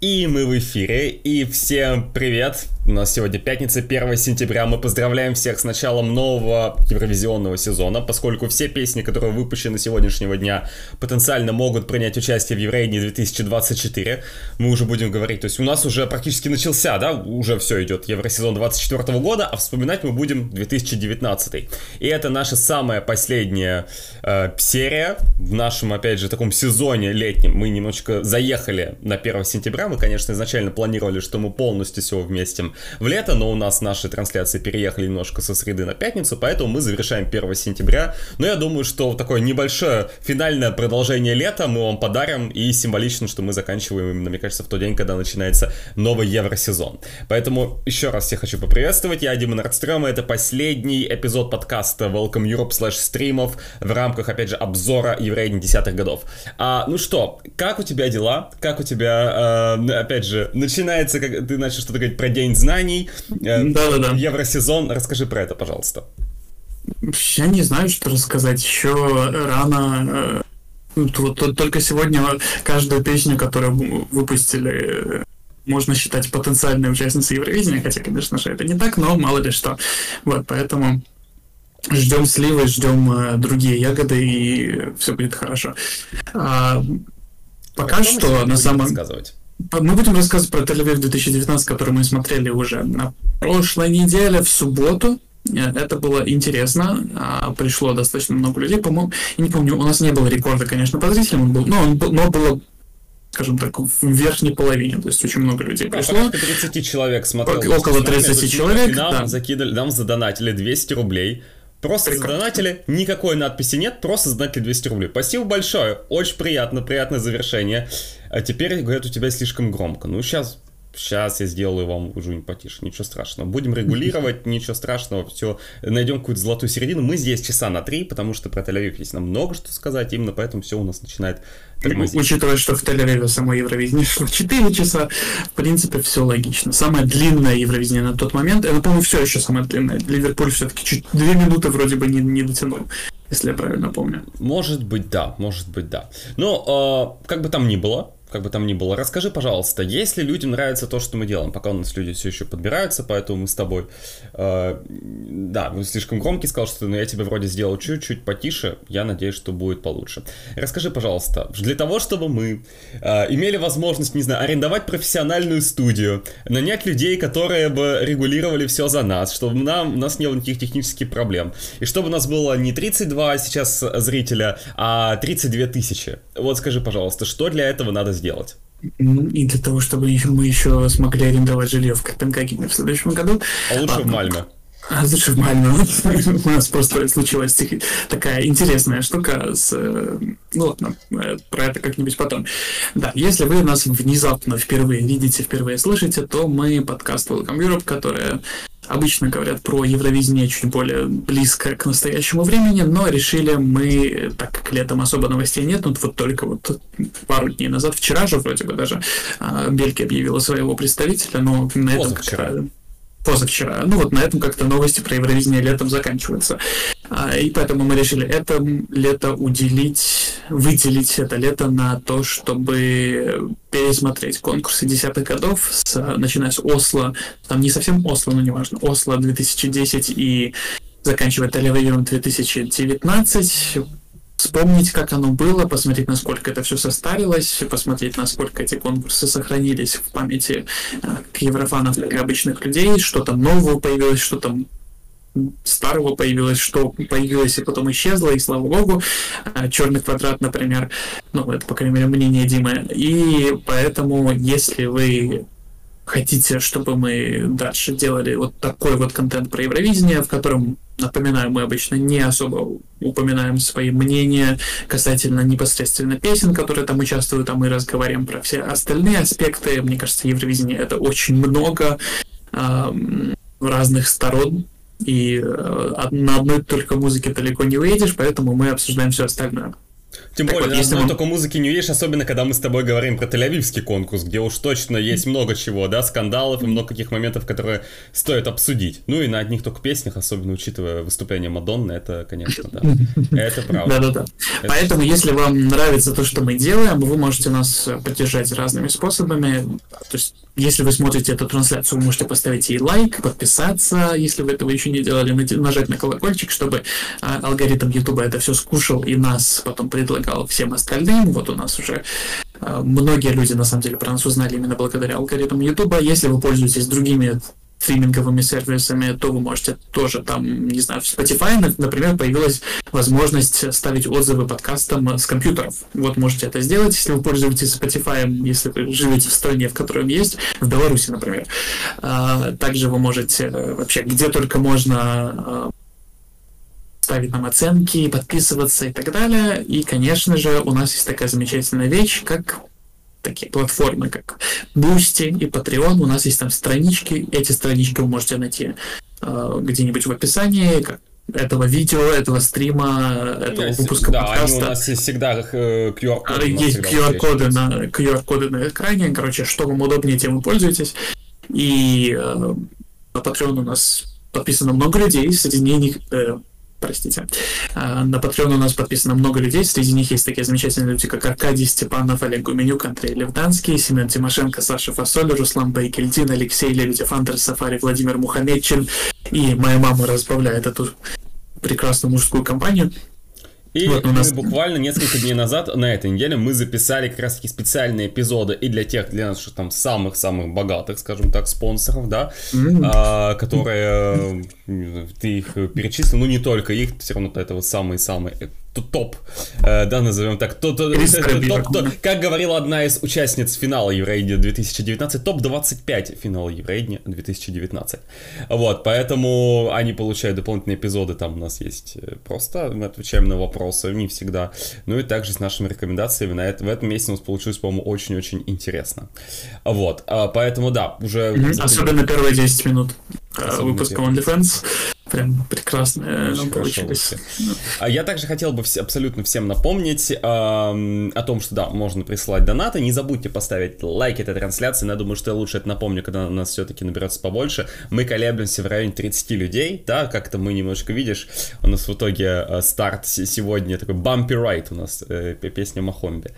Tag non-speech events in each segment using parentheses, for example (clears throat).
И мы в эфире, и всем привет! У нас сегодня пятница, 1 сентября. Мы поздравляем всех с началом нового евровизионного сезона, поскольку все песни, которые выпущены сегодняшнего дня, потенциально могут принять участие в Евровидении 2024. Мы уже будем говорить, то есть у нас уже практически начался, да, уже все идет Евросезон 24 года, а вспоминать мы будем 2019. И это наша самая последняя э, серия в нашем, опять же, таком сезоне летнем. Мы немножечко заехали на 1 сентября, мы, конечно, изначально планировали, что мы полностью все вместим в лето, но у нас наши трансляции переехали немножко со среды на пятницу, поэтому мы завершаем 1 сентября. Но я думаю, что такое небольшое финальное продолжение лета мы вам подарим, и символично, что мы заканчиваем именно, мне кажется, в тот день, когда начинается новый евросезон. Поэтому еще раз всех хочу поприветствовать. Я Дима Нордстрём, и это последний эпизод подкаста Welcome Europe slash стримов в рамках, опять же, обзора Евровидения десятых годов. А, ну что, как у тебя дела? Как у тебя, э, опять же, начинается, как ты начал что-то говорить про День знаний. Э, Да-да-да. Евросезон. Расскажи про это, пожалуйста. Я не знаю, что рассказать. Еще рано. Э, тут, только сегодня каждую песню, которую выпустили, можно считать потенциальной участницей Евровидения, хотя, конечно же, это не так, но мало ли что. Вот, поэтому ждем сливы, ждем э, другие ягоды, и все будет хорошо. А, пока а что, на самом... Рассказывать? Мы будем рассказывать про Тель-Авив 2019, который мы смотрели уже на прошлой неделе, в субботу. Э, это было интересно. А, пришло достаточно много людей. По-моему, я не помню, у нас не было рекорда, конечно, по зрителям, он был, но, он был, но было скажем так, в верхней половине, то есть очень много людей да, пришло. 30 человек смотрел. Около 30 человек, нам да. закидали, нам задонатили 200 рублей. Просто Прекрасно. задонатили, никакой надписи нет, просто задонатили 200 рублей. Спасибо большое, очень приятно, приятное завершение. А теперь, говорят, у тебя слишком громко. Ну, сейчас Сейчас я сделаю вам уже потише, ничего страшного. Будем регулировать, (laughs) ничего страшного, все. Найдем какую-то золотую середину. Мы здесь часа на три, потому что про Тель-Авив есть нам много что сказать, именно поэтому все у нас начинает тормозить. Учитывая, что в Тель-Авиве само Евровидение шло 4 часа, в принципе, все логично. Самое длинное Евровидение на тот момент, я напомню, все еще самое длинное. Ливерпуль все-таки чуть две минуты вроде бы не, не дотянул если я правильно помню. Может быть, да, может быть, да. Но э, как бы там ни было, как бы там ни было. Расскажи, пожалуйста, если людям нравится то, что мы делаем, пока у нас люди все еще подбираются, поэтому мы с тобой... Э, да, вы слишком громкий сказал, что ну, я тебе вроде сделал чуть-чуть потише, я надеюсь, что будет получше. Расскажи, пожалуйста, для того, чтобы мы э, имели возможность, не знаю, арендовать профессиональную студию, нанять людей, которые бы регулировали все за нас, чтобы нам, у нас не было никаких технических проблем, и чтобы у нас было не 32 сейчас зрителя, а 32 тысячи. Вот скажи, пожалуйста, что для этого надо? И для того, чтобы мы еще смогли арендовать жилье в Копенгагене в следующем году. А лучше а, в Мальме. А лучше в Мальме. (laughs) У нас просто случилась такая интересная штука с... Э, ну ладно, э, про это как-нибудь потом. Да, если вы нас внезапно впервые видите, впервые слышите, то мы подкаст Welcome Europe, которая обычно говорят про Евровидение чуть более близко к настоящему времени, но решили мы, так как летом особо новостей нет, ну вот только вот пару дней назад, вчера же вроде бы даже, а, Бельгия объявила своего представителя, но на этом как позавчера. Ну вот на этом как-то новости про Евровидение летом заканчиваются. А, и поэтому мы решили это лето уделить, выделить это лето на то, чтобы пересмотреть конкурсы десятых годов, с, начиная с Осло, там не совсем Осло, но неважно, Осло 2010 и заканчивая Телевизором 2019, вспомнить, как оно было, посмотреть, насколько это все состарилось, посмотреть, насколько эти конкурсы сохранились в памяти как э, еврофанов, так и обычных людей, что там нового появилось, что там старого появилось, что появилось и потом исчезло, и слава богу, э, черный квадрат, например, ну, это, по крайней мере, мнение Димы, и поэтому, если вы хотите, чтобы мы дальше делали вот такой вот контент про Евровидение, в котором, напоминаю, мы обычно не особо упоминаем свои мнения касательно непосредственно песен, которые там участвуют, а мы разговариваем про все остальные аспекты. Мне кажется, Евровидение это очень много э, разных сторон, и э, на одной только музыке далеко не уедешь, поэтому мы обсуждаем все остальное. Тем так более, вот, если мы... только музыки не видишь, особенно когда мы с тобой говорим про Тель-Авивский конкурс, где уж точно есть много чего, да, скандалов и много каких моментов, которые стоит обсудить. Ну и на одних только песнях, особенно учитывая выступление Мадонны, это, конечно, да. Это правда. Да-да-да. Поэтому, если вам нравится то, что мы делаем, вы можете нас поддержать разными способами. То есть, если вы смотрите эту трансляцию, вы можете поставить ей лайк, подписаться, если вы этого еще не делали, нажать на колокольчик, чтобы а, алгоритм YouTube это все скушал и нас потом предлагал всем остальным. Вот у нас уже а, многие люди, на самом деле, про нас узнали именно благодаря алгоритму YouTube. Если вы пользуетесь другими стриминговыми сервисами, то вы можете тоже там, не знаю, в Spotify, например, появилась возможность ставить отзывы подкастам с компьютеров. Вот можете это сделать, если вы пользуетесь Spotify, если вы живете в стране, в которой он есть, в Беларуси, например. А, также вы можете э, вообще, где только можно а, ставить нам оценки, подписываться и так далее. И, конечно же, у нас есть такая замечательная вещь, как такие платформы, как Boosty и Patreon. У нас есть там странички. Эти странички вы можете найти э, где-нибудь в описании, как этого видео, этого стрима, этого есть, выпуска да, подкаста. Они у нас есть всегда QR-коды. Есть QR-коды на, QR-коды на экране. Короче, что вам удобнее, тем вы пользуетесь. И э, на Patreon у нас подписано много людей, среди них э, простите. А, на Patreon у нас подписано много людей, среди них есть такие замечательные люди, как Аркадий Степанов, Олег Гуменюк, Андрей Левданский, Семен Тимошенко, Саша Фасоль, Руслан Байкельдин, Алексей Лебедев, Андерс Сафари, Владимир Мухамедчин. И моя мама разбавляет эту прекрасную мужскую компанию. И вот у нас... буквально несколько дней назад, на этой неделе, мы записали как раз таки специальные эпизоды и для тех, для наших там самых-самых богатых, скажем так, спонсоров, да, mm-hmm. а, которые, ты их перечислил, ну не только их, все равно это вот самый-самый топ, э, да, назовем так, то, то, топ, то, как говорила одна из участниц финала Евровидения 2019, топ-25 финала Евровидения 2019. Вот, поэтому они получают дополнительные эпизоды, там у нас есть э, просто, мы отвечаем на вопросы, не всегда, ну и также с нашими рекомендациями, на это, в этом месяце у нас получилось, по-моему, очень-очень интересно. Вот, а, поэтому да, уже... Особенно первые 10 минут э, выпуска OnlyFans. Прям прекрасно нам получилось. А я также хотел бы абсолютно всем напомнить э, о том, что да, можно присылать донаты. Не забудьте поставить лайк этой трансляции. Но я думаю, что я лучше это напомню, когда у нас все-таки наберется побольше. Мы колеблемся в районе 30 людей, да, как-то мы немножко видишь. У нас в итоге э, старт сегодня такой bumpy ride у нас, э, песня Махомби.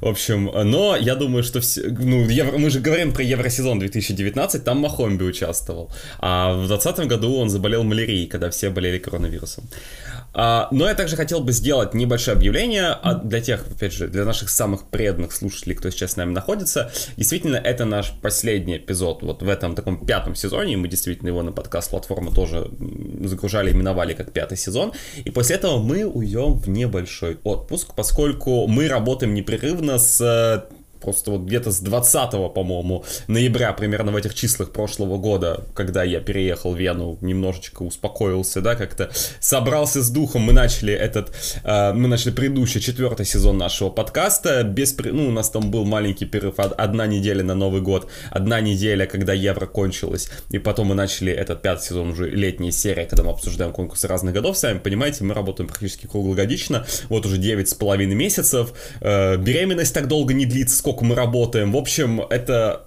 В общем, но я думаю, что все, ну, евро, мы же говорим про Евросезон 2019, там Махомби участвовал. А в 2020 году он заболел малярией когда все болели коронавирусом. А, но я также хотел бы сделать небольшое объявление а для тех, опять же, для наших самых преданных слушателей, кто сейчас с нами находится. Действительно, это наш последний эпизод вот в этом таком пятом сезоне. Мы действительно его на подкаст-платформу тоже загружали, именовали как пятый сезон. И после этого мы уйдем в небольшой отпуск, поскольку мы работаем непрерывно с просто вот где-то с 20, по-моему, ноября, примерно в этих числах прошлого года, когда я переехал в Вену, немножечко успокоился, да, как-то собрался с духом, мы начали этот, э, мы начали предыдущий четвертый сезон нашего подкаста, без, ну, у нас там был маленький перерыв, одна неделя на Новый год, одна неделя, когда Евро кончилась, и потом мы начали этот пятый сезон, уже летняя серия, когда мы обсуждаем конкурсы разных годов, сами понимаете, мы работаем практически круглогодично, вот уже девять с половиной месяцев, э, беременность так долго не длится, сколько мы работаем. В общем, это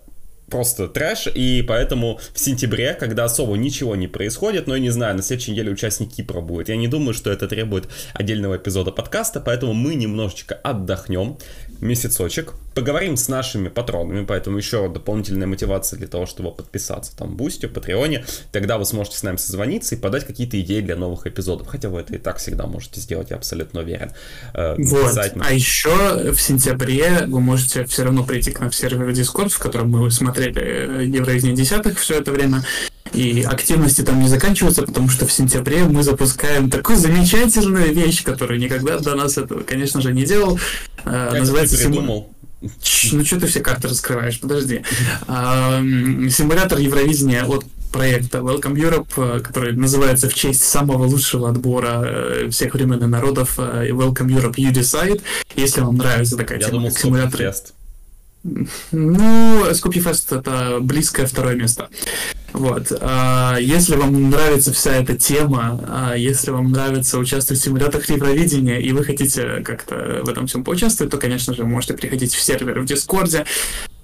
просто трэш, и поэтому в сентябре, когда особо ничего не происходит, но я не знаю, на следующей неделе участник Кипра будет. Я не думаю, что это требует отдельного эпизода подкаста, поэтому мы немножечко отдохнем, месяцочек, поговорим с нашими патронами, поэтому еще дополнительная мотивация для того, чтобы подписаться там в Boosty, в Patreon'е, тогда вы сможете с нами созвониться и подать какие-то идеи для новых эпизодов, хотя вы это и так всегда можете сделать, я абсолютно уверен. Э, вот, а еще в сентябре вы можете все равно прийти к нам в сервер Discord, в котором мы смотрели э, Евровидение десятых все это время, и активности там не заканчиваются, потому что в сентябре мы запускаем такую замечательную вещь, которую никогда до нас этого, конечно же, не делал. Э, называется придумал. Ну что ты все карты раскрываешь? Подожди. Симулятор Евровидения от проекта Welcome Europe, э, который называется в честь самого лучшего отбора э, всех времен и народов Welcome Europe You Decide. Если вам нравится такая Я тема, думал, как симулятор... Ну, Скопье Фест это близкое второе место. Вот. А, если вам нравится вся эта тема, а, если вам нравится участвовать в симуляторах Евровидения, и вы хотите как-то в этом всем поучаствовать, то, конечно же, можете приходить в сервер в Дискорде.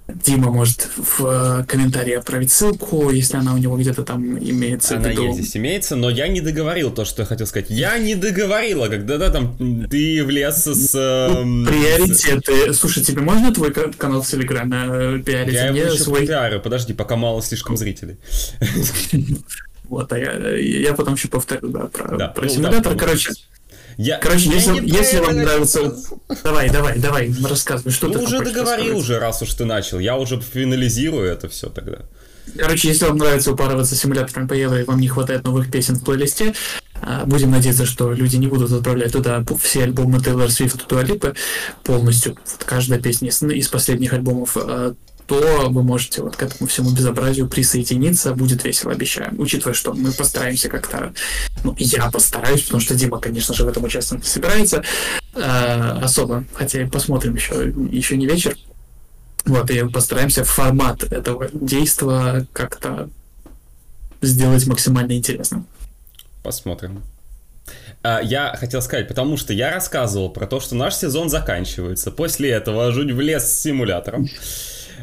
Дима может в э, комментарии отправить ссылку, если она у него где-то там имеется она виду. здесь имеется, но я не договорил то, что я хотел сказать. Я не договорила, когда да, там ты влез с... Ну, приоритеты. Слушай, тебе можно твой канал в Телеграме э, пиарить? Я его еще свой... пиарю, подожди, пока мало слишком зрителей. (laughs) Вот, а я, я потом еще повторю, да, про, да. про ну, симулятор. Да, Короче, я, Короче, я если, если вам нравится... Давай, давай, давай, рассказывай, что ну, ты уже договорил уже, раз уж ты начал. Я уже финализирую это все тогда. Короче, если вам нравится упарываться симулятором по евро и вам не хватает новых песен в плейлисте, а, будем надеяться, что люди не будут отправлять туда все альбомы Тейлор Свифт и Дуалипы полностью. Вот каждая песня из, из последних альбомов а, то вы можете вот к этому всему безобразию присоединиться. Будет весело, обещаем. Учитывая, что мы постараемся как-то... Ну, я постараюсь, потому что Дима, конечно же, в этом участвовать не собирается э, особо. Хотя посмотрим еще, еще не вечер. Вот, и постараемся формат этого действия как-то сделать максимально интересным. Посмотрим. А, я хотел сказать, потому что я рассказывал про то, что наш сезон заканчивается. После этого жуть в лес с симулятором.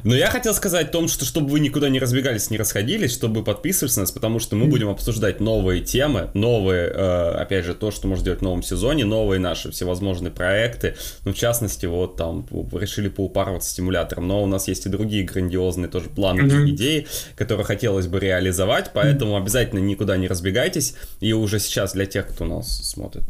Но я хотел сказать о том, что чтобы вы никуда не разбегались, не расходились, чтобы подписывались на нас, потому что мы будем обсуждать новые темы, новые, э, опять же, то, что можно делать в новом сезоне, новые наши всевозможные проекты. Ну, в частности, вот там решили поупарываться стимулятором, но у нас есть и другие грандиозные тоже планы mm-hmm. идеи, которые хотелось бы реализовать, поэтому обязательно никуда не разбегайтесь. И уже сейчас для тех, кто нас смотрит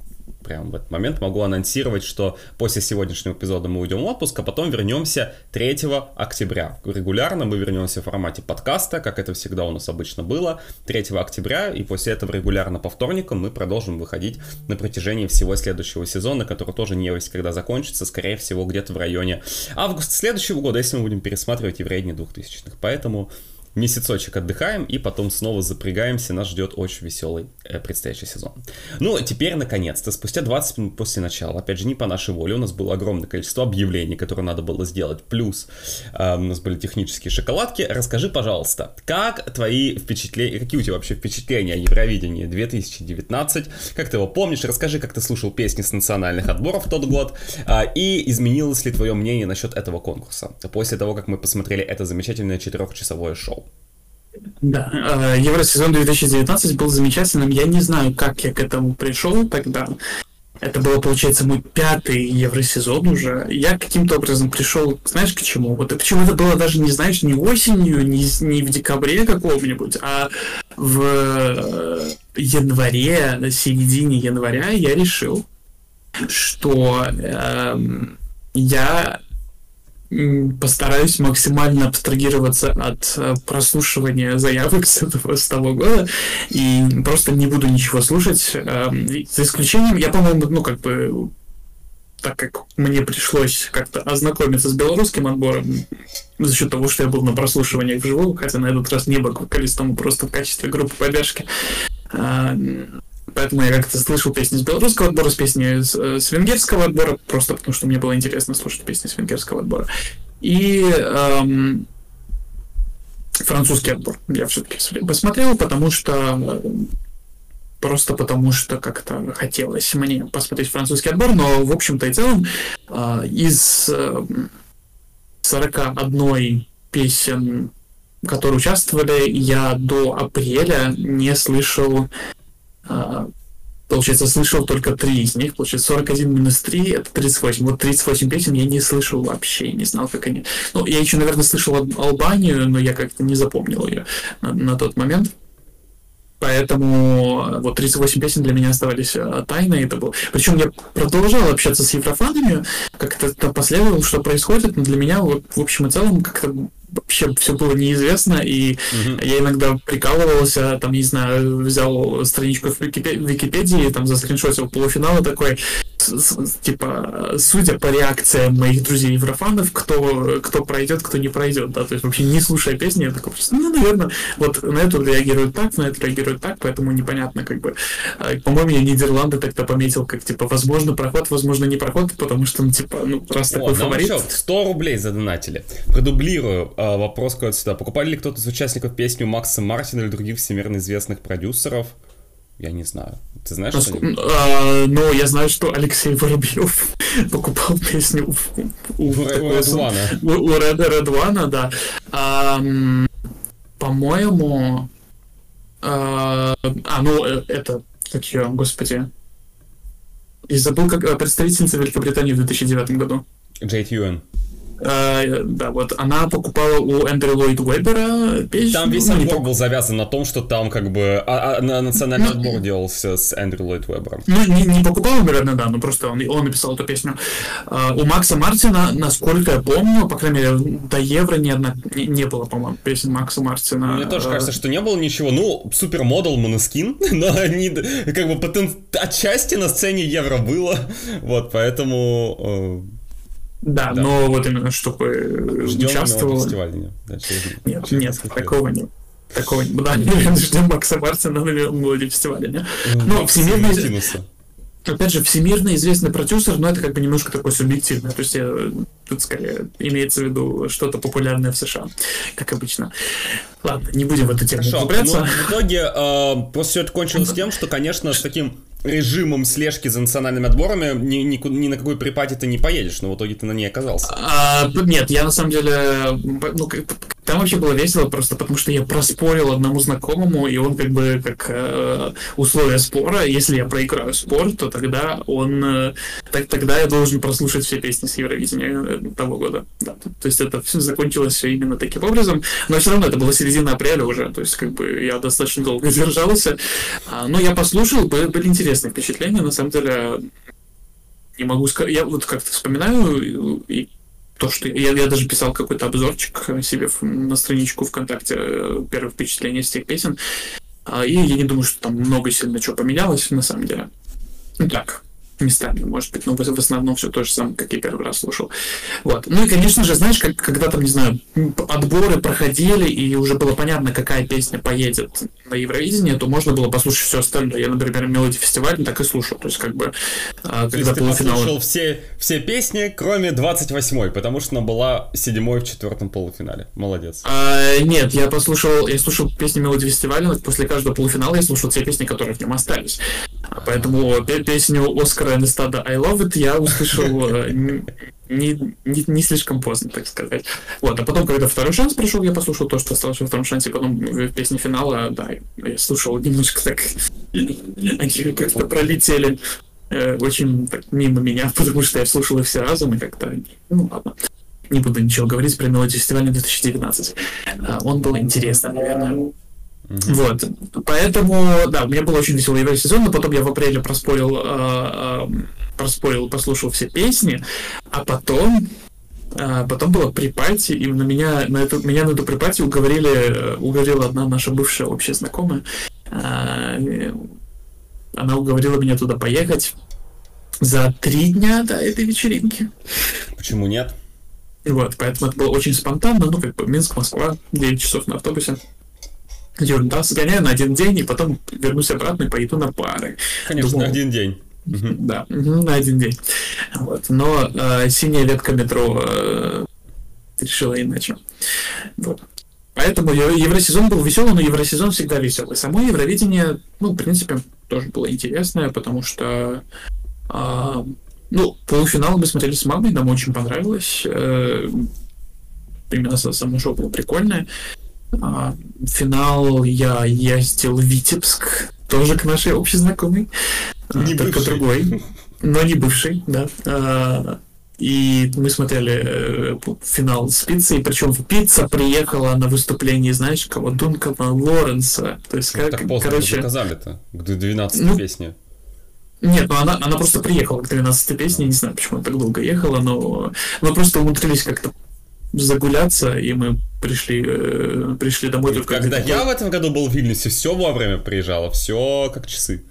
прямо в этот момент могу анонсировать, что после сегодняшнего эпизода мы уйдем в отпуск, а потом вернемся 3 октября. Регулярно мы вернемся в формате подкаста, как это всегда у нас обычно было, 3 октября, и после этого регулярно по вторникам мы продолжим выходить на протяжении всего следующего сезона, который тоже не весь когда закончится, скорее всего, где-то в районе августа следующего года, если мы будем пересматривать евреи 2000-х. Поэтому месяцочек отдыхаем и потом снова запрягаемся. Нас ждет очень веселый э, предстоящий сезон. Ну, теперь, наконец-то, спустя 20 минут после начала, опять же, не по нашей воле, у нас было огромное количество объявлений, которые надо было сделать, плюс э, у нас были технические шоколадки. Расскажи, пожалуйста, как твои впечатления, какие у тебя вообще впечатления о Евровидении 2019? Как ты его помнишь? Расскажи, как ты слушал песни с национальных отборов в тот год, э, и изменилось ли твое мнение насчет этого конкурса после того, как мы посмотрели это замечательное четырехчасовое шоу? Да, э, Евросезон 2019 был замечательным. Я не знаю, как я к этому пришел тогда. Это было, получается, мой пятый Евросезон уже. Я каким-то образом пришел, знаешь, к чему? Вот почему это было даже, не знаешь, не осенью, не, не в декабре какого-нибудь, а в э, январе, на середине января я решил, что э, я постараюсь максимально абстрагироваться от э, прослушивания заявок (laughs) с, этого, с того года и просто не буду ничего слушать. Эм, за исключением, я, по-моему, ну, как бы так как мне пришлось как-то ознакомиться с белорусским отбором за счет того, что я был на прослушивании вживую, хотя на этот раз не был вокалистом, просто в качестве группы поддержки. Поэтому я как-то слышал песни с белорусского отбора, с песни с, э, с венгерского отбора, просто потому что мне было интересно слушать песни с венгерского отбора. И эм, французский отбор я все-таки посмотрел, потому что просто потому что как-то хотелось мне посмотреть французский отбор, но в общем-то и целом э, из э, 41 песен, которые участвовали, я до апреля не слышал получается, слышал только три из них. Получается, 41 минус 3 — это 38. Вот 38 песен я не слышал вообще, не знал, как они... Ну, я еще, наверное, слышал Албанию, но я как-то не запомнил ее на, на тот момент. Поэтому вот 38 песен для меня оставались а, тайной. Это был... Причем я продолжал общаться с еврофанами, как-то последовало, что происходит, но для меня вот, в общем и целом как-то вообще все было неизвестно, и угу. я иногда прикалывался, там, не знаю, взял страничку в Википедии, там, заскриншотил полуфинала такой, типа, судя по реакциям моих друзей еврофанов, кто, кто пройдет, кто не пройдет, да, то есть вообще не слушая песни, я такой просто, ну, наверное, вот на эту реагируют так, на эту реагируют так, поэтому непонятно, как бы, а, по-моему, я Нидерланды тогда пометил, как, типа, возможно, проход, возможно, не проход, потому что, ну, типа, ну, раз такой О, фаворит... Еще 100 рублей задонатили. Продублирую э, вопрос куда сюда. Покупали ли кто-то из участников песню Макса Мартина или других всемирно известных продюсеров? Я не знаю. Ты знаешь, что а, Ну, я знаю, что Алексей Воробьев (laughs) покупал песню у, у, у, Редвана. У, у Ред, Редвана, да. А, по-моему... А, а, ну, э, это... Как ее, господи. И забыл, как э, представительница Великобритании в 2009 году. Джейт Юэн. Э, да, вот она покупала у Эндрю Ллойд Уэббера песню. Там весь ну, отбор был завязан на том, что там как бы а, а, национальный ну, отбор делался с Эндрю Ллойд Уэббером. Ну, не, не покупал, наверное, да, но просто он, он написал эту песню. Uh, у Макса Мартина, насколько я помню, по крайней мере, до Евро ни одна не, не было, по-моему, песен Макса Мартина. Мне тоже uh, кажется, что не было ничего. Ну, супермодел Монескин, (laughs) но они как бы потен... отчасти на сцене Евро было. Вот, поэтому... Да, да, но вот именно чтобы Ждем участвовал... нет. Да, через, нет, через нет, такого нет. Такого не да, (laughs) не ждем Макса Мартина на мелодии фестиваля, не? Ну, всемирный... Опять же, всемирно известный продюсер, но это как бы немножко такое субъективное. То есть я, тут скорее имеется в виду что-то популярное в США, как обычно. Ладно, не будем в эту тему Хорошо, углубляться. Ну, в итоге э, просто все это кончилось тем, что, конечно, с таким режимом слежки за национальными отборами ни, ни, ни на какой припаде ты не поедешь, но в итоге ты на ней оказался. А, нет, я на самом деле, ну, там вообще было весело, просто потому что я проспорил одному знакомому, и он как бы как э, условие спора, если я проиграю спор, то тогда он, э, так, тогда я должен прослушать все песни с Евровидения э, того года. Да, то есть это все закончилось все именно таким образом, но все равно это было середина апреля уже, то есть как бы я достаточно долго (laughs) держался, а, но я послушал, были интересные впечатления, на самом деле не могу сказать, я вот как-то вспоминаю и то, что я, я даже писал какой-то обзорчик себе на страничку ВКонтакте, э, первое впечатление с тех песен. А, и я не думаю, что там много сильно чего поменялось, на самом деле. Так, местами, может быть, но в основном все то же самое, как я первый раз слушал. Вот. Ну и, конечно же, знаешь, как, когда там, не знаю, отборы проходили, и уже было понятно, какая песня поедет на Евровидение, то можно было послушать все остальное. Я, например, мелодии фестиваля так и слушал. То есть, как бы, а, когда то есть ты послушал все, все песни, кроме 28-й, потому что она была седьмой в четвертом полуфинале. Молодец. А, нет, я послушал, я слушал песни мелодии фестиваля, после каждого полуфинала я слушал все песни, которые в нем остались. Поэтому песню Оскара Энестада I Love It я услышал э, не, не, не слишком поздно, так сказать. Вот, а потом, когда второй шанс пришел, я послушал то, что осталось во втором шансе, потом в песне финала, да, я слушал немножко так, они как-то пролетели э, очень так, мимо меня, (laughs) потому что я слушал их все разом, и как-то, ну ладно. Не буду ничего говорить про мелодию фестиваля 2019. А, он был интересный, наверное. Mm-hmm. Вот. Поэтому, да, мне было очень веселый еврей сезон, но потом я в апреле проспорил, э, э, проспорил, послушал все песни, а потом а потом было припати, и на меня на эту, меня на эту припати уговорили, уговорила одна наша бывшая общая знакомая. А, она уговорила меня туда поехать за три дня до этой вечеринки. Почему нет? Вот, поэтому это было очень спонтанно, ну, как бы Минск, Москва, 9 часов на автобусе. Ерунда, сгоняю на один день, и потом вернусь обратно и поеду на пары. Конечно, Думал, на один день. Да, на один день. Вот. Но э, синяя ветка метро э, решила иначе. Вот. Поэтому Евросезон был веселый, но Евросезон всегда веселый. Само Евровидение, ну, в принципе, тоже было интересное, потому что э, ну, полуфинал мы смотрели с мамой, нам очень понравилось. Э, именно само шоу было прикольное. Финал я ездил в Витебск, тоже к нашей общей знакомой, а, не только бывший. другой, (laughs) но не бывший, да. А, и мы смотрели э, финал с пиццей, причем пицца приехала на выступление, знаешь, кого? Дункана Лоренса. То есть, как, так поздно короче... заказали-то, к 12 ну, песне. Нет, ну она, она просто приехала к 12 песне, не знаю, почему она так долго ехала, но мы просто умудрились как-то загуляться, и мы пришли, э, пришли домой и только... Когда я в этом году был в Вильнюсе, все вовремя приезжало, все как часы.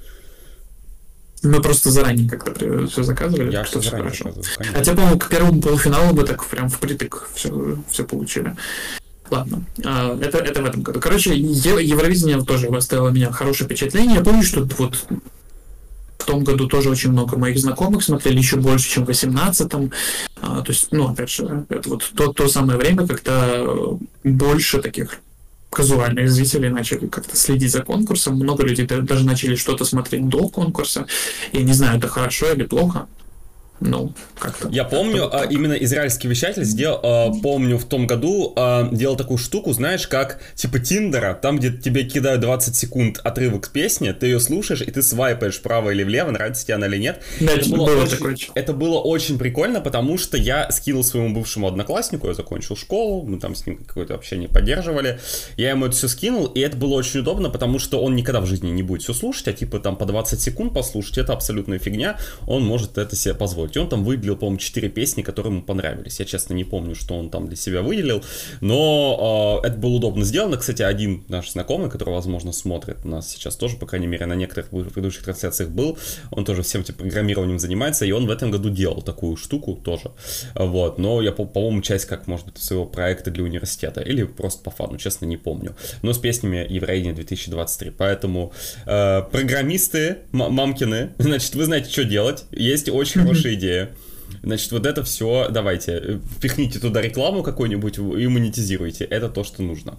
Мы просто заранее как-то все заказывали. Я что заранее хорошо. Хотя, по-моему, к первому полуфиналу мы так прям впритык все, все получили. Ладно, а, это, это в этом году. Короче, Евровидение тоже оставило меня хорошее впечатление. Я помню, что вот в том году тоже очень много моих знакомых смотрели, еще больше, чем в 18-м. А, то есть, ну, опять же, это вот то, то самое время, когда больше таких казуальных зрителей начали как-то следить за конкурсом. Много людей даже начали что-то смотреть до конкурса. Я не знаю, это хорошо или плохо ну, как-то. Я помню, как а, именно израильский вещатель сделал, а, помню, в том году а, делал такую штуку, знаешь, как типа Тиндера, там, где тебе кидают 20 секунд отрывок песни, ты ее слушаешь, и ты свайпаешь вправо или влево, нравится тебе она или нет. Да, это, было, было очень, такое. это было очень прикольно, потому что я скинул своему бывшему однокласснику, я закончил школу, мы там с ним какое-то общение поддерживали, я ему это все скинул, и это было очень удобно, потому что он никогда в жизни не будет все слушать, а типа там по 20 секунд послушать, это абсолютная фигня, он может это себе позволить делать. И он там выделил, по-моему, 4 песни, которые ему понравились. Я, честно, не помню, что он там для себя выделил, но э, это было удобно сделано. Кстати, один наш знакомый, который, возможно, смотрит нас сейчас тоже, по крайней мере, на некоторых предыдущих трансляциях был, он тоже всем этим программированием занимается, и он в этом году делал такую штуку тоже. Вот, но я, по-моему, часть, как, может быть, своего проекта для университета, или просто по фану, честно, не помню. Но с песнями Евровидения 2023. Поэтому э, программисты, мамкины, (laughs) значит, вы знаете, что делать. Есть очень (laughs) хорошие идея. Значит, вот это все, давайте, впихните туда рекламу какую-нибудь и монетизируйте. Это то, что нужно.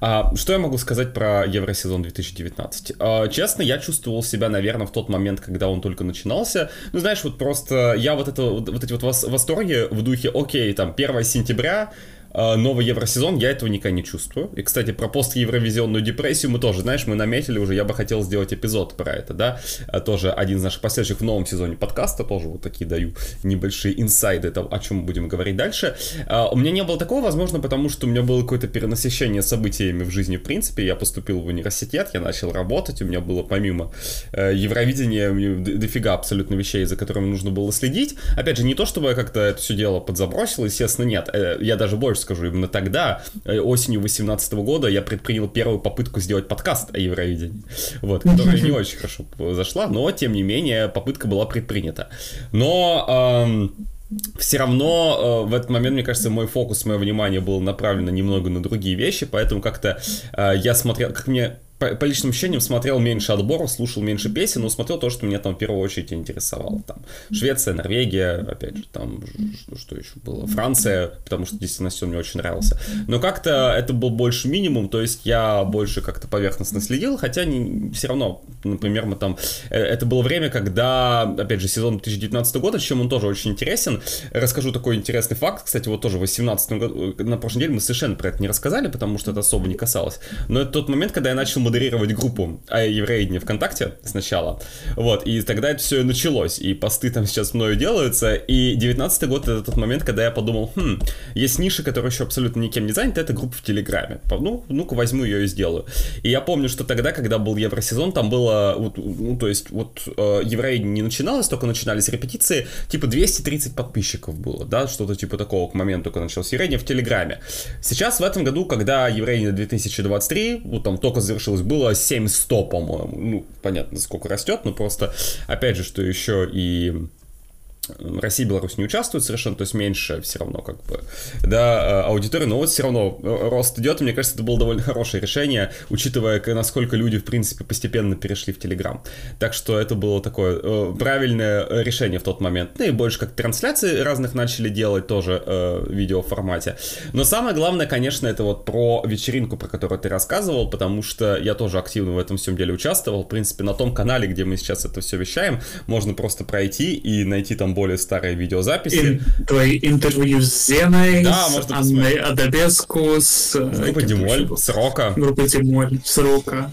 А, что я могу сказать про Евросезон 2019? А, честно, я чувствовал себя, наверное, в тот момент, когда он только начинался. Ну, знаешь, вот просто я вот, это, вот эти вот восторги в духе, окей, там, 1 сентября, новый евросезон, я этого никогда не чувствую. И, кстати, про пост-евровизионную депрессию мы тоже, знаешь, мы наметили уже, я бы хотел сделать эпизод про это, да, а, тоже один из наших последующих в новом сезоне подкаста, тоже вот такие даю небольшие инсайды, это, о чем мы будем говорить дальше. А, у меня не было такого, возможно, потому что у меня было какое-то перенасыщение событиями в жизни, в принципе, я поступил в университет, я начал работать, у меня было помимо э, Евровидения дофига абсолютно вещей, за которыми нужно было следить. Опять же, не то, чтобы я как-то это все дело подзабросил, естественно, нет, э, я даже больше больше скажу, именно тогда, э, осенью 2018 года, я предпринял первую попытку сделать подкаст о Евровидении, вот, которая не очень хорошо зашла, но, тем не менее, попытка была предпринята. Но... Эм, все равно э, в этот момент, мне кажется, мой фокус, мое внимание было направлено немного на другие вещи, поэтому как-то э, я смотрел, как мне по, личным ощущениям смотрел меньше отборов, слушал меньше песен, но смотрел то, что меня там в первую очередь интересовало. Там Швеция, Норвегия, опять же, там что еще было, Франция, потому что действительно все мне очень нравился. Но как-то это был больше минимум, то есть я больше как-то поверхностно следил, хотя не, все равно, например, мы там, э, это было время, когда, опять же, сезон 2019 года, чем он тоже очень интересен. Расскажу такой интересный факт, кстати, вот тоже в 2018 году, на прошлой неделе мы совершенно про это не рассказали, потому что это особо не касалось. Но это тот момент, когда я начал модерировать группу о евреидне ВКонтакте сначала. Вот, и тогда это все и началось. И посты там сейчас мною делаются. И 19 год это тот момент, когда я подумал, хм, есть ниша, которая еще абсолютно никем не занята, это группа в Телеграме. Ну, ну-ка возьму ее и сделаю. И я помню, что тогда, когда был Евросезон, там было, вот, ну, то есть, вот э, евреидне не начиналось, только начинались репетиции, типа 230 подписчиков было, да, что-то типа такого к моменту, когда началось евреидне в Телеграме. Сейчас в этом году, когда евреидне 2023, вот там только завершилось выпустилось, было 7100, по-моему. Ну, понятно, сколько растет, но просто, опять же, что еще и Россия и Беларусь не участвуют совершенно, то есть меньше все равно как бы, да, э, аудитория, но вот все равно э, рост идет, и мне кажется, это было довольно хорошее решение, учитывая, насколько люди, в принципе, постепенно перешли в Телеграм. Так что это было такое э, правильное решение в тот момент. Ну и больше как трансляции разных начали делать тоже э, в видеоформате. Но самое главное, конечно, это вот про вечеринку, про которую ты рассказывал, потому что я тоже активно в этом всем деле участвовал. В принципе, на том канале, где мы сейчас это все вещаем, можно просто пройти и найти там более старые видеозаписи. Ин, твои интервью с Зеной, да, с Анной Адабеску, с... Э, группой Демоль, с Рока. Группой Демоль, с Рока.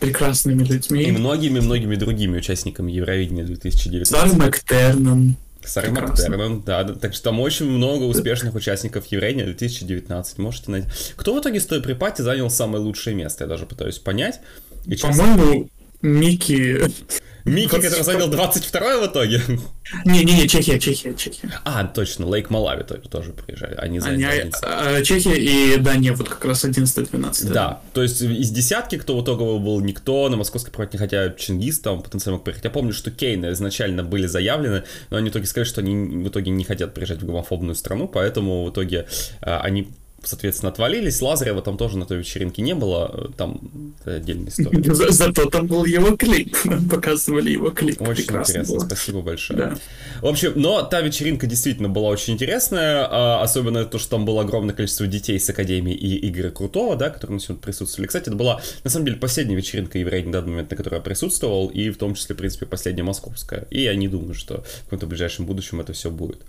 Прекрасными людьми. И многими-многими другими участниками Евровидения 2019. Сарой Мактерном. Сарой Мактерном, да, да. Так что там очень много успешных участников Евровидения 2019. Можете найти. Кто в итоге с той припати занял самое лучшее место? Я даже пытаюсь понять. По-моему, Микки Микки, который занял 22 в итоге? Не-не-не, Чехия, Чехия, Чехия. А, точно, Лейк Малави тоже, приезжали. Они заняли Они, а, Чехия и Дания вот как раз 11-12. Да, то есть из десятки, кто в итоге был никто, на московской проект не хотя Чингис там потенциально мог приехать. Я помню, что Кейны изначально были заявлены, но они в итоге сказали, что они в итоге не хотят приезжать в гомофобную страну, поэтому в итоге а, они соответственно, отвалились. Лазарева там тоже на той вечеринке не было, там отдельная история. (laughs) За, зато там был его клип, (laughs) показывали его клип. Очень интересно, было. спасибо большое. Да. В общем, но та вечеринка действительно была очень интересная, а, особенно то, что там было огромное количество детей с Академии и Игоря Крутого, да, которые на сегодня присутствовали. Кстати, это была, на самом деле, последняя вечеринка еврея на данный момент, на которой я присутствовал, и в том числе, в принципе, последняя московская. И я не думаю, что в каком-то ближайшем будущем это все будет.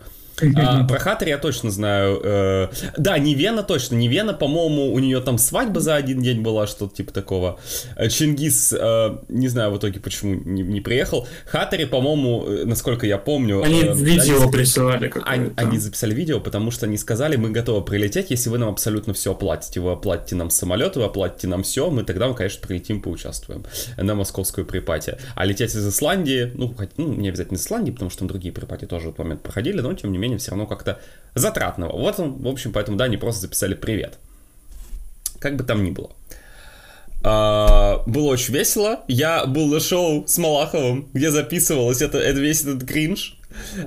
А, про Хатари я точно знаю. Э, да, Невена точно. Невена, по-моему, у нее там свадьба за один день была, что-то типа такого. Э, Чингис, э, не знаю в итоге, почему не, не приехал. Хатари, по-моему, э, насколько я помню... Они э, видео они, присылали они, они записали видео, потому что они сказали, мы готовы прилететь, если вы нам абсолютно все оплатите. Вы оплатите нам самолет, вы оплатите нам все, мы тогда, мы, конечно, прилетим, поучаствуем на московскую pre-party. А лететь из Исландии, ну, хоть, ну, не обязательно из Исландии, потому что там другие pre-party тоже в этот момент проходили, но, тем не менее, менее все равно как-то затратного. Вот, он, в общем, поэтому, да, они просто записали «Привет». Как бы там ни было. А, было очень весело. Я был на шоу с Малаховым, где записывалось это, это весь этот кринж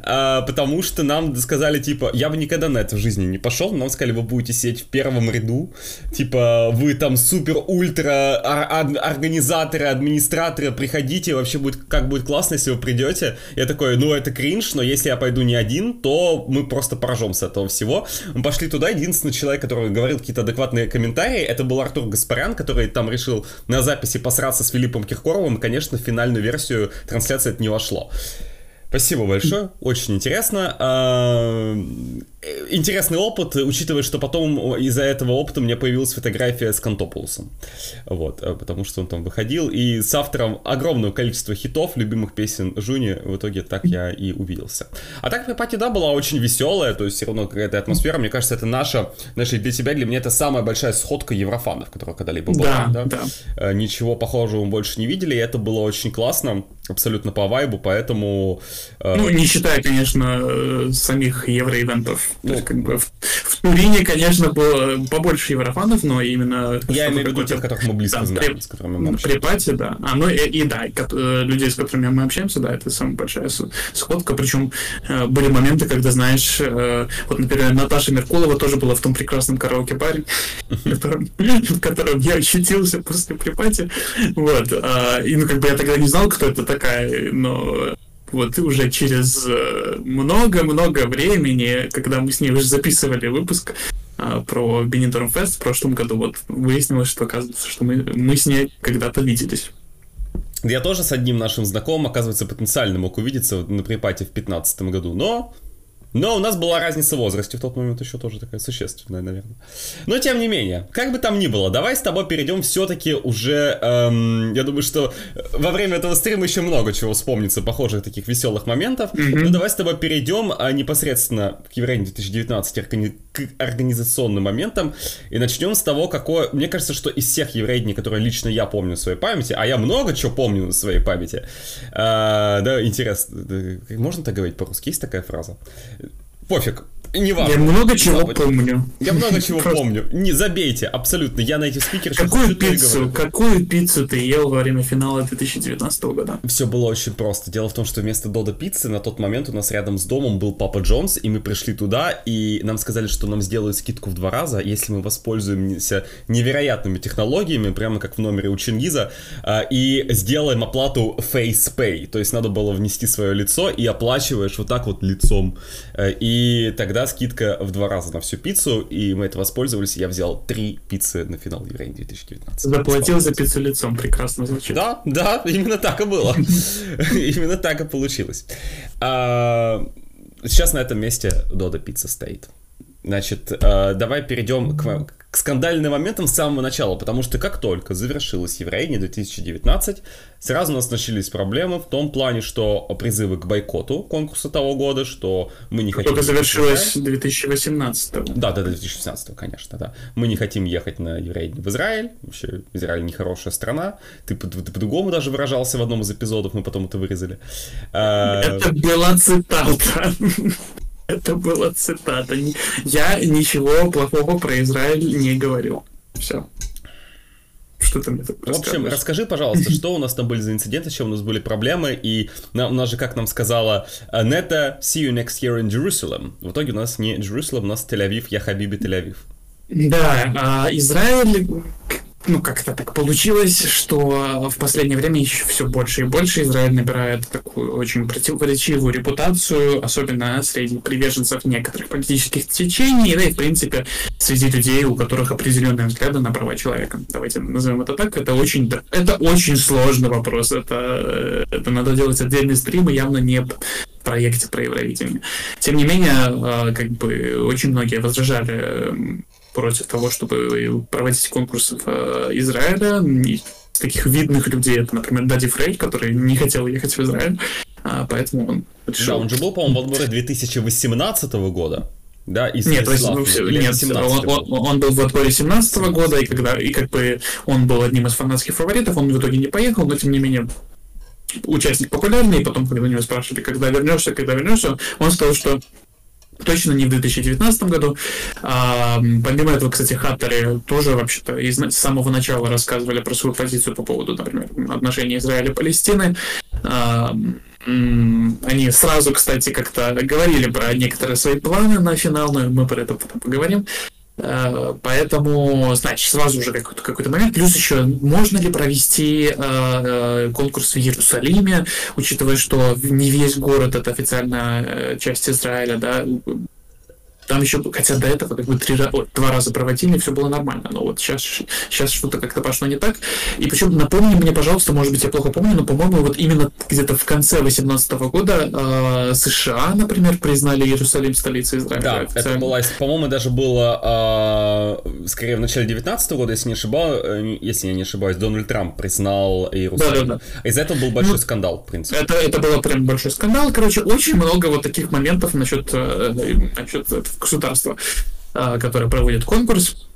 а, потому что нам сказали, типа, я бы никогда на это в жизни не пошел, нам сказали, вы будете сидеть в первом ряду, типа, вы там супер-ультра организаторы, администраторы, приходите, вообще будет, как будет классно, если вы придете. Я такой, ну, это кринж, но если я пойду не один, то мы просто поражем с этого всего. Мы пошли туда, единственный человек, который говорил какие-то адекватные комментарии, это был Артур Гаспарян, который там решил на записи посраться с Филиппом Киркоровым, и, конечно, в финальную версию трансляции это не вошло. Спасибо большое, очень интересно. А, интересный опыт, учитывая, что потом из-за этого опыта у меня появилась фотография с Кантопулосом. Вот, э, потому что он там выходил. И с автором огромного количества хитов, любимых песен Жуни, в итоге так я и увиделся. А так, пати, да, была очень веселая, то есть все равно какая-то атмосфера. Мне кажется, это наша, наша для тебя, для меня это самая большая сходка еврофанов, которая когда-либо была. Да, да? да. Э, ничего похожего мы больше не видели, и это было очень классно, абсолютно по вайбу, поэтому... Э, ну, не считая, конечно, самих евроивентов ну, как бы в, в Турине, конечно, было побольше еврофанов, но именно... Я имею в виду тех, которых мы близко да, знаем, при, с которыми мы общаемся. Припати, да. А, ну и, и да, и, э, людей, с которыми мы общаемся, да, это самая большая сходка. Причем э, были моменты, когда, знаешь, э, вот, например, Наташа Меркулова тоже была в том прекрасном караоке-баре, (laughs) (laughs) в котором я очутился после припати. Вот. А, и, ну, как бы я тогда не знал, кто это такая, но вот уже через э, много-много времени, когда мы с ней уже записывали выпуск а, про Benidorm Fest в прошлом году, вот выяснилось, что оказывается, что мы, мы с ней когда-то виделись. Я тоже с одним нашим знакомым, оказывается, потенциально мог увидеться на припате в 2015 году, но но у нас была разница в возрасте в тот момент еще тоже такая существенная, наверное. Но тем не менее, как бы там ни было, давай с тобой перейдем все-таки уже... Эм, я думаю, что во время этого стрима еще много чего вспомнится, похожих таких веселых моментов. Mm-hmm. Но давай с тобой перейдем а, непосредственно к Евреям 2019 к организационным моментам и начнем с того, какое... Мне кажется, что из всех евреев, которые лично я помню в своей памяти, а я много чего помню в своей памяти, э, да, интересно, можно так говорить по-русски? Есть такая фраза? Пофиг. Не важно. Я много чего Забудь. помню. Я много чего Просто... помню. Не забейте, абсолютно. Я на эти спикеры Какую пиццу, какую пиццу ты ел во время финала 2019 года? Все было очень просто. Дело в том, что вместо Дода пиццы на тот момент у нас рядом с домом был Папа Джонс, и мы пришли туда, и нам сказали, что нам сделают скидку в два раза, если мы воспользуемся невероятными технологиями, прямо как в номере у Чингиза, а, и сделаем оплату Face Pay. То есть надо было внести свое лицо и оплачиваешь вот так вот лицом. Э, и тогда тогда скидка в два раза на всю пиццу, и мы это воспользовались, я взял три пиццы на финал Еврей 2019. Заплатил за пиццу лицом, прекрасно звучит. Да, да, именно так и было. (laughs) Именно так и получилось. А, сейчас на этом месте Дода Пицца стоит. Значит, а, давай перейдем к, к скандальным моментам с самого начала, потому что как только завершилось Евровидение 2019, сразу у нас начались проблемы в том плане, что призывы к бойкоту конкурса того года, что мы не хотим... Только завершилось 2018 Да, да, 2018 конечно, да. Мы не хотим ехать на Евровидение в Израиль, вообще Израиль нехорошая страна, ты, ты, ты по-другому даже выражался в одном из эпизодов, мы потом это вырезали. А, это была цитата. Это была цитата. Я ничего плохого про Израиль не говорил. Все. Что ты мне В общем, расскажи, пожалуйста, что у нас там были за инциденты, чем у нас были проблемы, и у нас же, как нам сказала Нета, see you next year in Jerusalem. В итоге у нас не Jerusalem, у нас Тель-Авив, я Хабиби Тель-Авив. Да, а Израиль ну, как-то так получилось, что в последнее время еще все больше и больше Израиль набирает такую очень противоречивую репутацию, особенно среди приверженцев некоторых политических течений, да и, в принципе, среди людей, у которых определенные взгляды на права человека. Давайте назовем это так. Это очень, это очень сложный вопрос. Это, это надо делать отдельный стрим, и явно не проекте про Евровидение. Тем не менее, а, как бы очень многие возражали против того, чтобы проводить конкурсы в э, Израиле. И таких видных людей, это, например, Дади Фрей, который не хотел ехать в Израиль, а, поэтому он решил... Да, он же был, по-моему, в отборе 2018 года. Да, из нет, ну, нет он, он, он был в отборе 2017 года, и когда и как бы он был одним из фанатских фаворитов, он в итоге не поехал, но тем не менее участник популярный, и потом, когда у него спрашивали, когда вернешься, когда вернешься, он сказал, что Точно не в 2019 году. А, помимо этого, кстати, хаттеры тоже вообще-то из, с самого начала рассказывали про свою позицию по поводу, например, отношений Израиля и Палестины. А, они сразу, кстати, как-то говорили про некоторые свои планы на финал, но мы про это потом поговорим. Э, поэтому, значит, сразу же какой-то какой момент. Плюс еще, можно ли провести э, э, конкурс в Иерусалиме, учитывая, что не весь город это официальная часть Израиля, да, там еще, хотя до этого как бы три, два раза проводили, все было нормально. Но вот сейчас, сейчас что-то как-то пошло не так. И причем напомни мне, пожалуйста, может быть, я плохо помню, но, по-моему, вот именно где-то в конце 2018 года э, США, например, признали Иерусалим столицей Израиля. Да, официально. это было, по-моему, даже было э, скорее в начале 2019 года, если не ошибаюсь, э, если я не ошибаюсь, Дональд Трамп признал Иерусалим. Да, да, да. Из-за этого был большой ну, скандал, в принципе. Это, это был прям большой скандал. Короче, очень много вот таких моментов насчет, э, насчет государства, а, которое проводит конкурс.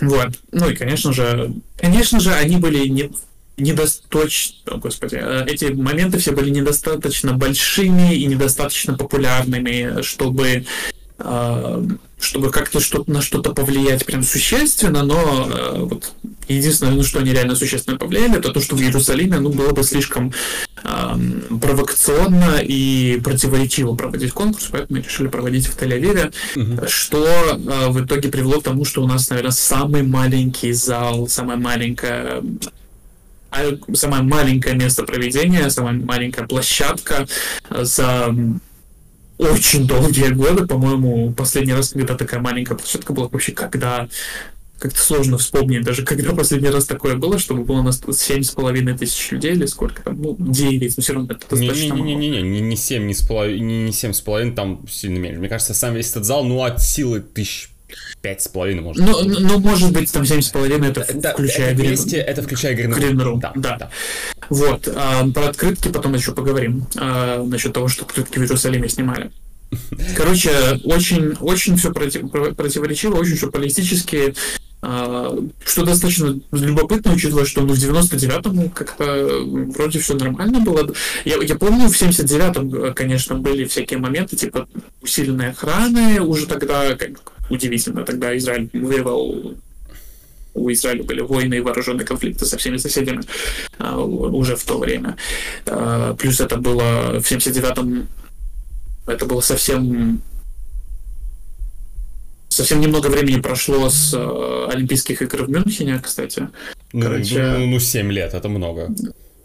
Вот. Ну и, конечно же, конечно же, они были не недостаточно, господи, э, эти моменты все были недостаточно большими и недостаточно популярными, чтобы а, чтобы как-то что-то на что-то повлиять прям существенно, но э, вот единственное, на что они реально существенно повлияли, это то, что в Иерусалиме ну, было бы слишком э, провокационно и противоречиво проводить конкурс, поэтому мы решили проводить в Тель-Авиве, угу. что э, в итоге привело к тому, что у нас, наверное, самый маленький зал, самая маленькая самое маленькое место проведения, самая маленькая площадка за очень долгие годы, по-моему, последний раз, когда такая маленькая площадка была, вообще когда как-то сложно вспомнить, даже когда последний раз такое было, чтобы было у нас семь с половиной тысяч людей или сколько там, ну, 9, но все равно это достаточно не, не, не, не, не, не 7, не, с половиной, не, не 7 с половиной, там сильно меньше. Мне кажется, сам весь этот зал, ну, от силы тысяч пять с половиной, может ну, быть. Ну, может быть, там семь с половиной, это, это включая это, 200, это включая Green Room. Да, да. да. Вот. А, про открытки потом еще поговорим. А, насчет того, что открытки в Иерусалиме снимали. (laughs) Короче, очень, очень все против, противоречиво, очень все политически. А, что достаточно любопытно, учитывая, что ну, в 99-м как-то вроде все нормально было. Я, я помню, в 79-м, конечно, были всякие моменты, типа усиленной охраны, уже тогда, как удивительно, тогда Израиль воевал у Израиля были войны и вооруженные конфликты со всеми соседями а, уже в то время. А, плюс это было в 79-м это было совсем совсем немного времени прошло с э, Олимпийских игр в Мюнхене, кстати. Ну, Короче, ну, ну, 7 лет, это много.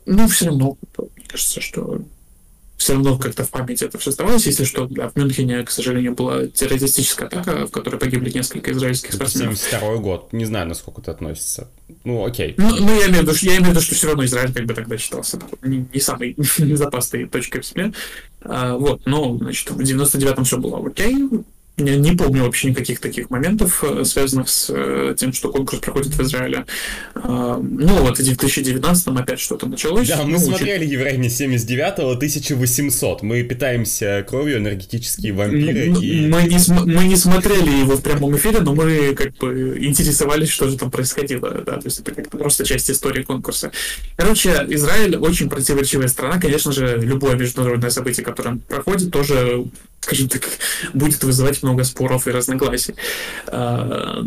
Ну, все равно, мне кажется, что все равно как-то в памяти это все оставалось. Если что, да, в Мюнхене, к сожалению, была террористическая атака, в которой погибли несколько израильских спортсменов. 72 год. Не знаю, насколько это относится. Ну, окей. Ну, ну я, имею в виду, я имею в виду, что все равно Израиль как бы тогда считался не, не самой (laughs) безопасной точкой в земле. А, вот, но, значит, в 99-м все было окей. Не, не помню вообще никаких таких моментов, э, связанных с э, тем, что конкурс проходит в Израиле. А, ну, вот в 2019 опять что-то началось. Да, мы ну, смотрели Евровидение 79-го, 1800. Мы питаемся кровью, энергетические вампиры. Мы, и... мы, не, мы не смотрели его в прямом эфире, но мы как бы интересовались, что же там происходило. Да? То есть это как-то просто часть истории конкурса. Короче, Израиль очень противоречивая страна. Конечно же, любое международное событие, которое проходит, тоже скажем так, будет вызывать много споров и разногласий. А,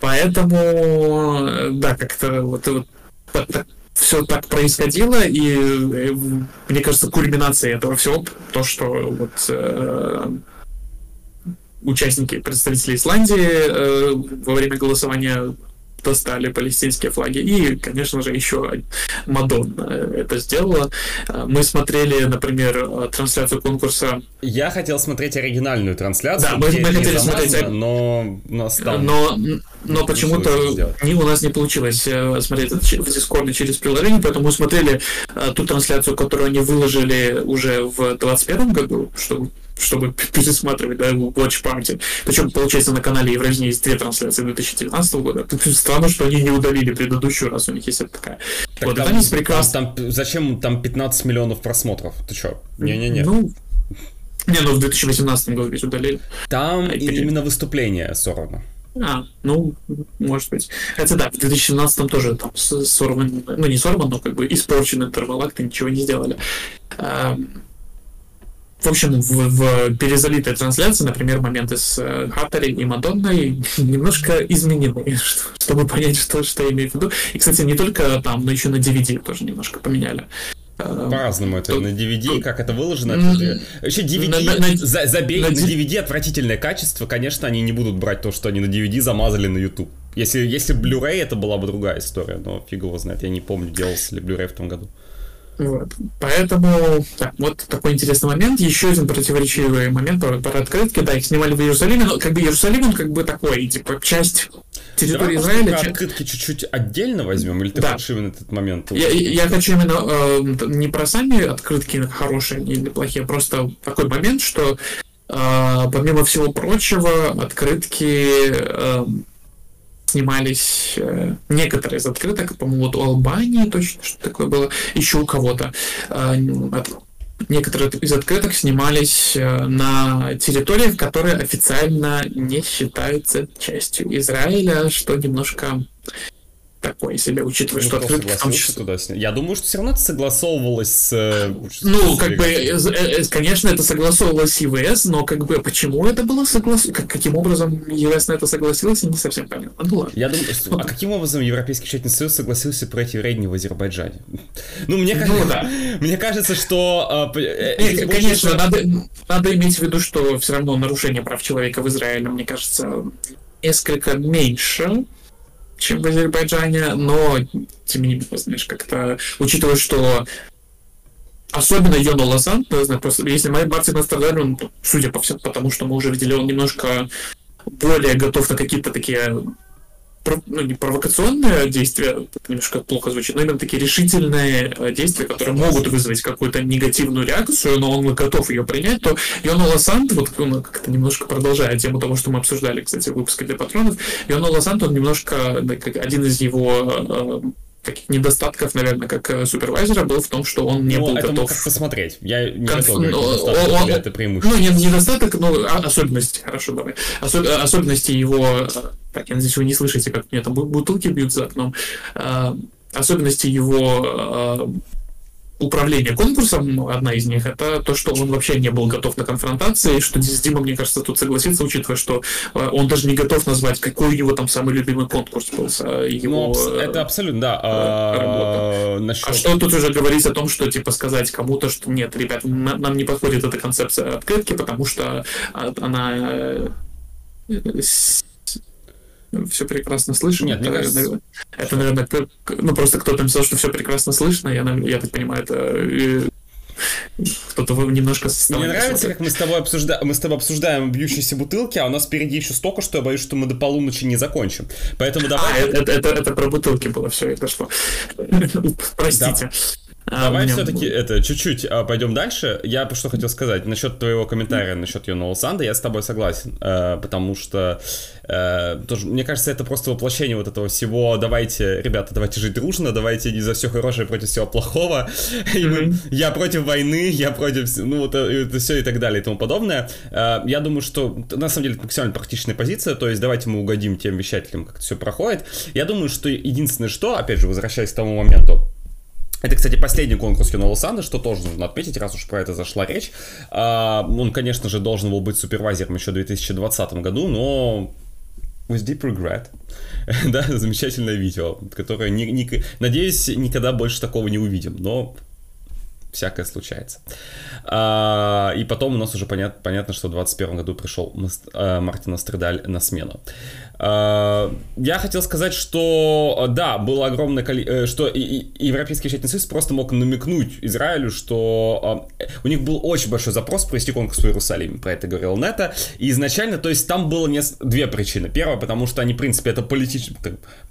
поэтому, да, как-то вот, вот все так происходило, и э, мне кажется, кульминацией этого всего то, что вот э, участники, представители Исландии э, во время голосования достали палестинские флаги. И, конечно же, еще Мадонна это сделала. Мы смотрели, например, трансляцию конкурса. Я хотел смотреть оригинальную трансляцию. Да, мы, мы хотели смотреть. Но нас там... Но, но почему-то не, у нас не получилось э, смотреть это в Дискорде через приложение, поэтому мы смотрели э, ту трансляцию, которую они выложили уже в 2021 году, чтобы чтобы (laughs) пересматривать, да, Watch Party. Причем, получается, на канале Евровидения есть две трансляции 2019 года. Тут странно, что они не удалили предыдущую, раз у них есть такая. Так вот, там, там есть прекрасно. Там, зачем там 15 миллионов просмотров? Ты что? Не-не-не. Ну, не, ну в 2018 году ведь удалили. Там а, именно выступление сорвано. А, ну, может быть. Хотя да, в 2017 тоже там сорван, ну не сорван, но как бы испорчен интервалакт, ничего не сделали. В общем, в, в перезалитой трансляции, например, моменты с э, Хаттери и Мадонной (laughs) немножко изменены, (laughs) чтобы понять, что, что я имею в виду. И, кстати, не только там, но еще на DVD тоже немножко поменяли. Э, По-разному это на DVD, как это выложено. Это... Вообще DVD, на, на, за, забей, на, на DVD отвратительное качество, конечно, они не будут брать то, что они на DVD замазали на YouTube. Если, если Blu-ray, это была бы другая история, но фиг его знает, я не помню, делался ли Blu-ray в том году. Вот. Поэтому так, вот такой интересный момент. Еще один противоречивый момент про, про открытки. Да, их снимали в Иерусалиме, но как бы Иерусалим, он как бы такой, типа, часть территории Давай Израиля. Про открытки чуть-чуть отдельно возьмем, или ты да. хочешь именно этот момент? Я, я хочу именно э, не про сами открытки хорошие или плохие, а просто такой момент, что э, помимо всего прочего, открытки э, снимались э, некоторые из открыток, по-моему, вот у Албании точно что такое было, еще у кого-то. Э, некоторые из открыток снимались э, на территориях, которые официально не считаются частью Израиля, что немножко такое себе, учитывая, ну, что открытки там... Туда Я думаю, что все равно это согласовывалось с... Э, ну, как бы, э, э, конечно, это согласовывалось с ЕВС, но как бы почему это было согласовано? Каким образом ЕВС на это согласилась, не совсем понятно. Ну ладно. Я думаю, а каким образом Европейский счетный союз согласился пройти рейдинг в Азербайджане? (laughs) Ну, мне кажется, ну, да. (laughs) мне кажется, что... Э, конечно, надо, надо иметь в виду, что все равно нарушение прав человека в Израиле, мне кажется, несколько меньше, чем в Азербайджане, но, тем не менее, знаешь, как-то, учитывая, что особенно Йону Лозан, просто, если Мартин Астрадаль, он, судя по всему, потому что мы уже видели, он немножко более готов на какие-то такие ну, не провокационные действия, немножко плохо звучит, но именно такие решительные э, действия, которые могут вызвать какую-то негативную реакцию, но он готов ее принять, то Йона Лосант, вот он как-то немножко продолжая тему того, что мы обсуждали, кстати, в выпуске для патронов, Йона Лосант, он немножко, один из его э, таких недостатков, наверное, как э, супервайзера был в том, что он не ну, был это готов... как посмотреть. Я не Конф... готов ну, он, он, это преимущество. Ну, не, недостаток, но а, особенности, хорошо, давай. Особ... Особенности его... Так, я надеюсь, вы не слышите, как мне там бутылки бьют за окном. Особенности его управление конкурсом, одна из них, это то, что он вообще не был готов на конфронтации, что с Дима, мне кажется, тут согласится, учитывая, что э, он даже не готов назвать, какой у него там самый любимый конкурс был. Его, ну, это абсолютно, да. А, насчет... а что тут уже говорить о том, что, типа, сказать кому-то, что нет, ребят, нам не подходит эта концепция открытки, потому что а, она э, все прекрасно слышно. Нет, это, мне кажется... это, наверное, ну просто кто-то написал, что все прекрасно слышно, я, я так понимаю, это кто-то немножко Мне нравится, как мы с тобой обсуждаем, мы с тобой обсуждаем бьющиеся бутылки, а у нас впереди еще столько, что я боюсь, что мы до полуночи не закончим. Поэтому давай. А, это, это, это про бутылки было, все, это что? Простите. А, Давай все-таки это чуть-чуть а, пойдем дальше. Я что хотел сказать насчет твоего комментария насчет юного Санда. Я с тобой согласен, э, потому что э, тоже, мне кажется, это просто воплощение вот этого всего. Давайте, ребята, давайте жить дружно, давайте не за все хорошее против всего плохого. (laughs) Mm-hmm. я против войны, я против, ну вот э, это все и так далее и тому подобное. Э, я думаю, что на самом деле это максимально практичная позиция. То есть давайте мы угодим тем вещателям, как это все проходит. Я думаю, что единственное, что, опять же, возвращаясь к тому моменту это, кстати, последний конкурс Юного Санда, что тоже нужно отметить, раз уж про это зашла речь. А, он, конечно же, должен был быть супервайзером еще в 2020 году, но with deep regret. (laughs) да, замечательное видео, которое, не, не, надеюсь, никогда больше такого не увидим, но всякое случается. А, и потом у нас уже понят, понятно, что в 2021 году пришел а, Мартин Астридаль на смену. А, я хотел сказать, что да, было огромное количество, э, что Европейский вещательный союз просто мог намекнуть Израилю, что а, у них был очень большой запрос провести конкурс в Иерусалиме, про это говорил Нета, и изначально, то есть там было две причины. Первая, потому что они, в принципе, это политич...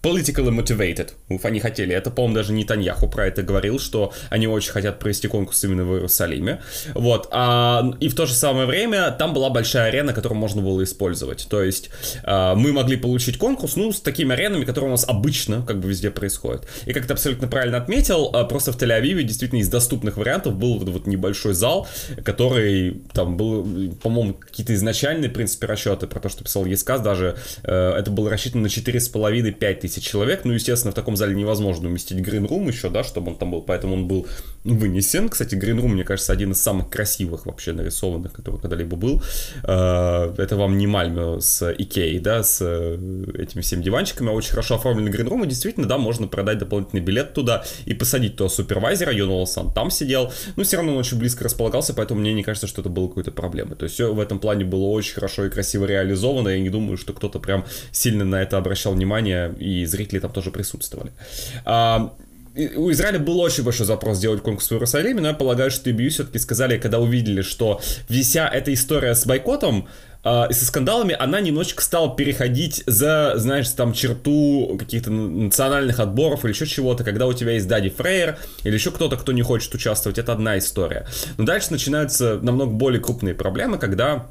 politically motivated, Уф, они хотели, это, по-моему, даже Нетаньяху про это говорил, что они очень хотят провести конкурс именно в Иерусалиме, вот, а, и в то же самое время там была большая арена, которую можно было использовать, то есть мы могли получить конкурс, ну, с такими аренами, которые у нас обычно как бы везде происходят. И как ты абсолютно правильно отметил, а, просто в Тель-Авиве действительно из доступных вариантов был вот, вот небольшой зал, который там был, по-моему, какие-то изначальные, в принципе, расчеты про то, что писал ЕСКАС, даже э, это было рассчитано на 4,5-5 тысяч человек, ну, естественно, в таком зале невозможно уместить гринрум еще, да, чтобы он там был, поэтому он был вынесен. Кстати, гринрум, мне кажется, один из самых красивых вообще нарисованных, который когда-либо был. Э, это вам не Мальме с Икеей, да, с этими всеми диванчиками, очень хорошо оформленный гринрум, и действительно, да, можно продать дополнительный билет туда и посадить то супервайзера, Йон Сан там сидел, но все равно он очень близко располагался, поэтому мне не кажется, что это было какой-то проблемой. То есть все в этом плане было очень хорошо и красиво реализовано, я не думаю, что кто-то прям сильно на это обращал внимание, и зрители там тоже присутствовали. А, у Израиля был очень большой запрос сделать конкурс в Иерусалиме, но я полагаю, что EBU все-таки сказали, когда увидели, что вся эта история с бойкотом э, и со скандалами, она немножечко стала переходить за, знаешь, там черту каких-то национальных отборов или еще чего-то, когда у тебя есть Дади Фрейер или еще кто-то, кто не хочет участвовать, это одна история. Но дальше начинаются намного более крупные проблемы, когда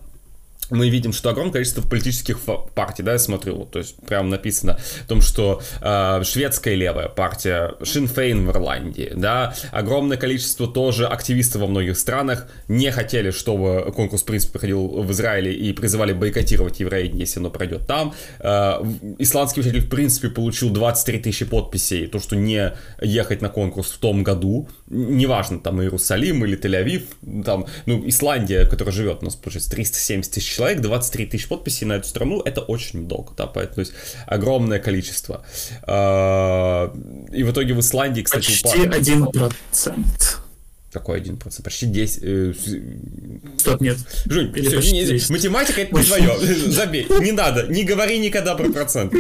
мы видим, что огромное количество политических партий, да, я смотрю, то есть прям написано о том, что э, шведская левая партия, Шинфейн в Ирландии, да, огромное количество тоже активистов во многих странах не хотели, чтобы конкурс, в принципе, проходил в Израиле и призывали бойкотировать евреи, если оно пройдет там. Э, исландский учитель, в принципе, получил 23 тысячи подписей, то, что не ехать на конкурс в том году, неважно, там, Иерусалим или Тель-Авив, там, ну, Исландия, которая живет у нас, получается, 370 тысяч человек, 23 тысячи подписей на эту страну, это очень долго, да, поэтому, то есть, огромное количество. А, и в итоге в Исландии, кстати, Почти один процент. Какой один процент? Почти 10... Э, Стоп, нет. Жень, все, не, 10. математика это не твое. (laughs) Забей. Не надо. Не говори никогда про процент.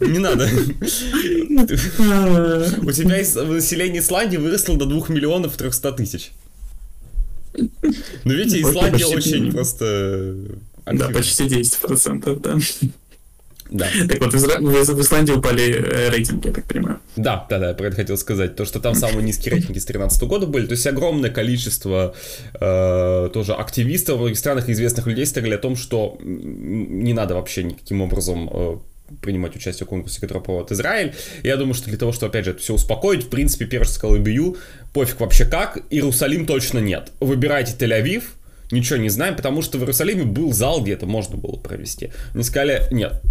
Не надо. (laughs) У тебя население Исландии выросло до 2 миллионов 300 тысяч. Ну, видите, Исландия очень просто да, почти 10%, да. Да. Так вот, в Исландии упали э, рейтинги, я так понимаю. Да, да, да, я про это хотел сказать. То, что там самые низкие (laughs) рейтинги с 2013 года были. То есть огромное количество э, тоже активистов в многих странах известных людей сказали о том, что не надо вообще никаким образом э, принимать участие в конкурсе, который проводит Израиль. Я думаю, что для того, чтобы, опять же, это все успокоить, в принципе, первый сказал Бию, пофиг вообще как, Иерусалим точно нет. Выбирайте Тель-Авив, ничего не знаем, потому что в Иерусалиме был зал, где это можно было провести. Они сказали, нет,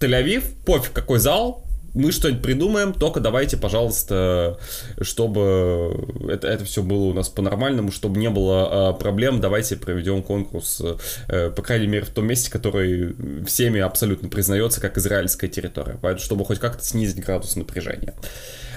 Тель-Авив, пофиг какой зал, мы что-нибудь придумаем, только давайте, пожалуйста, чтобы это, это все было у нас по-нормальному, чтобы не было э, проблем, давайте проведем конкурс, э, по крайней мере, в том месте, который всеми абсолютно признается как израильская территория, поэтому, чтобы хоть как-то снизить градус напряжения.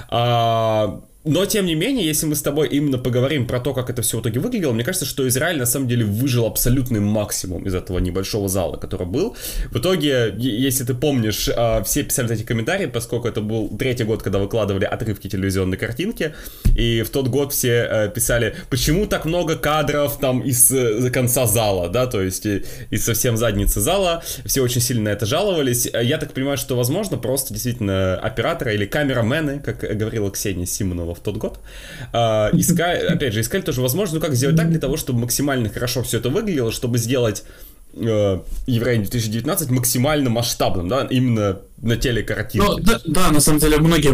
А, но, тем не менее, если мы с тобой именно поговорим про то, как это все в итоге выглядело, мне кажется, что Израиль на самом деле выжил абсолютный максимум из этого небольшого зала, который был. В итоге, если ты помнишь, а, все писали эти комментарии, поскольку это был третий год, когда выкладывали отрывки телевизионной картинки, и в тот год все э, писали, почему так много кадров там из э, конца зала, да, то есть из совсем задницы зала, все очень сильно на это жаловались. Я так понимаю, что, возможно, просто действительно операторы или камерамены, как говорила Ксения Симонова, сделанного в тот год. Э, искали, (laughs) опять же, искали тоже возможность, ну как сделать так для того, чтобы максимально хорошо все это выглядело, чтобы сделать э, Евровидение 2019 максимально масштабным, да, именно на телекартинке. Ну, да, да, на самом деле многие,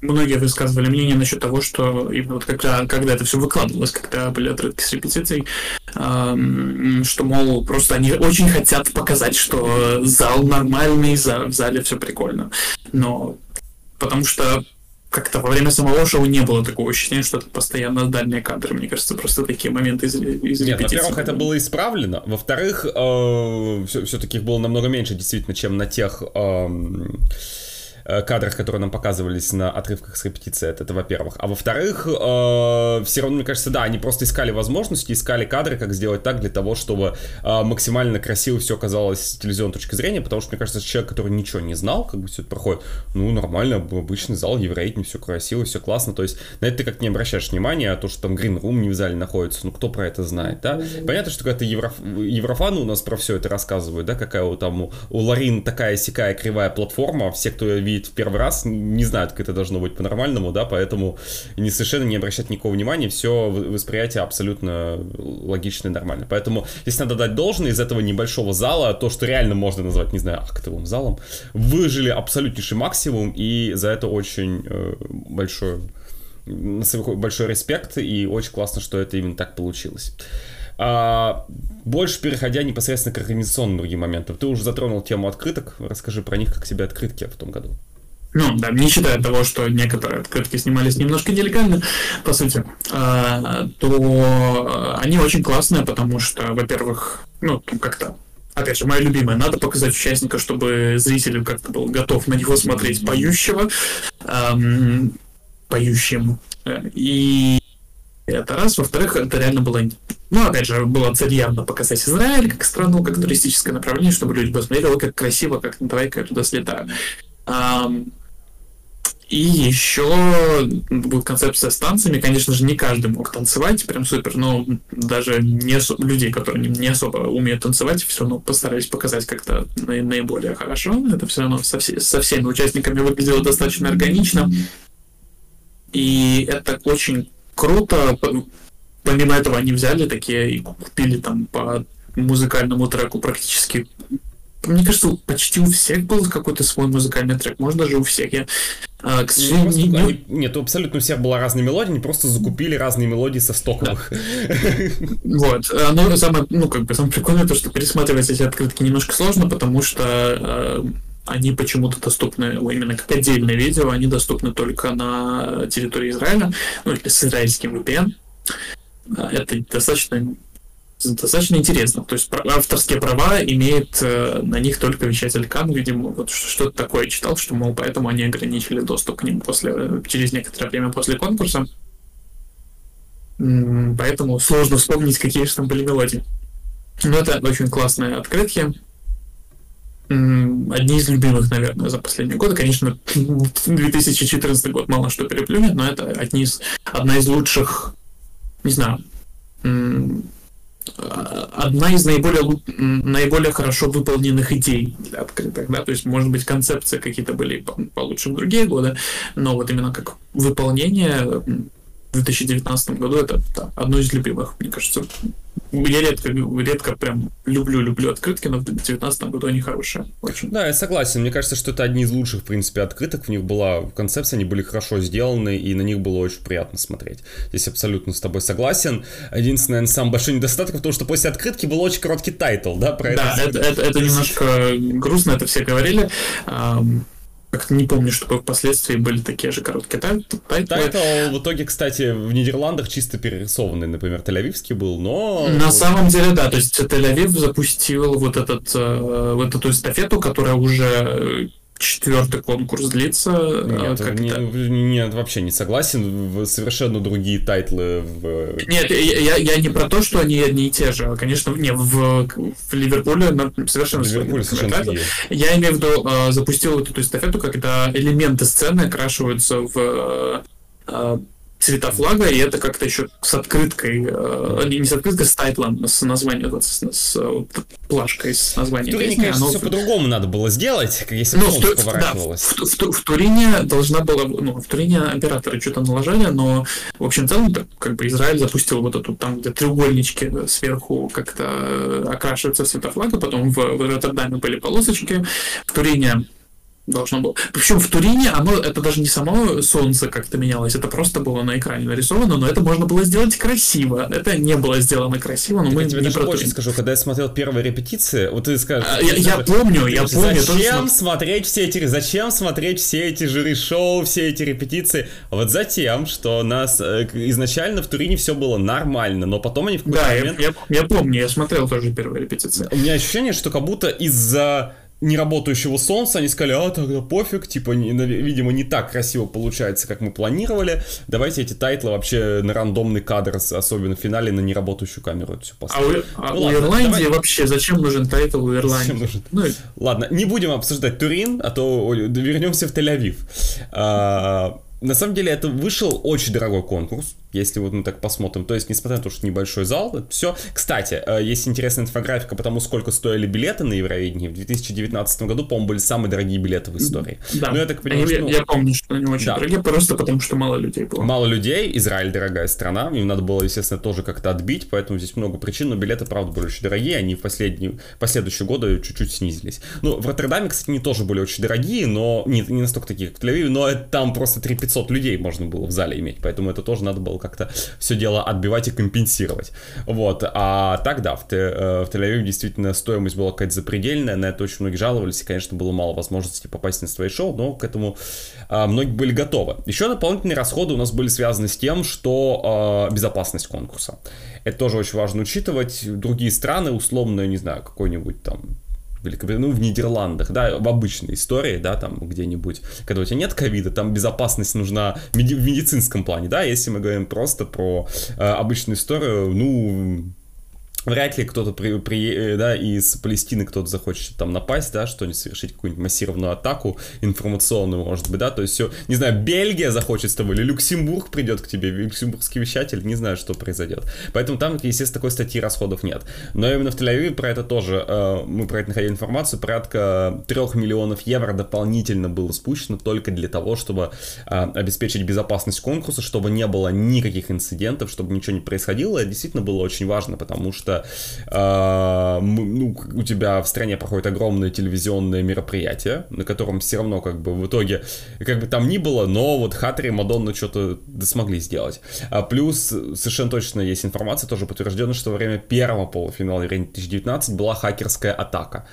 многие высказывали мнение насчет того, что именно вот когда, когда это все выкладывалось, когда были отрывки с репетицией, э, что, мол, просто они очень хотят показать, что зал нормальный, за, в зале все прикольно. Но потому что как-то во время самого шоу не было такого ощущения, что это постоянно дальние кадры. Мне кажется, просто такие моменты из, из Нет, во-первых, это было исправлено. Во-вторых, э, все-таки их было намного меньше, действительно, чем на тех... Э, кадрах, которые нам показывались на отрывках с репетиции, это, во-первых. А во-вторых, э, все равно, мне кажется, да, они просто искали возможности, искали кадры, как сделать так для того, чтобы э, максимально красиво все оказалось с телевизионной точки зрения, потому что, мне кажется, человек, который ничего не знал, как бы все это проходит, ну, нормально, обычный зал, еврейтинг, все красиво, все классно, то есть на это ты как не обращаешь внимания, а то, что там Green Room не в зале находится, ну, кто про это знает, да? Понятно, что когда евро... еврофаны у нас про все это рассказывают, да, какая у там у, у Ларин такая сякая кривая платформа, все, кто видит видит в первый раз, не знают, как это должно быть по-нормальному, да, поэтому не совершенно не обращать никакого внимания, все восприятие абсолютно логично и нормально. Поэтому здесь надо дать должное из этого небольшого зала, то, что реально можно назвать, не знаю, актовым залом, выжили абсолютнейший максимум, и за это очень э, большое большой респект, и очень классно, что это именно так получилось. А, больше переходя непосредственно к организационным другим моментам. Ты уже затронул тему открыток. Расскажи про них, как себе открытки в том году. Ну, да, не считая того, что некоторые открытки снимались немножко нелегально, по сути, а, то они очень классные, потому что, во-первых, ну, как-то опять же, моя любимая, надо показать участника, чтобы зритель как-то был готов на него смотреть поющего, эм, поющим. И это раз. Во-вторых, это реально было... Ну, опять же, было цель явно показать Израиль как страну, как туристическое направление, чтобы люди посмотрели, как красиво, как давай-ка я туда слетаю. И еще будет концепция с танцами. Конечно же, не каждый мог танцевать прям супер, но даже не особо, людей, которые не особо умеют танцевать, все равно постарались показать как-то наиболее хорошо. Это все равно со, все, со всеми участниками выглядело достаточно органично. И это очень круто. Помимо этого они взяли такие и купили там по музыкальному треку практически мне кажется, почти у всех был какой-то свой музыкальный трек, может даже у всех. Я, а, к сожалению, не, не... Нет, абсолютно у всех была разная мелодия, они просто закупили разные мелодии со стоковых. Вот. А, но самое, ну, как бы, самое прикольное то, что пересматривать эти открытки немножко сложно, потому что э, они почему-то доступны именно как отдельное видео, они доступны только на территории Израиля, ну, или с израильским VPN. Это достаточно достаточно интересно. То есть авторские права имеет э, на них только вещатель Кан, видимо, вот что-то такое читал, что, мол, поэтому они ограничили доступ к ним после, э, через некоторое время после конкурса. Поэтому сложно вспомнить, какие же там были мелодии. Но это очень классные открытки. Одни из любимых, наверное, за последние годы. Конечно, (laughs) 2014 год мало что переплюнет, но это одни из, одна из лучших, не знаю, одна из наиболее, наиболее хорошо выполненных идей для открыток, да, то есть, может быть, концепции какие-то были получше в другие годы, но вот именно как выполнение в 2019 году это да, одно из любимых, мне кажется, я редко, редко прям люблю-люблю открытки, но в 2019 году они хорошие. Очень. Да, я согласен. Мне кажется, что это одни из лучших, в принципе, открыток. В них была концепция, они были хорошо сделаны, и на них было очень приятно смотреть. Здесь абсолютно с тобой согласен. Единственное, наверное, самый большой недостаток в том, что после открытки был очень короткий тайтл, да, про да, это. Да, это, это, это немножко грустно, это все говорили как-то не помню, чтобы впоследствии были такие же короткие тайтлы. Тайтл в итоге, кстати, в Нидерландах чисто перерисованный, например, Тель-Авивский был, но... На самом деле, да, то есть Тель-Авив запустил вот, этот, э, вот эту эстафету, которая уже четвертый конкурс длится. Нет, как не, нет, вообще не согласен. Совершенно другие тайтлы. В... Нет, я, я не про то, что они одни и те же. Конечно, не, в, в Ливерпуле совершенно, Ливерпуле совершенно. Я имею в виду, э, запустил вот эту эстафету, когда элементы сцены окрашиваются в э, цвета флага, и это как-то еще с открыткой, э, не с открыткой, с тайтлом, с названием, с, с, с вот, плашкой с названием. В Турине, песни, конечно, оно... все по-другому надо было сделать, если ну, в. Да, в, в, в, в Турине должна была, ну, в Турине операторы что-то налажали, но в общем целом, как бы Израиль запустил вот эту там, где треугольнички сверху как-то окрашиваются в цвета флага, потом в, в Роттердаме были полосочки, в Турине должно было. Причем в Турине оно, это даже не само солнце как-то менялось, это просто было на экране нарисовано, но это можно было сделать красиво. Это не было сделано красиво, но так мы я тебе не даже больше скажу, когда я смотрел первые репетиции, вот ты скажешь... А, я, я помню, я помню. Зачем смотреть все эти, зачем смотреть все эти жюри-шоу, все эти репетиции? Вот затем, что нас э, изначально в Турине все было нормально, но потом они в какой-то да, момент... я, я, я помню, я смотрел тоже первые репетиции. У меня ощущение, что как будто из-за неработающего солнца, они сказали, а, тогда пофиг, типа, не, видимо, не так красиво получается, как мы планировали, давайте эти тайтлы вообще на рандомный кадр, особенно в финале, на неработающую камеру это все поставим. А, у, а ну, у ладно, Ирландии давай... вообще зачем нужен тайтл у Ирландии? Нужен? Ну, ладно, не будем обсуждать Турин, а то вернемся в Тель-Авив. А, на самом деле это вышел очень дорогой конкурс, если вот мы так посмотрим. То есть, несмотря на то, что небольшой зал, это все. Кстати, э, есть интересная инфографика по тому, сколько стоили билеты на Евровидении. В 2019 году, по-моему, были самые дорогие билеты в истории. Да, Но я, так понимаю, я, что, ну... я помню, что они очень да. дорогие, просто потому что мало людей было. Мало людей, Израиль дорогая страна, им надо было, естественно, тоже как-то отбить, поэтому здесь много причин, но билеты, правда, были очень дорогие, они в последние, последующие годы чуть-чуть снизились. Ну, в Роттердаме, кстати, они тоже были очень дорогие, но не, не настолько такие, как в Тель-Авиве, но там просто 3 500 людей можно было в зале иметь, поэтому это тоже надо было как-то все дело отбивать и компенсировать. Вот, а так да, в, э, в Тель-Авиве действительно стоимость была какая-то запредельная, на это очень многие жаловались, и, конечно, было мало возможностей попасть на свои шоу, но к этому а, многие были готовы. Еще дополнительные расходы у нас были связаны с тем, что а, безопасность конкурса. Это тоже очень важно учитывать. Другие страны, условно, не знаю, какой-нибудь там Великобритании, ну, в Нидерландах, да, в обычной истории, да, там где-нибудь, когда у тебя нет ковида, там безопасность нужна в медицинском плане, да, если мы говорим просто про э, обычную историю, ну, Вряд ли кто-то при, при, э, да, из Палестины кто-то захочет там напасть, да, что-нибудь совершить какую-нибудь массированную атаку информационную, может быть, да, то есть все, не знаю, Бельгия захочет с тобой, или Люксембург придет к тебе, люксембургский вещатель, не знаю, что произойдет. Поэтому там, естественно, такой статьи расходов нет. Но именно в Тель-Авиве про это тоже, э, мы про это находили информацию, порядка 3 миллионов евро дополнительно было спущено только для того, чтобы э, обеспечить безопасность конкурса, чтобы не было никаких инцидентов, чтобы ничего не происходило. Это действительно было очень важно, потому что что э, ну, у тебя в стране проходит огромное телевизионное мероприятие, на котором все равно как бы в итоге, как бы там ни было, но вот Хатри и Мадонна что-то смогли сделать. А плюс совершенно точно есть информация, тоже подтверждена, что во время первого полуфинала Евровидения 2019 была хакерская атака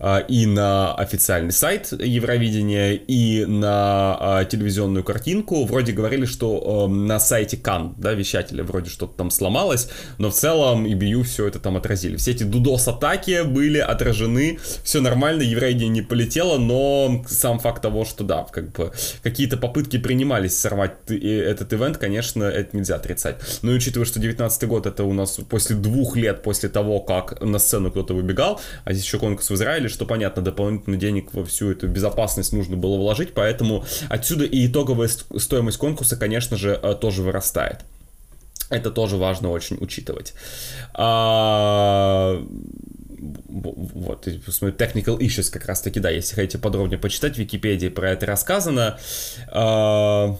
э, и на официальный сайт Евровидения, и на э, телевизионную картинку. Вроде говорили, что э, на сайте Кан, да, вещателя, вроде что-то там сломалось, но в целом EBU все это там отразили. Все эти дудос-атаки были отражены, все нормально, Еврейдия не полетела, но сам факт того, что да, как бы какие-то попытки принимались сорвать этот ивент, конечно, это нельзя отрицать. Но учитывая, что 19 год это у нас после двух лет после того, как на сцену кто-то выбегал, а здесь еще конкурс в Израиле, что понятно, дополнительный денег во всю эту безопасность нужно было вложить, поэтому отсюда и итоговая стоимость конкурса, конечно же, э, тоже вырастает. Это тоже важно очень учитывать. А, вот, посмотрю, technical issues как раз таки, да, если хотите подробнее почитать, в Википедии про это рассказано. А,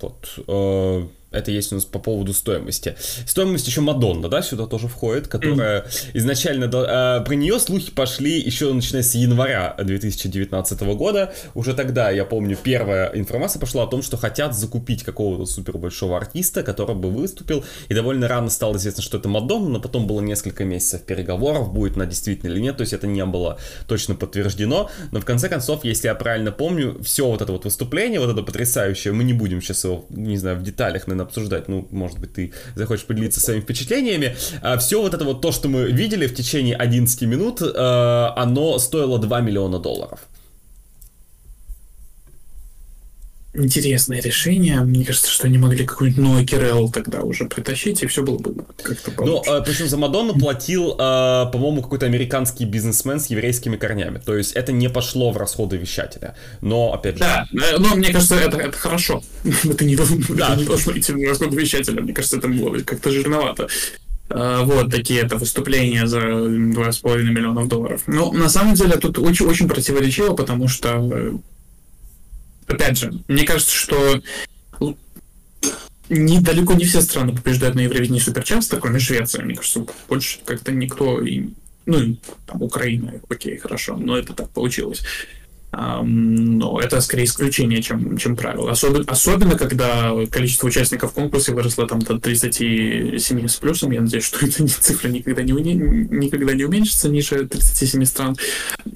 вот, а, это есть у нас по поводу стоимости. Стоимость еще Мадонна, да, сюда тоже входит, которая изначально... Э, про нее слухи пошли еще начиная с января 2019 года. Уже тогда, я помню, первая информация пошла о том, что хотят закупить какого-то супер большого артиста, который бы выступил. И довольно рано стало известно, что это Мадонна, но потом было несколько месяцев переговоров, будет она действительно или нет. То есть это не было точно подтверждено. Но в конце концов, если я правильно помню, все вот это вот выступление, вот это потрясающее, мы не будем сейчас его, не знаю, в деталях, наверное, обсуждать, ну, может быть, ты захочешь поделиться своими впечатлениями. А, все вот это вот то, что мы видели в течение 11 минут, а, оно стоило 2 миллиона долларов. Интересное решение. Мне кажется, что они могли какой-нибудь Ноа Кирелл тогда уже притащить, и все было бы как-то ну, получше. Ну, причем за Мадонну платил, по-моему, какой-то американский бизнесмен с еврейскими корнями. То есть это не пошло в расходы вещателя. Но, опять же... Да, э, но мне кажется, это, это хорошо. (laughs) Это не должно, да. это не должно идти в расходы вещателя. Мне кажется, это было как-то жирновато. А, вот такие это выступления за 2,5 миллионов долларов. Ну, на самом деле, тут очень, очень противоречиво, потому что, э, опять же, мне кажется, что не, далеко не все страны побеждают на Евровидении супер часто, кроме Швеции. Мне кажется, больше как-то никто... Ну, там, Украина, окей, хорошо, но это так получилось но это скорее исключение, чем, чем правило. Особенно, особенно, когда количество участников конкурса выросло там до 37 с плюсом. Я надеюсь, что (laughs) эта цифра никогда не, никогда не уменьшится ниже 37 стран.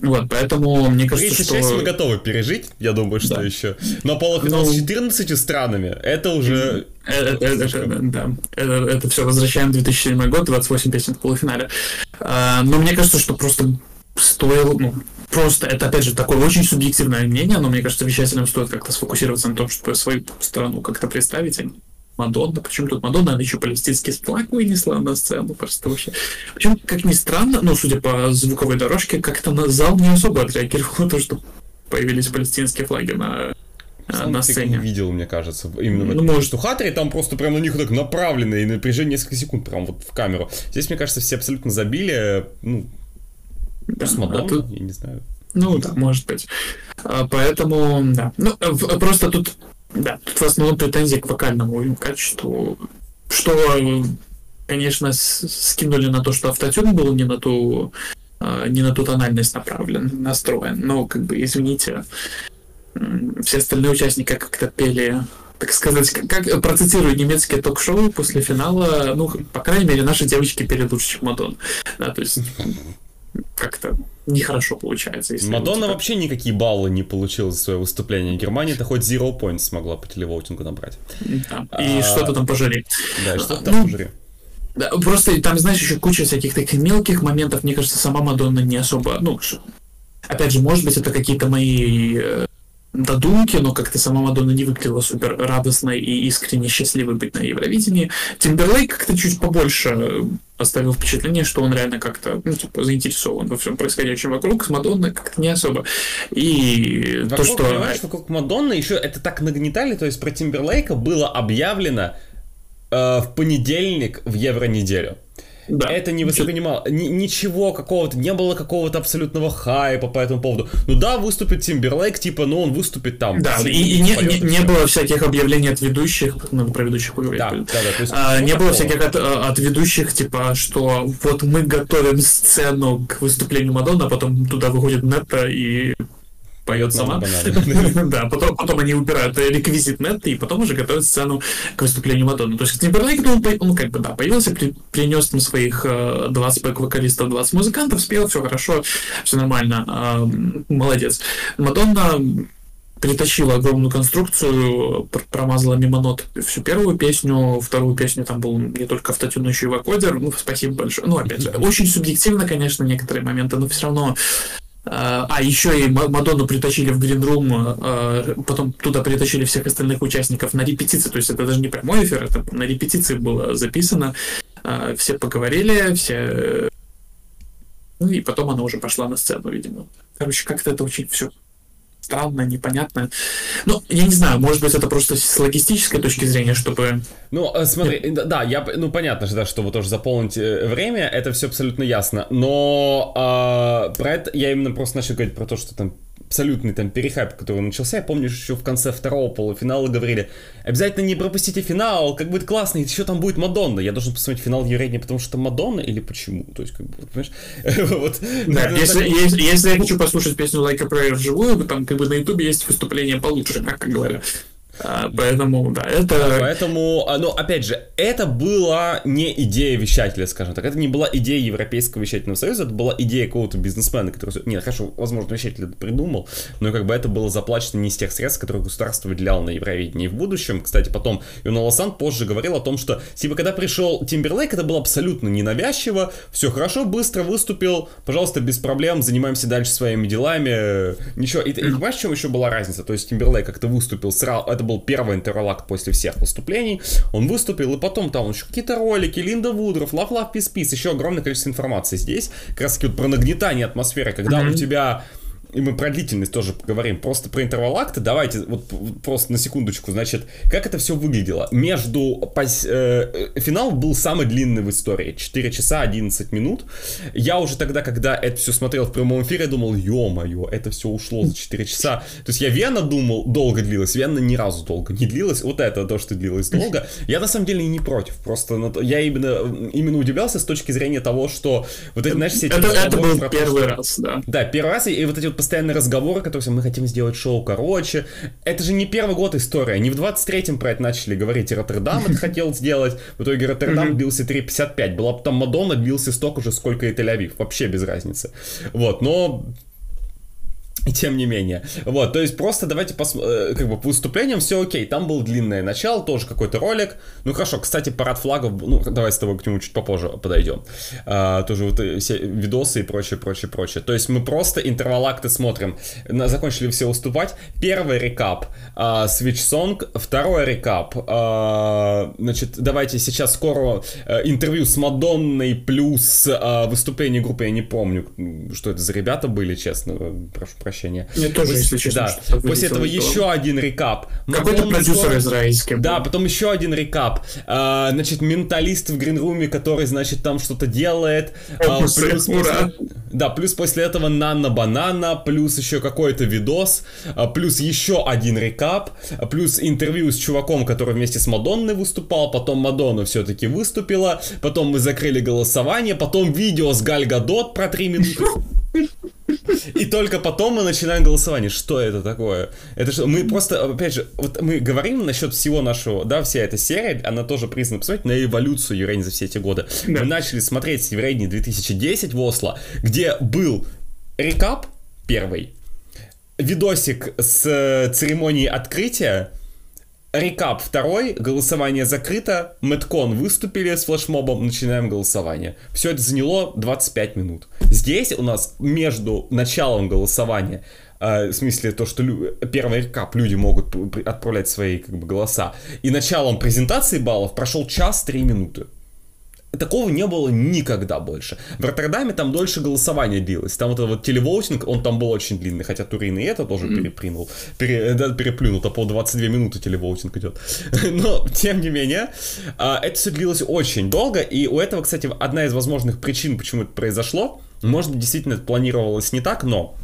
Вот, поэтому мне кажется, что... мы готовы пережить, я думаю, что да. еще. Но полуфинал ну... с 14 странами, это уже... Это, это, это, да, это, это все возвращаем 2007 год, 28 песен в полуфинале. А, но мне кажется, что просто стоило, ну, просто это, опять же, такое очень субъективное мнение, но мне кажется, вещателям стоит как-то сфокусироваться на том, чтобы свою страну как-то представить, а Мадонна, почему тут Мадонна, она еще палестинский флаг вынесла на сцену, просто вообще. Причем, как ни странно, ну, судя по звуковой дорожке, как-то на зал не особо отреагировал на то, что появились палестинские флаги на сам на сцене. не видел, мне кажется. Именно ну, может. Что Хатри там просто прям на них так направлено и напряжение несколько секунд прям вот в камеру. Здесь, мне кажется, все абсолютно забили, ну, Да, а тут... я не знаю. Ну да, может быть. А, поэтому, да. Ну, просто тут, да, тут в основном претензии к вокальному качеству, что, конечно, скинули на то, что автотюн был не на ту, а, не на ту тональность направлен, настроен. Но, как бы, извините, все остальные участники как-то пели так сказать, как, как процитирую немецкие ток-шоу после финала, ну, по крайней мере, наши девочки пели лучше, чем Мадон. Да, то есть как-то нехорошо получается. Если Мадонна типа... вообще никакие баллы не получила за свое выступление. Германия-то хоть zero points смогла по телевоутингу набрать. Да. И а... что-то там пожалеть. Да, и что-то там ну. Да, просто там, знаешь, еще куча всяких таких мелких моментов. Мне кажется, сама Мадонна не особо, ну, опять же, может быть, это какие-то мои э, додумки, но как-то сама Мадонна не выглядела супер радостной и искренне счастливой быть на Евровидении. Тимберлейк как-то чуть побольше оставил впечатление, что он реально как-то, ну, типа, заинтересован во всем происходящем вокруг, с Мадонной как-то не особо. И вокруг, то, что... Понимаешь, вокруг Мадонны еще это так нагнетали, то есть про Тимберлейка было объявлено э, в понедельник в Евронеделю. Да. Это не воспринимал. Ни, ничего какого-то, не было какого-то абсолютного хайпа по этому поводу. Ну да, выступит Тимберлейк, типа, ну он выступит там. Да, и, и не, не, не было всяких объявлений от ведущих, надо про ведущих поговорить. Да, да, да. То есть, а, не было всяких от, от ведущих, типа, что вот мы готовим сцену к выступлению Мадонны, а потом туда выходит Нетта и поет сама. (laughs) да, потом, потом они убирают реквизит нет, и потом уже готовят сцену к выступлению Мадонны. То есть Тимберлейк, ну, он как бы, да, появился, при, принес там своих 20 бэк-вокалистов, 20 музыкантов, спел, все хорошо, все нормально, э, молодец. Мадонна притащила огромную конструкцию, промазала мимо нот всю первую песню, вторую песню там был не только автотюн, но еще и вокодер. Ну, спасибо большое. Ну, опять же, (laughs) очень субъективно, конечно, некоторые моменты, но все равно а, а еще и Мадонну притащили в Гринрум, а, потом туда притащили всех остальных участников на репетиции, то есть это даже не прямой эфир, это на репетиции было записано, а, все поговорили, все... Ну и потом она уже пошла на сцену, видимо. Короче, как-то это очень все странно, непонятно. Ну, я не знаю, может быть, это просто с логистической точки зрения, чтобы... Ну, э, смотри, да, я, ну, понятно же, да, чтобы тоже заполнить э, время, это все абсолютно ясно, но э, про это я именно просто начал говорить про то, что там абсолютный там перехайп, который начался. Я помню, еще в конце второго полуфинала говорили, обязательно не пропустите финал, как будет классно, еще там будет Мадонна. Я должен посмотреть финал Евредия, потому что Мадонна или почему? То есть, как бы, понимаешь? (laughs) вот. Да, если, если, если я хочу послушать песню Like a Prayer вживую, там как бы на ютубе есть выступление получше, как говорят. А, поэтому, да, это... Поэтому, а, ну, опять же, это была не идея вещателя, скажем так. Это не была идея Европейского вещательного союза, это была идея какого-то бизнесмена, который... Нет, хорошо, возможно, вещатель это придумал, но как бы это было заплачено не из тех средств, которые государство выделяло на Евровидении. в будущем, кстати, потом Юна Лосан позже говорил о том, что, типа, когда пришел Тимберлейк, это было абсолютно ненавязчиво, все хорошо, быстро выступил, пожалуйста, без проблем, занимаемся дальше своими делами, ничего. И, и понимаешь, в чем еще была разница? То есть Тимберлейк как-то выступил сразу, это был первый интерлакт после всех выступлений, он выступил, и потом там еще какие-то ролики, Линда Вудров, Love Love Peace Peace, еще огромное количество информации здесь, как раз таки вот про нагнетание атмосферы, когда mm-hmm. у тебя и мы про длительность тоже поговорим, просто про интервал акта, давайте вот просто на секундочку, значит, как это все выглядело. Между, э, финал был самый длинный в истории, 4 часа 11 минут. Я уже тогда, когда это все смотрел в прямом эфире, думал, ё-моё, это все ушло за 4 часа. То есть я Вена думал, долго длилось, Вена ни разу долго не длилась, вот это то, что длилось долго. Я на самом деле и не против, просто я именно, именно удивлялся с точки зрения того, что вот это, знаешь, все. Это, это был первый раз, да. Да, первый раз, и вот эти вот постоянные разговоры, которые мы хотим сделать шоу короче. Это же не первый год история. Не в 23-м про это начали говорить. И Роттердам это хотел (laughs) сделать. В итоге Роттердам длился 3.55. Была потом Мадонна, длился столько же, сколько и Тель-Авив. Вообще без разницы. Вот, но (laughs) тем не менее. Вот, то есть просто давайте посмотрим, э, как бы по выступлениям все окей. Там был длинное начало, тоже какой-то ролик. Ну хорошо, кстати, парад флагов, ну давай с тобой к нему чуть попозже подойдем. А, тоже вот э, все видосы и прочее, прочее, прочее. То есть мы просто интервал смотрим. На, закончили все выступать. Первый рекап а, Switch Song, второй рекап. А, значит, давайте сейчас скоро а, интервью с Мадонной плюс а, выступление группы, я не помню, что это за ребята были, честно, прошу прощения прощения. Мне тоже, если честно, да. После этого еще один рекап. Какой-то продюсер израильский. Да, потом еще один рекап. А, значит, менталист в гринруме, который, значит, там что-то делает. А, плюс. После, да, плюс после этого Нанна Банана, плюс еще какой-то видос, а, плюс еще один рекап, плюс интервью с чуваком, который вместе с Мадонной выступал, потом Мадонна все-таки выступила, потом мы закрыли голосование, потом видео с Галь Гадот про три минуты. (laughs) И только потом мы начинаем голосование. Что это такое? Это что? Мы просто, опять же, вот мы говорим насчет всего нашего, да, вся эта серия, она тоже признана посмотреть на эволюцию Еврейни за все эти годы. Да. Мы начали смотреть Еврейни 2010 в Осло, где был рекап первый, видосик с церемонии открытия, Рекап второй, голосование закрыто, Мэткон выступили с флешмобом, начинаем голосование. Все это заняло 25 минут. Здесь у нас между началом голосования э, в смысле то, что лю- первый рекап люди могут отправлять свои как бы, голоса, и началом презентации баллов прошел час 3 минуты. Такого не было никогда больше. В Роттердаме там дольше голосование длилось. Там вот этот вот телевоутинг, он там был очень длинный, хотя Турин и это тоже перепринул, пере, да, переплюнул, то по 22 минуты телевоутинг идет. (laughs) Но, тем не менее, а, это все длилось очень долго, и у этого, кстати, одна из возможных причин, почему это произошло, может, действительно планировалось не так, но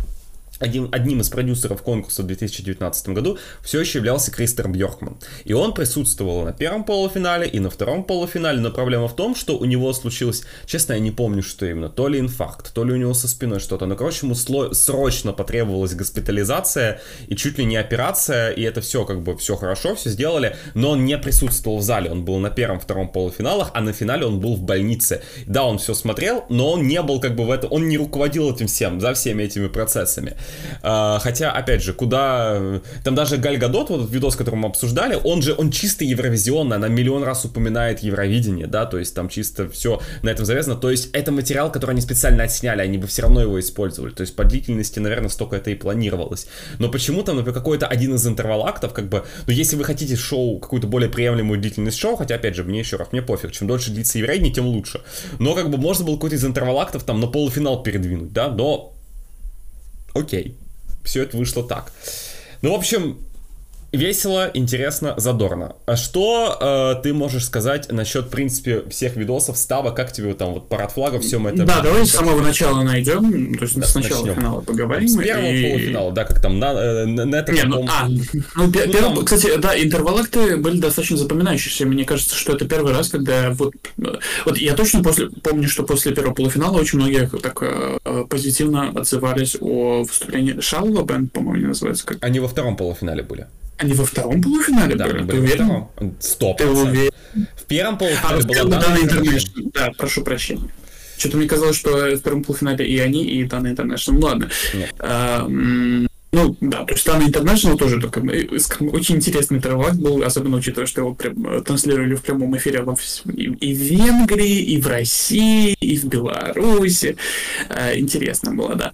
один, одним из продюсеров конкурса в 2019 году все еще являлся Кристер Бьоркман. И он присутствовал на первом полуфинале и на втором полуфинале, но проблема в том, что у него случилось, честно, я не помню, что именно, то ли инфаркт, то ли у него со спиной что-то, но, короче, ему сло- срочно потребовалась госпитализация и чуть ли не операция, и это все, как бы, все хорошо, все сделали, но он не присутствовал в зале, он был на первом, втором полуфиналах, а на финале он был в больнице. Да, он все смотрел, но он не был, как бы, в этом, он не руководил этим всем, за всеми этими процессами. А, хотя, опять же, куда... Там даже Галь Гадот, вот видос, который мы обсуждали, он же, он чисто евровизионный, она миллион раз упоминает Евровидение, да, то есть там чисто все на этом завязано. То есть это материал, который они специально отсняли, они бы все равно его использовали. То есть по длительности, наверное, столько это и планировалось. Но почему-то, например, какой-то один из интервал-актов, как бы, ну, если вы хотите шоу, какую-то более приемлемую длительность шоу, хотя, опять же, мне еще раз, мне пофиг, чем дольше длится Евровидение, тем лучше. Но, как бы, можно было какой-то из интервал-актов там на полуфинал передвинуть, да, но окей все это вышло так. Ну, в общем, весело, интересно, задорно. А что э, ты можешь сказать насчет, в принципе, всех видосов, става, как тебе там вот парад флагов, все мы это... Да, давай с самого начала найдем, то есть да, сначала начнем. финала поговорим. С первого и... полуфинала, да, как там на, э, на, на этом... Не, ну, а, (laughs) ну, ну перв... там... кстати, да, интервалакты были достаточно запоминающиеся, мне кажется, что это первый раз, когда вот... Вот я точно после, помню, что после первого полуфинала очень многие так э, позитивно отзывались о выступлении Шалва Бенд, по-моему, называется. Как... Они во втором полуфинале были. Они во втором полуфинале Да, были? Ты уверен? втором. Сто Ты уверен? В первом А, полуфинале была первом Дана Интернешнл. Да, прошу прощения. Что-то мне казалось, что в втором полуфинале и они, и Дана Интернешнл. Ну ладно. Нет. А, Ну, да, то есть Дана Интернешнл тоже только э, очень интересный интервал был, особенно учитывая, что его прям, э, транслировали в прямом эфире во и, и в Венгрии, и в России, и в Беларуси. А, Интересно было, да.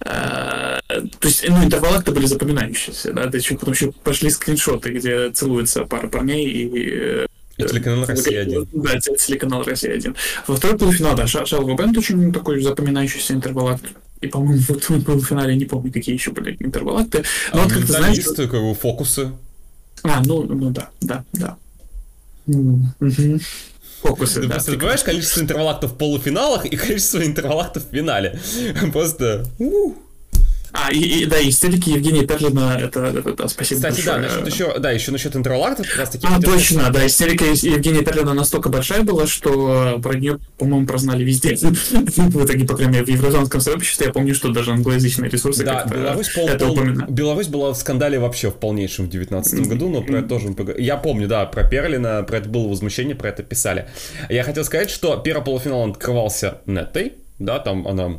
А, То есть, ну, интервалы-то были запоминающиеся, да, да еще потом еще пошли скриншоты, где целуются пара парней и э, И телеканал «Россия-1». Да, те- телеканал «Россия-1». Во второй полуфинал, да, Ша- Шалва Бенд очень такой запоминающийся интервалакт. И, по-моему, (laughs) в этом полуфинале не помню, какие еще были интервалакты. Но А вот как ты знаешь... как бы фокусы. А, ну, ну да, да, да. Фокусы, Ты да. просто понимаешь количество интервалактов в полуфиналах и количество (laughs) интервалактов в финале. Просто... А, и, и- да, истерики Евгения Перлина, это, это- да, спасибо Кстати, да, большое. насчет еще, да, еще насчет интервалактов как раз таки. А, точно, да, истерика Ев- Евгения Перлина настолько большая была, что про нее, по-моему, прознали везде. (laughs) В итоге, по крайней мере, в евразионском сообществе я помню, что даже англоязычные ресурсы Да, как-то Беларусь, пол- это пол- упоминали. Беларусь была в скандале вообще в полнейшем в 19 году, но про это тоже мы поговорим. Я помню, да, про Перлина, про это было возмущение, про это писали. Я хотел сказать, что первый полуфинал открывался Неттой, да, там она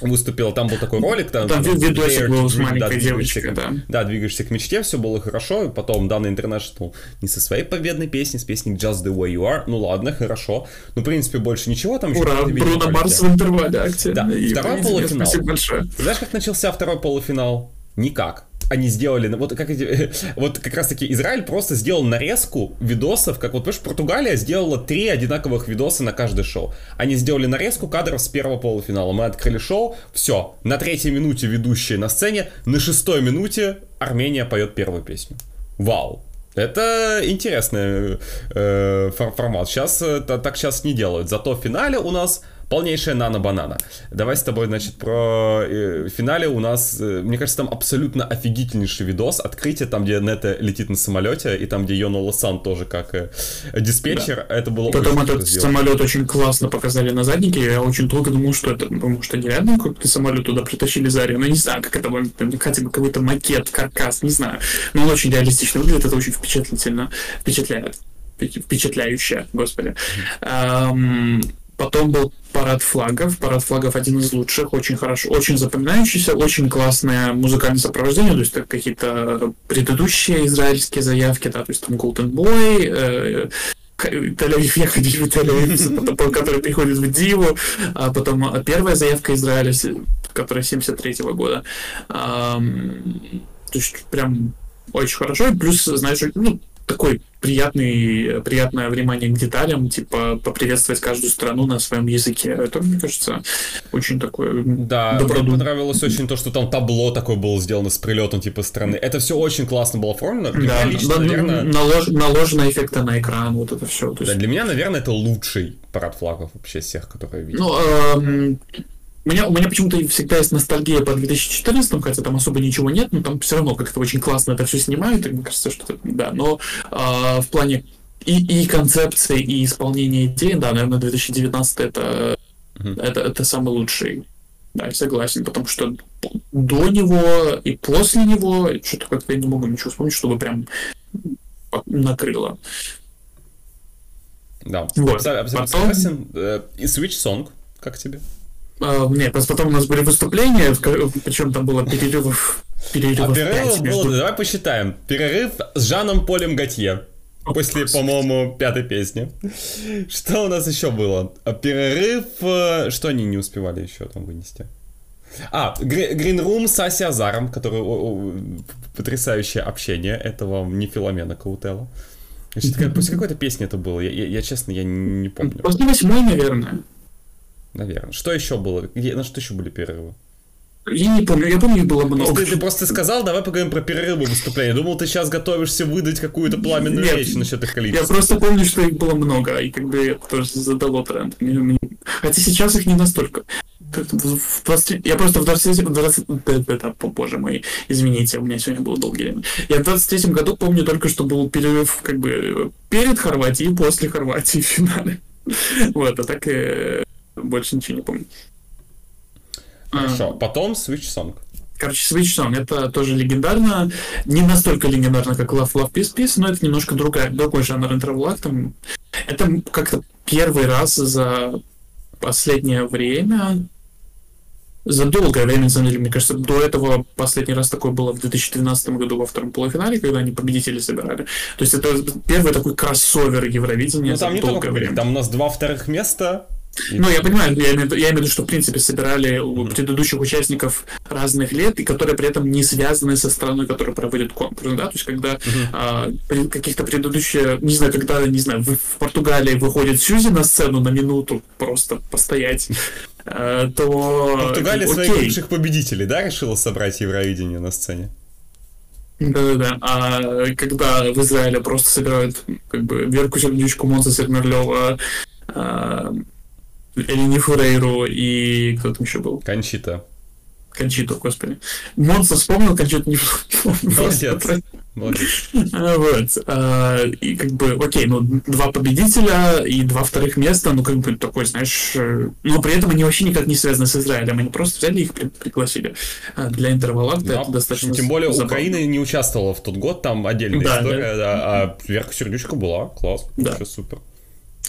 выступила, там был такой ролик, там, Там типа, видосик был с маленькой да, девочкой, к- да. Да, двигаешься к мечте, все было хорошо, и потом Дана Интернешнл не со своей победной песней, с песней Just the Way You Are, ну ладно, хорошо, ну, в принципе, больше ничего, там еще Ура, Бруно. Марс в интервале. Да, И второй полуфинал. Спасибо большое. Знаешь, как начался второй полуфинал? Никак. Они сделали, вот как (laughs) вот как раз таки Израиль просто сделал нарезку видосов, как вот, понимаешь, Португалия сделала три одинаковых видоса на каждое шоу. Они сделали нарезку кадров с первого полуфинала. Мы открыли шоу, все, на третьей минуте ведущие на сцене, на шестой минуте Армения поет первую песню. Вау. Это интересный э, фор- формат. Сейчас э, та- так сейчас не делают. Зато в финале у нас полнейшая нано-банана. Давай с тобой, значит, про э, финале у нас, э, мне кажется, там абсолютно офигительнейший видос. Открытие, там, где Нета летит на самолете, и там, где Йона Лосан тоже как э, диспетчер. Это было Потом этот сделано. самолет очень классно показали на заднике. Я очень долго думал, что это, потому что нереально как-то самолет туда притащили заре. Ну, не знаю, как это там, хотя бы какой-то макет, каркас, не знаю. Но он очень реалистично выглядит, это очень впечатлительно, впечатляет. Впечат- Впечатляюще, господи. Ам, Потом был парад флагов. Парад флагов один из лучших, очень хорошо, очень запоминающийся, очень классное музыкальное сопровождение, то есть какие-то предыдущие израильские заявки, да, то есть там Golden Boy, э, Тель-Авив, я ходил в Тель-Авив, (laughs) который приходит в Диву, а потом а, первая заявка Израиля, которая 73 года. Ам, То есть прям очень хорошо, и плюс, знаешь, ну, такой приятный, приятное внимание к деталям, типа поприветствовать каждую страну на своем языке. Это, мне кажется, очень такое Да, мне добродумное. понравилось очень то, что там табло такое было сделано с прилетом типа страны. Это все очень классно было оформлено. Для Да, меня лично, да, наверное, налож- наложено эффекты на экран, вот это все. да, для меня, наверное, это лучший парад флагов вообще всех, которые я видел. Ну, эм, у меня, у меня почему-то всегда есть ностальгия по 2014, хотя там особо ничего нет, но там все равно как-то очень классно это все снимают, и мне кажется, что это, да, но а, в плане и, и концепции, и исполнения идей, да, наверное, 2019 это, Мгм. это, это самый лучший. Да, я согласен, потому что до него и после него что-то как-то я не могу ничего вспомнить, чтобы прям накрыло. Да, Вот. абсолютно, Потом- согласен. Э, И Switch Song, как тебе? А, нет, просто потом у нас были выступления, причем там было перерывов, А перерывов перерыв пять был, между... давай посчитаем. Перерыв с Жаном Полем Готье. После, по-моему, пятой песни. Что у нас еще было? А Перерыв... э, Что они не успевали еще там вынести? А, Green Room с Аси Азаром, который о, о, потрясающее общение. Это вам не Филомена Каутела. Значит, после какой-то песни это было? Я, я- я, честно, я не, не помню. После восьмой, наверное. Наверное. Что еще было? На что еще были перерывы? Я не помню, я помню, их было много. ты, ты просто сказал, давай поговорим про перерывы выступления. Думал, ты сейчас готовишься выдать какую-то пламенную Нет, речь насчет их Я количества. просто помню, что их было много, и как бы это тоже задало тренд. Хотя сейчас их не настолько. В- в 20 Я просто в 23 в 20 да, да, да, о, боже мой, извините, у меня сегодня был долгий день. Я в 23 году помню только, что был перерыв как бы перед Хорватией и после Хорватии в финале. (laughs) Вот, а так э, больше ничего не помню. А, Хорошо, потом Switch Song. Короче, Switch Song это тоже легендарно. Не настолько легендарно, как Love Love Peace Peace, но это немножко другая, другой жанр интервалак. Там, это как-то первый раз за последнее время, за долгое время, на самом деле, мне кажется, до этого последний раз такое было в 2012 году во втором полуфинале, когда они победителей собирали. То есть это первый такой кроссовер Евровидения ну, там за долгое только, время. Там у нас два вторых места, ну, я понимаю, я имею, в виду- я имею в виду, что, в принципе, собирали у предыдущих участников разных лет, и которые при этом не связаны со страной, которая проводит конкурс, да, то есть когда а, при- каких-то предыдущие, не знаю, когда, не знаю, в, в Португалии выходит Сьюзи на сцену на минуту просто постоять, э, то... Португалия окей. своих лучших победителей, да, решила собрать Евровидение на сцене? Да-да-да. А когда в Израиле просто собирают как бы Верку Сердючку, Монса Сермерлева, а, Элини Фурейру и кто там еще был? Кончита. Кончиту, господи. Монса вспомнил, Кончиту не вспомнил. Молодец. А, Вот. А, И как бы, окей, ну, два победителя и два вторых места, ну, как бы такой, знаешь, э, но при этом они вообще никак не связаны с Израилем, они просто взяли их, при- пригласили А для интервалакта, Да, это достаточно Тем более забавно. Украина не участвовала в тот год, там отдельная Да, история, да, а Верка Сердючка была, класс, Да. вообще супер.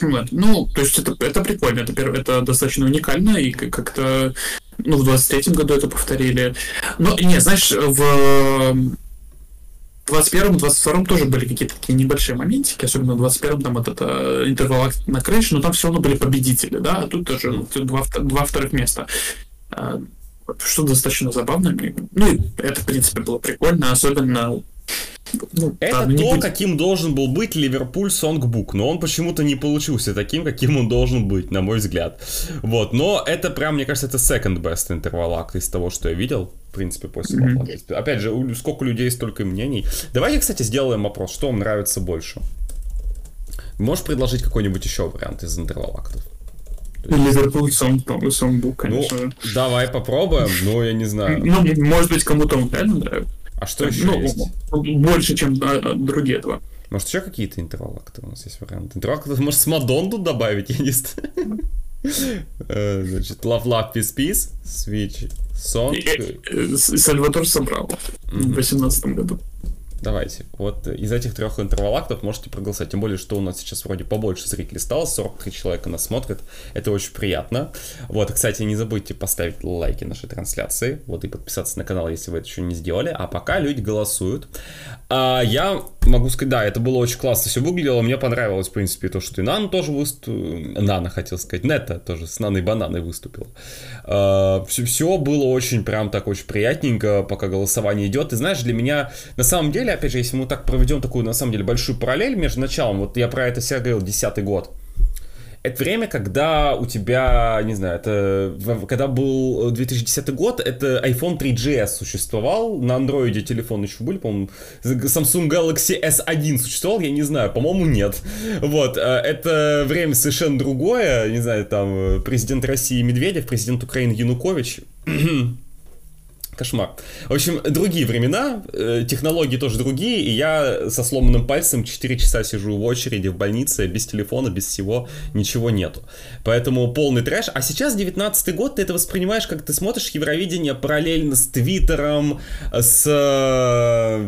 Вот. Ну, то есть это, это прикольно, это, пер- это достаточно уникально, и как- как-то, ну, в 23-м году это повторили. Но, не, знаешь, в 21-м, 22-м тоже были какие-то такие небольшие моментики, особенно в 21-м там этот э, интервал на крыше, но там все равно были победители, да, а тут тоже ну, два, два вторых места. А, Что достаточно забавно. Ну, и это, в принципе, было прикольно, особенно... Ну, Это то, будем- каким должен был быть Ливерпуль Сонгбук, но он почему-то не получился таким, каким он должен быть, на мой взгляд. Вот, но это прям, мне кажется, это second best интервалак из того, что я видел, в принципе, после. Лапланда. Опять же, у- сколько людей, столько мнений. Давайте, кстати, сделаем опрос, что вам нравится больше. Можешь предложить какой-нибудь еще вариант из интервалактов? Ливерпуль сам, самбук, Ну, конечно же. давай попробуем, но я не знаю. Ну, может быть, кому-то он реально нравится. А что еще ну, есть? больше, чем а, а, другие два. Может, еще какие-то интервалакты у нас есть варианты? Интервалакты, может, с Мадонну добавить? (laughs) Я не знаю. (laughs) Э, Значит, Love Love Peace Peace, Switch, Song. Э, Сальватор собрал в 2018 году. Давайте. Вот из этих трех интервалактов можете проголосовать. Тем более, что у нас сейчас вроде побольше зрителей стало. 43 человека нас смотрят. Это очень приятно. Вот, кстати, не забудьте поставить лайки нашей трансляции. Вот, и подписаться на канал, если вы это еще не сделали. А пока люди голосуют. А, я могу сказать, да, это было очень классно все выглядело. Мне понравилось, в принципе, то, что и Нана тоже выступил. Нана, хотел сказать. Нета тоже с Наной Бананой выступил. все, все было очень прям так очень приятненько, пока голосование идет. И знаешь, для меня, на самом деле, опять же, если мы так проведем такую, на самом деле, большую параллель между началом, вот я про это всегда говорил, десятый год, это время, когда у тебя, не знаю, это когда был 2010 год, это iPhone 3GS существовал, на андроиде телефон еще были, по-моему, Samsung Galaxy S1 существовал, я не знаю, по-моему, нет. Вот, э, это время совершенно другое, не знаю, там, э, президент России Медведев, президент Украины Янукович, (clears throat) Кошмар. В общем, другие времена, э, технологии тоже другие, и я со сломанным пальцем 4 часа сижу в очереди в больнице, без телефона, без всего, ничего нету. Поэтому полный трэш. А сейчас 19 год, ты это воспринимаешь, как ты смотришь Евровидение параллельно с Твиттером, с,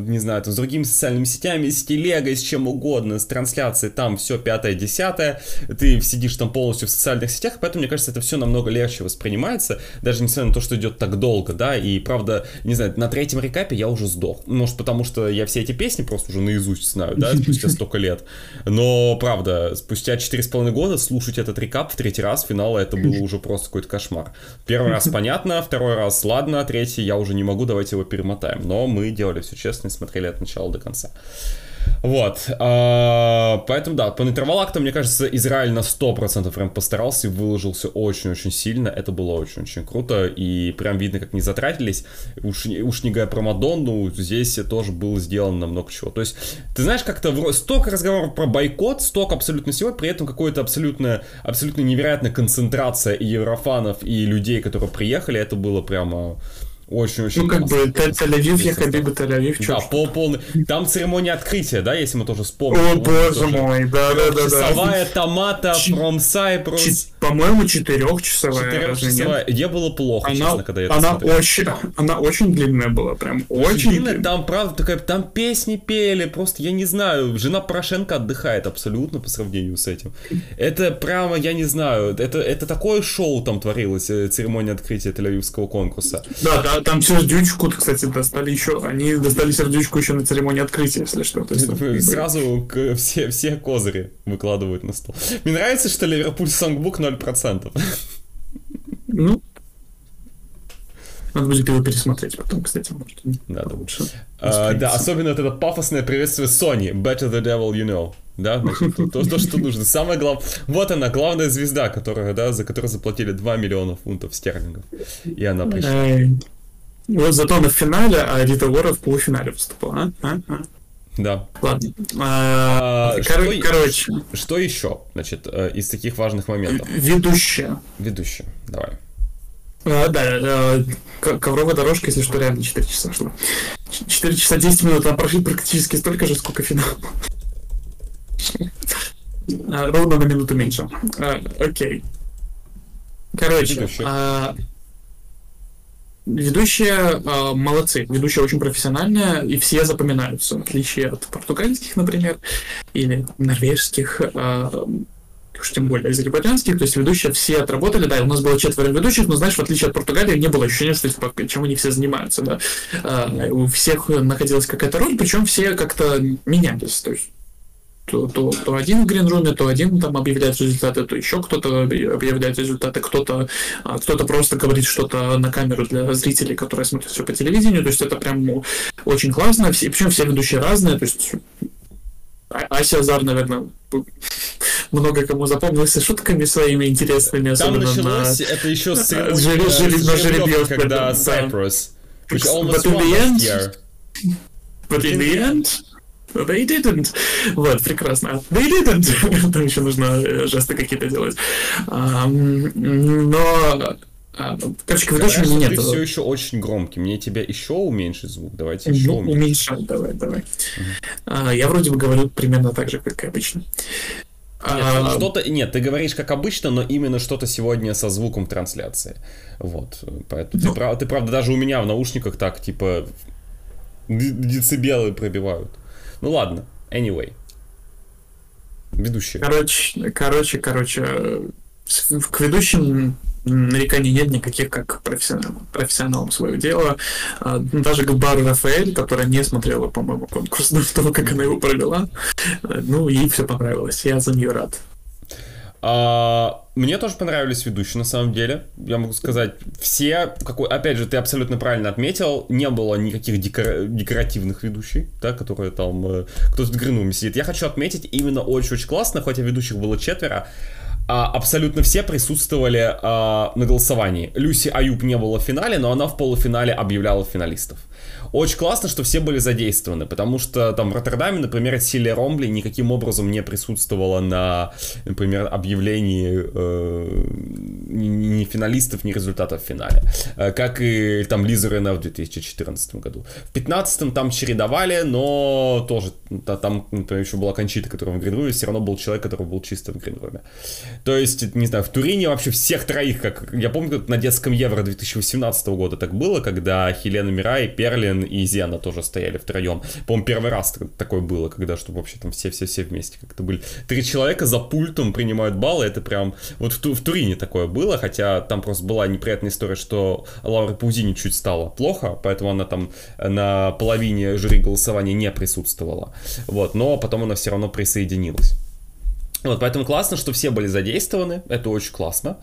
не знаю, там, с другими социальными сетями, с телегой, с чем угодно, с трансляцией, там все пятое, десятое, ты сидишь там полностью в социальных сетях, поэтому, мне кажется, это все намного легче воспринимается, даже несмотря на то, что идет так долго, да, и правда, не знаю, на третьем рекапе я уже сдох. Может, потому что я все эти песни просто уже наизусть знаю, да, (laughs) спустя столько лет. Но, правда, спустя 4,5 года слушать этот рекап в третий раз финала это было уже просто какой-то кошмар. Первый раз (laughs) понятно, второй раз ладно, третий я уже не могу, давайте его перемотаем. Но мы делали все честно и смотрели от начала до конца. Вот, а, поэтому да, по интервалактам, мне кажется, Израиль на 100% прям постарался и выложился очень-очень сильно, это было очень-очень круто, и прям видно, как не затратились, уж, уж не говоря про Мадонну, здесь тоже было сделано много чего, то есть, ты знаешь, как-то вро- столько разговоров про бойкот, столько абсолютно всего, при этом какое-то абсолютно, абсолютно невероятная концентрация и еврофанов, и людей, которые приехали, это было прямо очень-очень Ну, как классно. бы, Тель- Тель-Авив, я Весь состав. Хабиб и Тель-Авив, Да, пол, полный. Там церемония открытия, да, если мы тоже вспомним. О, боже мой, да-да-да-да. Часовая томата Cyprus. Чи- по-моему, четырехчасовая. Четырехчасовая. Мне было плохо, она, честно, когда я это она смотрел. очень, она очень длинная была, прям очень длинная. длинная. Там, правда, такая, там песни пели, просто, я не знаю, жена Порошенко отдыхает абсолютно по сравнению с этим. Это прямо, я не знаю, это, это такое шоу там творилось, э, церемония открытия Тель-Авивского конкурса. Да, да, там сердючку, кстати, достали еще, они достали сердючку еще на церемонии открытия, если что. (laughs) Сразу все, все козыри выкладывают на стол. Мне нравится, что Ливерпуль Сонгбук 0%. Ну, надо будет его пересмотреть потом, кстати, может. Да, да. лучше. А, да, особенно вот это пафосное приветствие Sony. Better the devil you know. Да, значит, то, (laughs) то, то, что нужно. Самое главное. Вот она, главная звезда, которая, да, за которую заплатили 2 миллиона фунтов стерлингов. И она пришла. Вот зато она в финале, а Рита Ора в полуфинале выступала. А? А? А? Да. Ладно. А, А, кор- что- Короче, Что еще, значит, э, из таких важных моментов? ведущая. Ведущая, давай. А, да, э, ковровая дорожка, если что, реально 4 часа шла. 4 часа 10 минут, там прошли практически столько же, сколько финал. (laughs) Ровно на минуту меньше. А, Окей. Короче, а, ведущие а, молодцы. Ведущая очень профессиональная, и все запоминаются, в отличие от португальских, например, или норвежских, а, уж тем более азербайджанских, то есть ведущие все отработали, да, у нас было четверо ведущих, но, знаешь, в отличие от Португалии, не было ощущения, что типа, чем они все занимаются, да. А, у всех находилась какая-то роль, причем все как-то менялись, то есть то, то, то один в гринруме, то один там объявляет результаты, то еще кто-то объявляет результаты, кто-то а, кто-то просто говорит что-то на камеру для зрителей, которые смотрят все по телевидению. То есть это прям очень классно. Все, причем все ведущие разные. То есть А- Ася Азар, наверное, много кому запомнился шутками своими интересными, Там особенно началось, на... это еще с Жили- церемонии, жили- с на жеребьевки, когда да. Cyprus, But in the end-. But in the end, they didn't. Вот, прекрасно. They (laughs) didn't. Там еще нужно э, жесты какие-то делать. Но, а, короче, ведущему что нет. ты все еще очень громкий. Мне тебя еще уменьшить звук. Давайте еще Ну, уменьшим. уменьшать, давай, давай. А, Я вроде бы говорю примерно так же, как и обычно. Нет, А, что-то, нет, ты говоришь как обычно, но именно что-то сегодня со звуком трансляции. Вот, поэтому Ну. ты, ты, правда, даже у меня в наушниках так, типа, децибелы пробивают. Ну ладно, anyway. Ведущий. Короче, короче, короче, к ведущим нареканий нет никаких, как профессионалам, профессионалам своего дела. А, Даже к Бару Рафаэль, которая не смотрела, по-моему, конкурс до того, как она его провела, э, ну, ей все понравилось. Я за нее рад. А, мне тоже понравились ведущие, на самом деле. Я могу сказать, все, какой, опять же, ты абсолютно правильно отметил, не было никаких декора- декоративных ведущих, да, которые там, э, кто-то гринуме сидит. Я хочу отметить, именно очень-очень классно, хотя ведущих было четверо, а, абсолютно все присутствовали а, на голосовании. Люси Аюб не было в финале, но она в полуфинале объявляла финалистов. Очень классно, что все были задействованы, потому что там в Роттердаме, например, Силия Ромбли никаким образом не присутствовала на, например, объявлении э, ни, финалистов, ни результатов в финале. Э, как и там Лиза Рене в 2014 году. В 2015 там чередовали, но тоже та- там, например, еще была Кончита, которая в гринруме, все равно был человек, который был чисто в гринруме. То есть, не знаю, в Турине вообще всех троих, как я помню, на детском Евро 2018 года так было, когда Хелена Мирай, Перлин и Зена тоже стояли втроем. По-моему, первый раз так- такое было, когда чтобы вообще там все-все-все вместе как-то были. Три человека за пультом принимают баллы, это прям... Вот в, в Турине такое было, хотя там просто была неприятная история, что Лаура Паузини чуть стало плохо, поэтому она там на половине жюри голосования не присутствовала. Вот, но потом она все равно присоединилась. Вот, поэтому классно, что все были задействованы, это очень классно.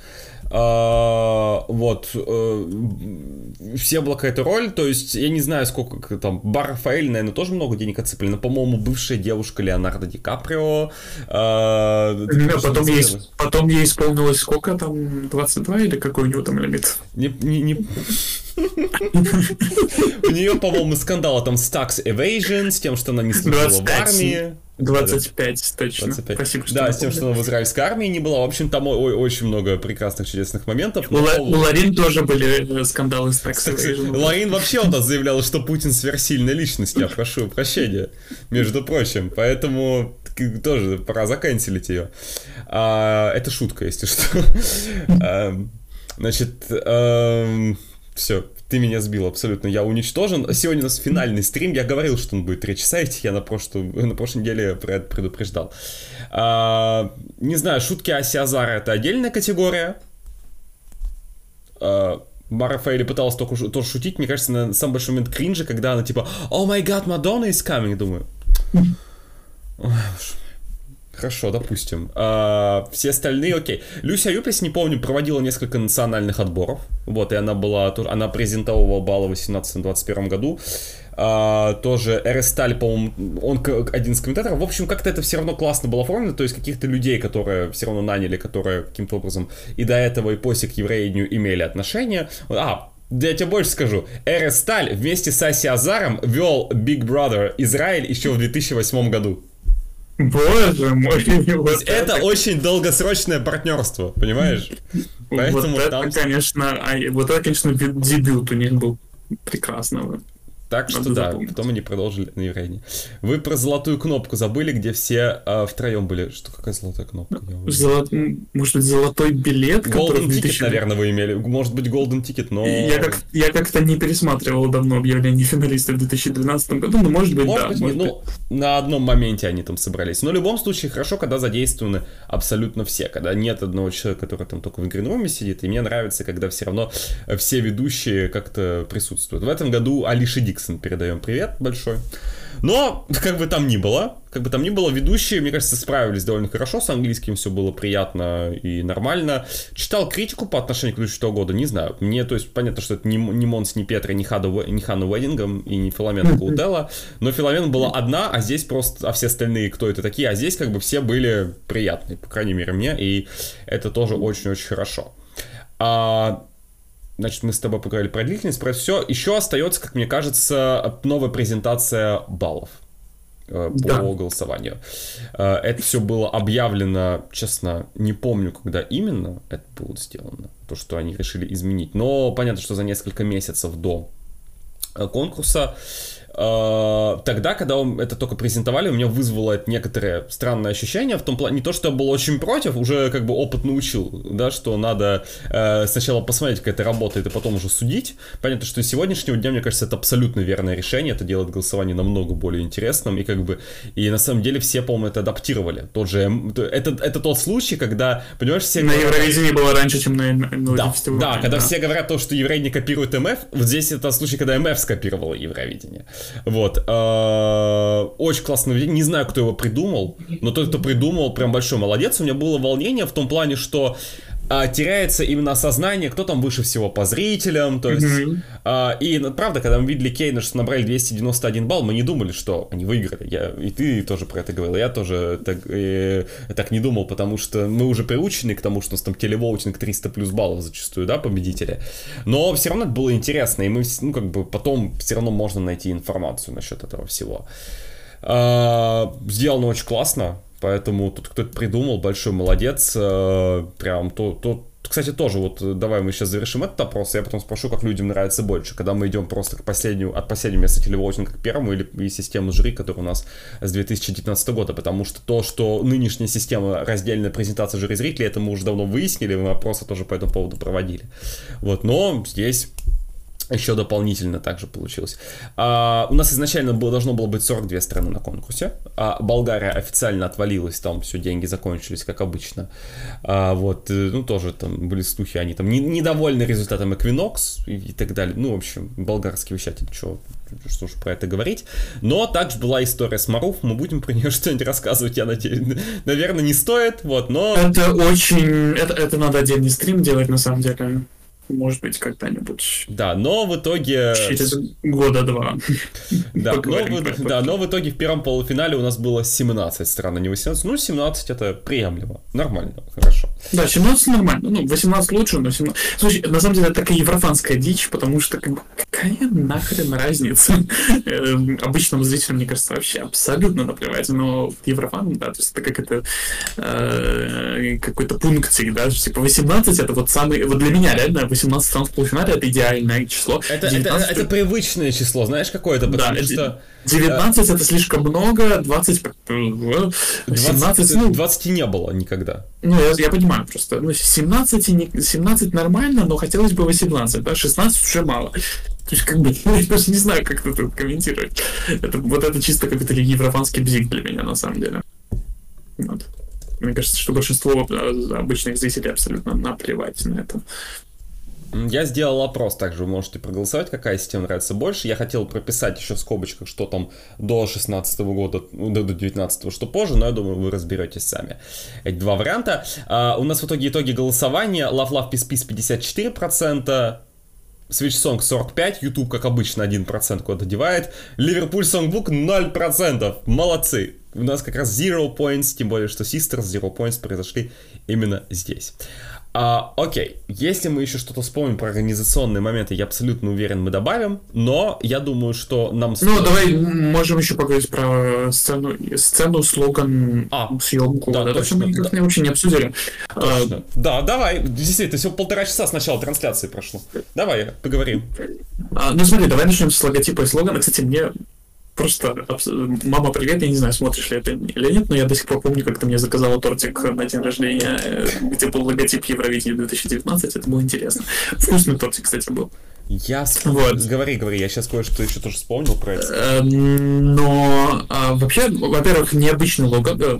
А, вот, э, все была какая-то роль, то есть, я не знаю, сколько там, Бар Рафаэль, наверное, тоже много денег отсыпали, но, по-моему, бывшая девушка Леонардо Ди Каприо. а, Да, потом, ей, потом ей исполнилось сколько там, 22 или какой у него там лимит? Не, не, не- У нее, по-моему, скандал там с tax evasion, с тем, что она не служила в 25. армии. 25, точно. 25. Спасибо, что Да, с тем, что она в израильской армии не была. В общем, там о- о- очень много прекрасных, чудесных моментов. У, но- Ла- у Ларин тоже были э, скандалы с Evasion. Ларин вообще у нас заявляла, что Путин сверхсильная личность, я прошу прощения, между прочим. Поэтому тоже пора заканчивать ее. А, это шутка, если что. (laughs) Значит, все, ты меня сбил абсолютно, я уничтожен. Сегодня у нас финальный стрим, я говорил, что он будет 3 часа идти, я на, прошлую, (laughs) на прошлой неделе про это предупреждал. А, не знаю, шутки о Сиазаре это отдельная категория. А, Мара Фейли пыталась только тоже шутить, мне кажется, на самый большой момент кринжа, когда она типа «Oh my god, Madonna is coming», думаю. Хорошо, допустим. А, все остальные, окей. Люся Юпис, не помню, проводила несколько национальных отборов. Вот, и она была, она презентовала баллы в 18-21 году. А, тоже Эресталь, по-моему, он один из комментаторов. В общем, как-то это все равно классно было оформлено, то есть каких-то людей, которые все равно наняли, которые каким-то образом и до этого, и после к евреинию имели отношение. А, я тебе больше скажу. Эресталь вместе с Аси Азаром вел Big Brother Израиль еще в 2008 году. Боже мой. (laughs) Вот это, это очень долгосрочное партнерство, понимаешь? Поэтому вот это, там... конечно, а, вот это, конечно, дебют у них был прекрасного. Так что да, потом они продолжили на Еврейне. Вы про золотую кнопку забыли, где все э, втроем были. Что какая золотая кнопка? Золот... Может быть, золотой билет, Golden который... Golden 2000... наверное, вы имели. Может быть, Golden Ticket, но... Я, как... я как-то не пересматривал давно объявление финалистов в 2012 году, но может быть, может да. Быть, может ну, быть. на одном моменте они там собрались. Но в любом случае хорошо, когда задействованы абсолютно все. Когда нет одного человека, который там только в игровом сидит. И мне нравится, когда все равно все ведущие как-то присутствуют. В этом году Алиша Ди- Диксон передаем привет большой. Но, как бы там ни было, как бы там ни было, ведущие, мне кажется, справились довольно хорошо с английским, все было приятно и нормально. Читал критику по отношению к 2006 года, не знаю. Мне, то есть, понятно, что это не, не Монс, не Петра, не, Хада, не Ханна Уэддингем и не Филомена Каутела, но Филомена была одна, а здесь просто, а все остальные кто это такие, а здесь как бы все были приятные, по крайней мере, мне, и это тоже очень-очень хорошо. А, Значит, мы с тобой поговорили про длительность, про все. Еще остается, как мне кажется, новая презентация баллов э, по да. голосованию. Э, это все было объявлено, честно, не помню, когда именно это было сделано, то, что они решили изменить. Но понятно, что за несколько месяцев до э, конкурса. Э, тогда, когда это только презентовали, у меня вызвало это некоторое странное ощущение, в том плане, не то, что я был очень против, уже как бы опыт научил, да, что надо э, сначала посмотреть, как это работает, и потом уже судить. Понятно, что с сегодняшнего дня, мне кажется, это абсолютно верное решение, это делает голосование намного более интересным, и как бы, и на самом деле все, по-моему, это адаптировали. Тот же, это, это тот случай, когда, понимаешь, все... На Евровидении было раньше, чем на, на да, да, когда да. все говорят то, что евреи не копируют МФ, вот здесь это случай, когда МФ скопировал Евровидение. Вот. Э, очень классное видео. Не знаю, кто его придумал, но тот, кто придумал, прям большой молодец. У меня было волнение в том плане, что а, теряется именно осознание, кто там выше всего по зрителям, то есть, mm-hmm. а, и ну, правда, когда мы видели Кейна, что набрали 291 балл, мы не думали, что они выиграли, я, и ты тоже про это говорил, я тоже так, э, так не думал, потому что мы уже приучены к тому, что у нас там телевоутинг 300 плюс баллов зачастую, да, победители, но все равно это было интересно, и мы, ну, как бы, потом все равно можно найти информацию насчет этого всего. А, сделано очень классно, Поэтому тут кто-то придумал, большой молодец. Э, прям то, то, кстати, тоже вот э, давай мы сейчас завершим этот опрос, я потом спрошу, как людям нравится больше, когда мы идем просто к последнему, от последнего места телевоутинга к первому или и систему жюри, которая у нас с 2019 года, потому что то, что нынешняя система раздельная презентация жюри зрителей, это мы уже давно выяснили, мы опросы тоже по этому поводу проводили. Вот, но здесь еще дополнительно также получилось. А, у нас изначально было, должно было быть 42 страны на конкурсе. А Болгария официально отвалилась, там все, деньги закончились, как обычно. А, вот, э, ну, тоже там были слухи, они там не, недовольны результатом Equinox и, и так далее. Ну, в общем, болгарский вещатель, что, что уж про это говорить. Но также была история с Маруф, мы будем про нее (laughs) что-нибудь рассказывать, я надеюсь. Наверное, не стоит, вот, но... Это очень... Это, это надо отдельный стрим делать, на самом деле может быть, когда-нибудь. Да, но в итоге... Через года два. (laughs) Да, но в, да, но в итоге в первом полуфинале у нас было 17 стран, а не 18. Ну, 17 это приемлемо, нормально, хорошо. Да, 17 нормально, ну, 18 лучше, но 17... Слушай, на самом деле это такая еврофанская дичь, потому что как бы, какая нахрен разница? (laughs) Эм, обычному зрителю, мне кажется, вообще абсолютно наплевать, но еврофанам, да, то есть это как это... Э, какой-то пунктик, да, типа 18 это вот самый, вот для меня реально 18 стран в полуфинале это идеальное число. Это, 19, это, это привычное число, знаешь, какое-то, потому да, что... 19 это слишком много, 20... 17... ну, 20 не было никогда. Ну, я, я понимаю просто. Ну, 17, не, 17 нормально, но хотелось бы 18, да, 16 уже мало. То есть, как бы, (laughs) я даже не знаю, как это комментировать. Это, вот это чисто какой-то еврофанский бзик для меня, на самом деле. Вот. Мне кажется, что большинство э, обычных зрителей абсолютно наплевать на это. Я сделал опрос, также вы можете проголосовать, какая система нравится больше. Я хотел прописать еще в скобочках, что там до 16 года, до 19 что позже, но я думаю, вы разберетесь сами. Эти два варианта. А, у нас в итоге итоги голосования. Love Love Peace Peace 54%, Switch Song 45, YouTube, как обычно, 1% куда-то девает. Liverpool Songbook 0%. Молодцы. У нас как раз Zero Points, тем более, что Sisters Zero Points произошли именно здесь. А, окей, если мы еще что-то вспомним про организационные моменты, я абсолютно уверен, мы добавим, но я думаю, что нам... Стоит... Ну, давай можем еще поговорить про сцену, сцену слоган, а, съемку. Да, да, точно, мы никак да. вообще не обсудили. Точно. А, да, давай, действительно, всего полтора часа с начала трансляции прошло. Давай, поговорим. А, ну, смотри, давай начнем с логотипа и слогана. Кстати, мне просто мама, привет, я не знаю, смотришь ли это или нет, но я до сих пор помню, как ты мне заказала тортик на день рождения, э, где был логотип Евровидения 2019, это было интересно. Вкусный тортик, кстати, был. Я вот. Говори, говори, я сейчас кое-что еще тоже вспомнил про это. Эм, но а, вообще, во-первых, необычный лого, э,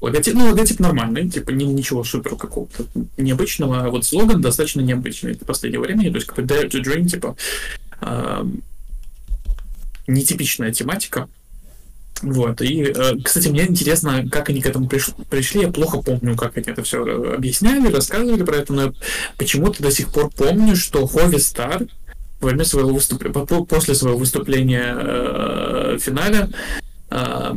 логотип, ну, логотип нормальный, типа ни, ничего супер какого-то необычного, а вот слоган достаточно необычный в последнее время, то есть как Dare to Dream, типа, эм, нетипичная тематика. Вот. И, э, кстати, мне интересно, как они к этому пришли. Я плохо помню, как они это все э, объясняли, рассказывали про это, но почему-то до сих пор помню, что Хови Стар во время своего выступления, после своего выступления э, в финале э,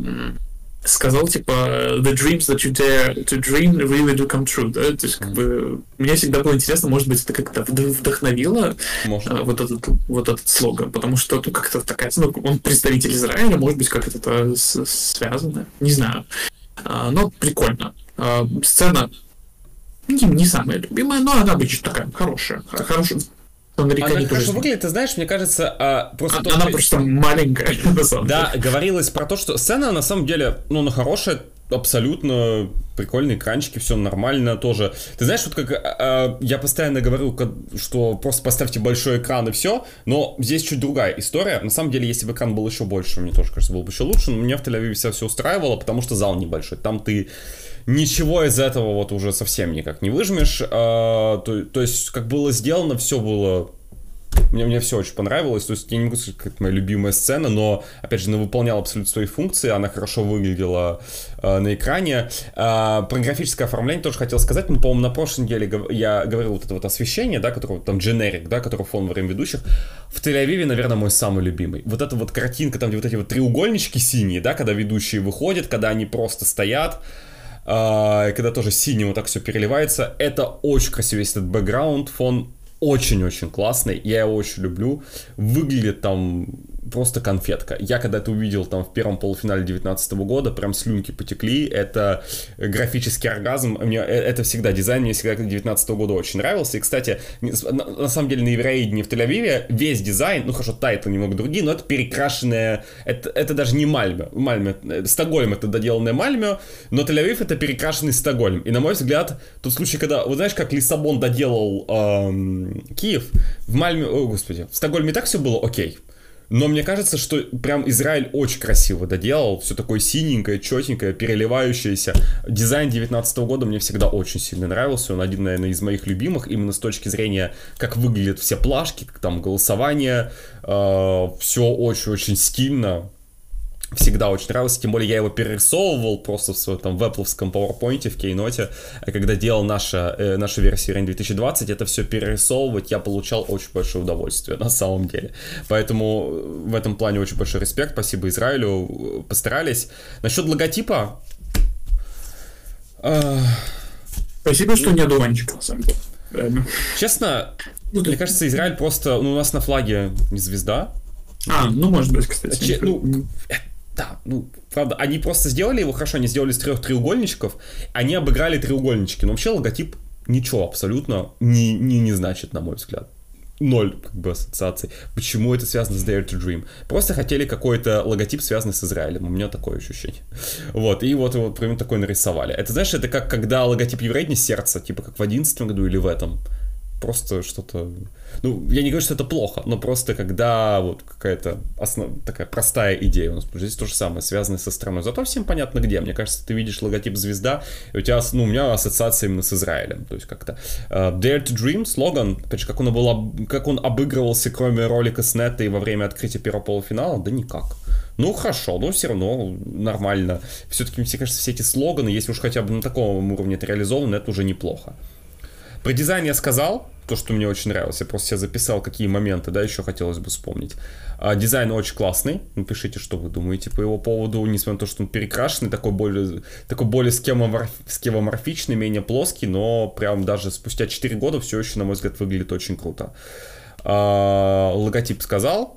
сказал, типа, the dreams that you dare to dream really do come true, да, то есть, как бы, мне всегда было интересно, может быть, это как-то вдохновило а, вот, этот, вот этот слоган, потому что, ну, как-то такая, ну, он представитель Израиля, может быть, как это связано, не знаю, а, но прикольно. А, сцена не, не самая любимая, но она обычно такая хорошая, хорошая, Американе она хорошо выглядит, ты знаешь, мне кажется, а, просто... А, то, она что... просто маленькая, (laughs) на самом Да, деле. говорилось про то, что сцена на самом деле, ну, она хорошая, абсолютно прикольные экранчики, все нормально тоже. Ты знаешь, вот как а, я постоянно говорю, что просто поставьте большой экран и все, но здесь чуть другая история. На самом деле, если бы экран был еще больше, мне тоже кажется, было бы еще лучше, но меня в Тель-Авиве все, все устраивало, потому что зал небольшой. Там ты ничего из этого вот уже совсем никак не выжмешь. А, то, то есть, как было сделано, все было мне, мне все очень понравилось. То есть я не могу сказать, как моя любимая сцена, но, опять же, она выполняла абсолютно свои функции, она хорошо выглядела э, на экране. Э, про графическое оформление тоже хотел сказать. Ну, по-моему, на прошлой неделе я говорил вот это вот освещение, да, которого там дженерик, да, который фон во время ведущих. В Тель-Авиве, наверное, мой самый любимый. Вот эта вот картинка, там где вот эти вот треугольнички синие, да, когда ведущие выходят, когда они просто стоят, Uh, когда тоже синим вот так все переливается. Это очень красивый этот бэкграунд, фон очень-очень классный, я его очень люблю. Выглядит там просто конфетка. Я когда это увидел там в первом полуфинале 2019 года, прям слюнки потекли. Это графический оргазм. Мне, э, это всегда дизайн, мне всегда 2019 года очень нравился. И, кстати, на, на самом деле на Евровидении в Тель-Авиве весь дизайн, ну хорошо, тайтлы немного другие, но это перекрашенное, это, это даже не Мальме. Мальме, э, Стокгольм это доделанное Мальме, но Тель-Авив это перекрашенный Стокгольм. И на мой взгляд, тот случай, когда, вот знаешь, как Лиссабон доделал эм, Киев, в Мальме, о господи, в Стокгольме так все было окей. Но мне кажется, что прям Израиль очень красиво доделал. Все такое синенькое, четенькое, переливающееся. Дизайн 19 года мне всегда очень сильно нравился. Он один, наверное, из моих любимых. Именно с точки зрения, как выглядят все плашки, там голосование. Э, все очень-очень стильно всегда очень нравился, тем более я его перерисовывал просто в своем там вепловском PowerPoint, в Keynote, когда делал наша, э, нашу версию Rain 2020, это все перерисовывать я получал очень большое удовольствие (laughs) на самом деле. Поэтому в этом плане очень большой респект, спасибо Израилю, постарались. Насчет логотипа... Э... Спасибо, что не одуванчик, на самом деле. Честно, ну, мне кажется, Израиль просто... Ну, у нас на флаге не звезда. А, ну, может быть, кстати. Че, ну, Да, ну, правда, они просто сделали его хорошо, они сделали из трех треугольничков, они обыграли треугольнички, но вообще логотип ничего абсолютно не, не, не значит, на мой взгляд ноль как бы ассоциаций. Почему это связано с Dare to Dream? Просто хотели какой-то логотип, связанный с Израилем. У меня такое ощущение. Вот, и вот, вот прям такой нарисовали. Это, знаешь, это как когда логотип еврейни сердца, типа как в 11 году или в этом просто что-то... Ну, я не говорю, что это плохо, но просто когда вот какая-то основ... такая простая идея у нас, здесь то же самое, связанное со страной. Зато всем понятно где. Мне кажется, ты видишь логотип звезда, и у тебя, ну, у меня ассоциация именно с Израилем. То есть как-то uh, Dare to Dream, слоган, опять же, как он, был, как он обыгрывался, кроме ролика с нетой во время открытия первого полуфинала, да никак. Ну, хорошо, но все равно нормально. Все-таки, мне кажется, все эти слоганы, если уж хотя бы на таком уровне это реализовано, это уже неплохо. Про дизайн я сказал, то, что мне очень нравилось. Я просто себе записал, какие моменты, да, еще хотелось бы вспомнить. А, дизайн очень классный. Напишите, что вы думаете по его поводу, несмотря на то, что он перекрашенный, такой более, такой более скемоморф, скемоморфичный, менее плоский, но прям даже спустя 4 года все еще, на мой взгляд, выглядит очень круто. А, логотип сказал,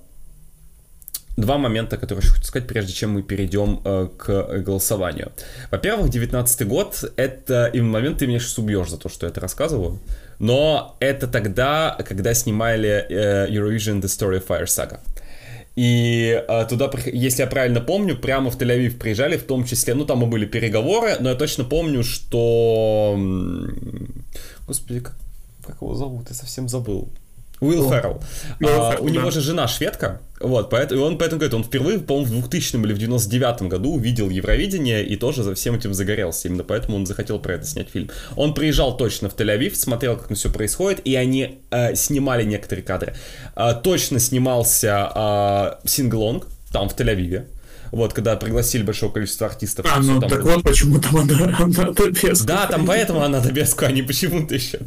два момента, которые хочу сказать, прежде чем мы перейдем э, к голосованию. Во-первых, 19 год — это и момент, ты меня сейчас убьешь за то, что я это рассказываю, но это тогда, когда снимали э, Eurovision The Story of Fire Saga. И э, туда, если я правильно помню, прямо в Тель-Авив приезжали, в том числе, ну там и были переговоры, но я точно помню, что... Господи, как, как его зовут? Я совсем забыл. Уилл Феррелл. А, у него же жена шведка, вот, поэтому, и он поэтому говорит, он впервые, по-моему, в 2000 или в 99 году увидел Евровидение и тоже за всем этим загорелся. Именно поэтому он захотел про это снять фильм. Он приезжал точно в Тель-Авив, смотрел, как все происходит, и они э, снимали некоторые кадры. Э, точно снимался э, синглонг там, в Тель-Авиве. Вот, когда пригласили большое количество артистов. А, ну так вот почему там она, она Добеску. Да, там поэтому она Добеску, а не почему-то еще.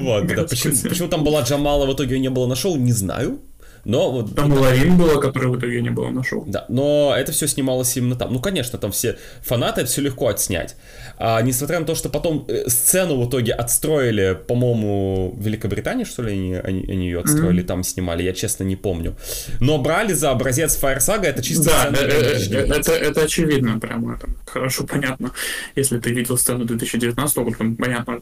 Вот, да, почему, там была Джамала, в итоге ее не было на шоу, не знаю. Но вот... Там вот, Ларин была, которая в итоге не было на шоу. Да, но это все снималось именно там. Ну, конечно, там все фанаты, это все легко отснять. А, несмотря на то, что потом э, сцену в итоге отстроили, по-моему, в Великобритании, что ли, они, они, они ее отстроили, mm-hmm. там снимали, я честно не помню. Но брали за образец Fire Saga, это чисто да, сцена. Э, э, это, это очевидно, прямо это хорошо понятно. Если ты видел сцену 2019 года, понятно,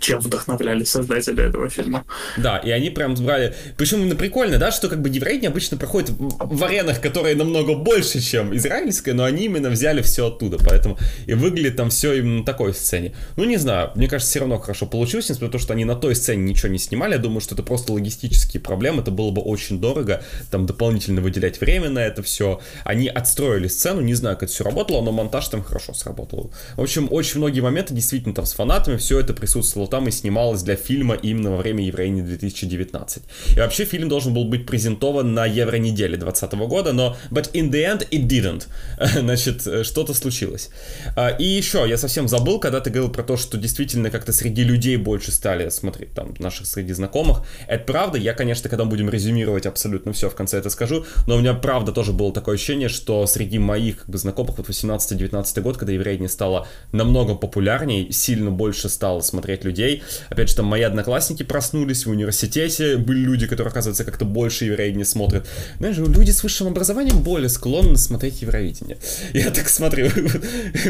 чем вдохновлялись создатели этого фильма. Да, и они прям брали... Причем именно прикольно, да, что как бы евреи обычно проходят в аренах, которые намного больше, чем израильская, но они именно взяли все оттуда, поэтому и выглядит там все именно на такой сцене. Ну, не знаю, мне кажется, все равно хорошо получилось, несмотря на то, что они на той сцене ничего не снимали, я думаю, что это просто логистические проблемы, это было бы очень дорого, там дополнительно выделять время на это все. Они отстроили сцену, не знаю, как это все работало, но монтаж там хорошо сработал. В общем, очень многие моменты действительно там с фанатами, все это присутствовало там и снималось для фильма именно во время Еврейни 2019. И вообще фильм должен был быть презентован презентован на Евронеделе 2020 года, но but in the end it didn't. (laughs) Значит, э, что-то случилось. А, и еще, я совсем забыл, когда ты говорил про то, что действительно как-то среди людей больше стали смотреть, там, наших среди знакомых. Это правда, я, конечно, когда будем резюмировать абсолютно все, в конце это скажу, но у меня правда тоже было такое ощущение, что среди моих как бы, знакомых вот 18-19 год, когда еврейня стало намного популярней, сильно больше стало смотреть людей. Опять же, там мои одноклассники проснулись в университете, были люди, которые, оказывается, как-то больше евреев не смотрят. Знаешь, люди с высшим образованием более склонны смотреть Евровидение. Я так смотрю.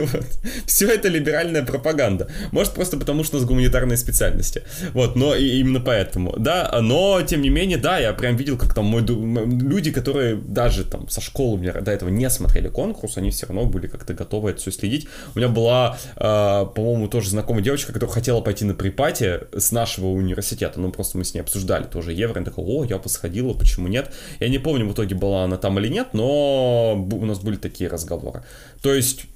(laughs) Все это либеральная пропаганда. Может, просто потому, что у нас гуманитарные специальности. Вот, но и именно поэтому. Да, но, тем не менее, да, я прям видел, как там мой, люди, которые даже там со школы у меня до этого не смотрели конкурс, они все равно были как-то готовы это все следить. У меня была, э, по-моему, тоже знакомая девочка, которая хотела пойти на припати с нашего университета. Ну, просто мы с ней обсуждали тоже евро. Она такая, о, я бы сходила, почему почему нет. Я не помню, в итоге была она там или нет, но у нас были такие разговоры. То есть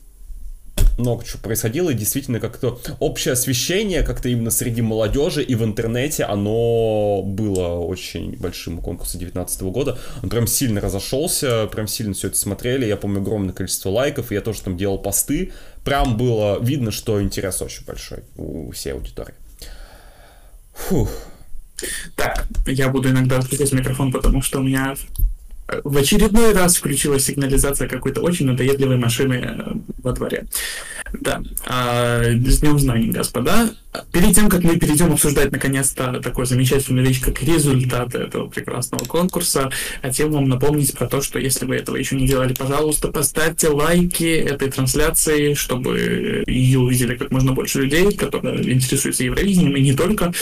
много чего происходило, и действительно как-то общее освещение как-то именно среди молодежи и в интернете, оно было очень большим у конкурса 2019 года. Он прям сильно разошелся, прям сильно все это смотрели. Я помню огромное количество лайков, и я тоже там делал посты. Прям было видно, что интерес очень большой у всей аудитории. Фух. Так, я буду иногда отключать микрофон, потому что у меня в очередной раз включилась сигнализация какой-то очень надоедливой машины э, во дворе. Да. А, с днем знаний, господа. Перед тем, как мы перейдем обсуждать наконец-то такую замечательную вещь, как результаты этого прекрасного конкурса, хотел вам напомнить про то, что если вы этого еще не делали, пожалуйста, поставьте лайки этой трансляции, чтобы ее увидели как можно больше людей, которые интересуются Евровидением, и не только,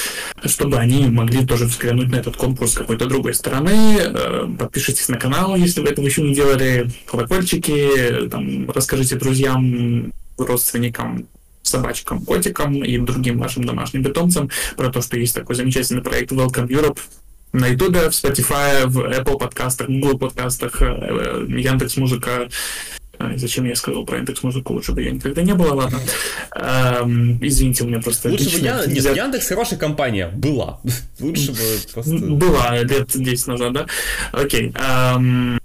чтобы они могли тоже взглянуть на этот конкурс с какой-то другой стороны. Э, подпишитесь на канал, если вы этого еще не делали, колокольчики, там, расскажите друзьям, родственникам собачкам, котикам и другим вашим домашним питомцам про то, что есть такой замечательный проект Welcome Europe на YouTube, в Spotify, в Apple подкастах, Google подкастах, э, э, Яндекс Музыка. Зачем я сказал про Яндекс Музыку? Лучше бы я никогда не было, ладно. Эм, извините, у меня просто... Лучше бы я... Нет, Яндекс хорошая компания. Была. (laughs) Лучше бы просто... Была лет 10 назад, да? Окей. Эм,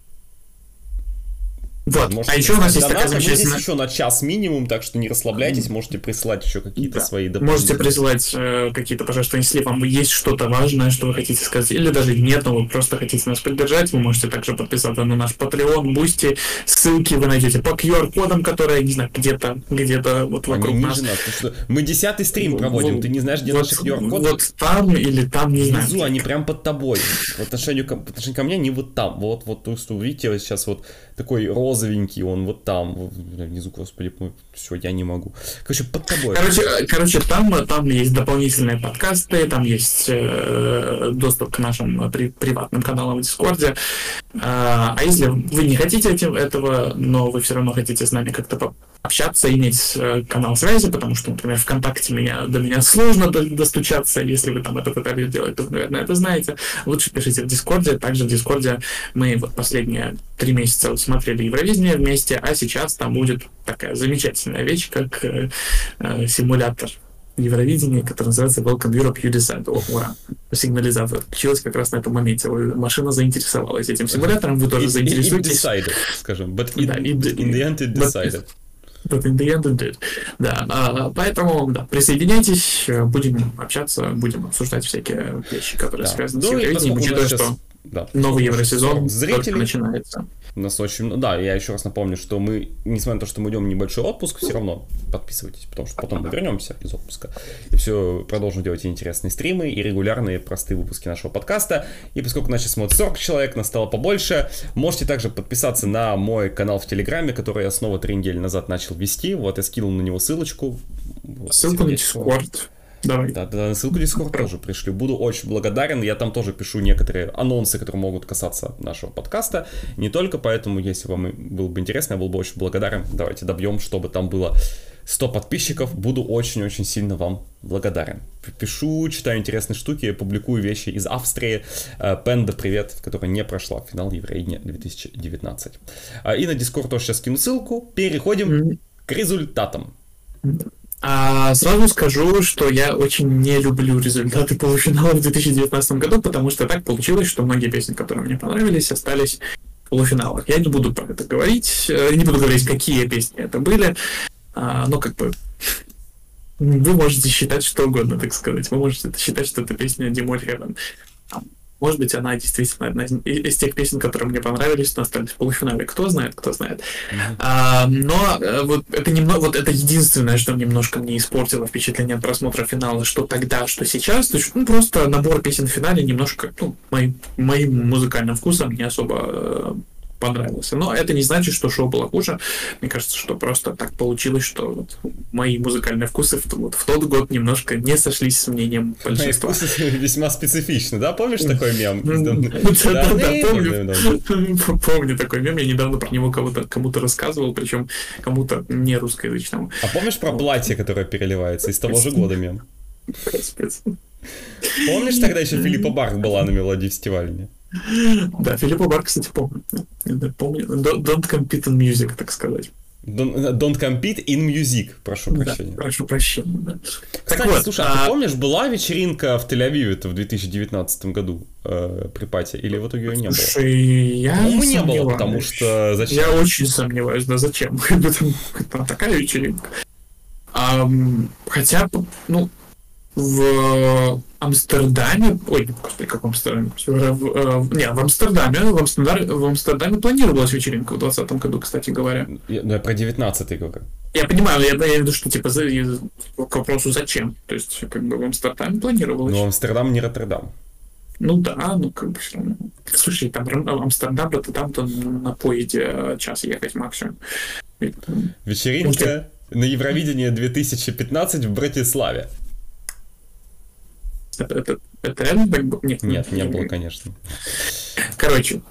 вот. Можете а еще у нас есть такая замечательная... еще на час минимум, так что не расслабляйтесь, можете прислать еще какие-то да. свои Можете прислать э, какие-то, пожалуйста, если вам есть что-то важное, что вы хотите сказать, или даже нет, но вы просто хотите нас поддержать, вы можете также подписаться на наш Patreon, Boosty, ссылки вы найдете по QR-кодам, которые, не знаю, где-то, где-то вот вокруг Они нас. нас что мы десятый стрим проводим, вот, ты не знаешь, где вот, наши QR-коды? Вот там или там, не знаю. Внизу, они прям под тобой. По отношению ко мне, не вот там. Вот, вот, то, что видите, вот сейчас вот такой розовенький, он вот там, внизу, господи, все, я не могу. Короче, под тобой. Короче, короче там, там есть дополнительные подкасты, там есть э, доступ к нашим при, приватным каналам в Дискорде. А, а если вы не хотите этим, этого, но вы все равно хотите с нами как-то общаться, иметь э, канал связи, потому что, например, ВКонтакте меня, до меня сложно достучаться, если вы там это пытались делать, то вы, наверное, это знаете. Лучше пишите в Дискорде. Также в Дискорде мы вот последние три месяца смотрели Евровидение вместе, а сейчас там будет такая замечательная вещь, как э, э, симулятор Евровидения, который называется Welcome Europe You Decide. О, ура! Сигнализатор включилась как раз на этом моменте. Машина заинтересовалась этим симулятором, вы тоже it, заинтересуетесь. It decided, скажем, but it, да, it, in the end it decided. But, It did. Да, а, поэтому, да, присоединяйтесь, будем общаться, будем обсуждать всякие вещи, которые да. связаны ну, с Евровидением, учитывая, сейчас... что да. новый Евросезон зрители начинается. У нас очень... Да, я еще раз напомню, что мы, несмотря на то, что мы идем в небольшой отпуск, все равно подписывайтесь, потому что потом мы вернемся из отпуска и все продолжим делать интересные стримы и регулярные простые выпуски нашего подкаста. И поскольку нас сейчас смотрит 40 человек, нас стало побольше, можете также подписаться на мой канал в Телеграме, который я снова три недели назад начал вести. Вот я скинул на него ссылочку. Ссылку на Discord. Давай. Да, да, ссылку в Discord тоже пришлю. Буду очень благодарен. Я там тоже пишу некоторые анонсы, которые могут касаться нашего подкаста. Не только поэтому, если вам было бы интересно, я был бы очень благодарен. Давайте добьем, чтобы там было 100 подписчиков. Буду очень-очень сильно вам благодарен. Пишу, читаю интересные штуки, публикую вещи из Австрии. Э, Пенда, привет, которая не прошла финал Евровидения 2019. А, и на Discord тоже сейчас кину ссылку. Переходим к результатам. А сразу скажу, что я очень не люблю результаты полуфинала в 2019 году, потому что так получилось, что многие песни, которые мне понравились, остались в полуфиналах. Я не буду про это говорить, э, не буду говорить, какие песни это были, а, но как бы вы можете считать что угодно, так сказать. Вы можете считать, что это песня Димоль Heaven. Может быть, она действительно одна из, тех песен, которые мне понравились, но остались в полуфинале. Кто знает, кто знает. Mm-hmm. А, но э, вот это немного, вот это единственное, что немножко мне испортило впечатление от просмотра финала, что тогда, что сейчас. То есть, ну, просто набор песен в финале немножко, ну, моим, моим музыкальным вкусом не особо э, понравился. Но это не значит, что шоу было хуже. Мне кажется, что просто так получилось, что вот мои музыкальные вкусы в, вот в тот год немножко не сошлись с мнением большинства. Мои вкусы весьма специфичны, да? Помнишь такой мем? Да-да-да, (laughs) помню. (laughs) Помню такой мем, я недавно про него кому-то рассказывал, причем кому-то не русскоязычному. А помнишь про платье, которое переливается из того же года мем? (laughs) Помнишь, тогда еще Филиппа Барк была на мелодии фестиваля? (laughs) Да, Филиппа Бар, кстати, помню. помню. Don't compete in music, так сказать. Don't, don't compete in music, прошу прощения. Да, прошу прощения, да. Кстати, так вот, слушай, а, а ты помнишь, была вечеринка в Тель-Авиве в 2019 году э, при Пате, или в итоге ее не было? Слушай, я По-моему, не было, потому что зачем? Я очень сомневаюсь, да зачем? (laughs) Там такая вечеринка. А, хотя, ну, в Амстердаме, ой, господи, как в Амстердаме, в, в, не, в Амстердаме, в Амстердаме, в Амстердаме планировалась вечеринка в 2020 году, кстати говоря. Я, ну, я про 19-й говорю. Я понимаю, я, я имею в виду, что, типа, за, к вопросу зачем, то есть, как бы в Амстердаме планировалось. Ну, Амстердам не Роттердам. Ну да, ну как бы все равно. Слушай, там Амстердам, Роттердам-то на поезде час ехать максимум. Вечеринка на Евровидение 2015 в Братиславе. Это, это, это реально так было? Нет, нет, не было, конечно. Короче,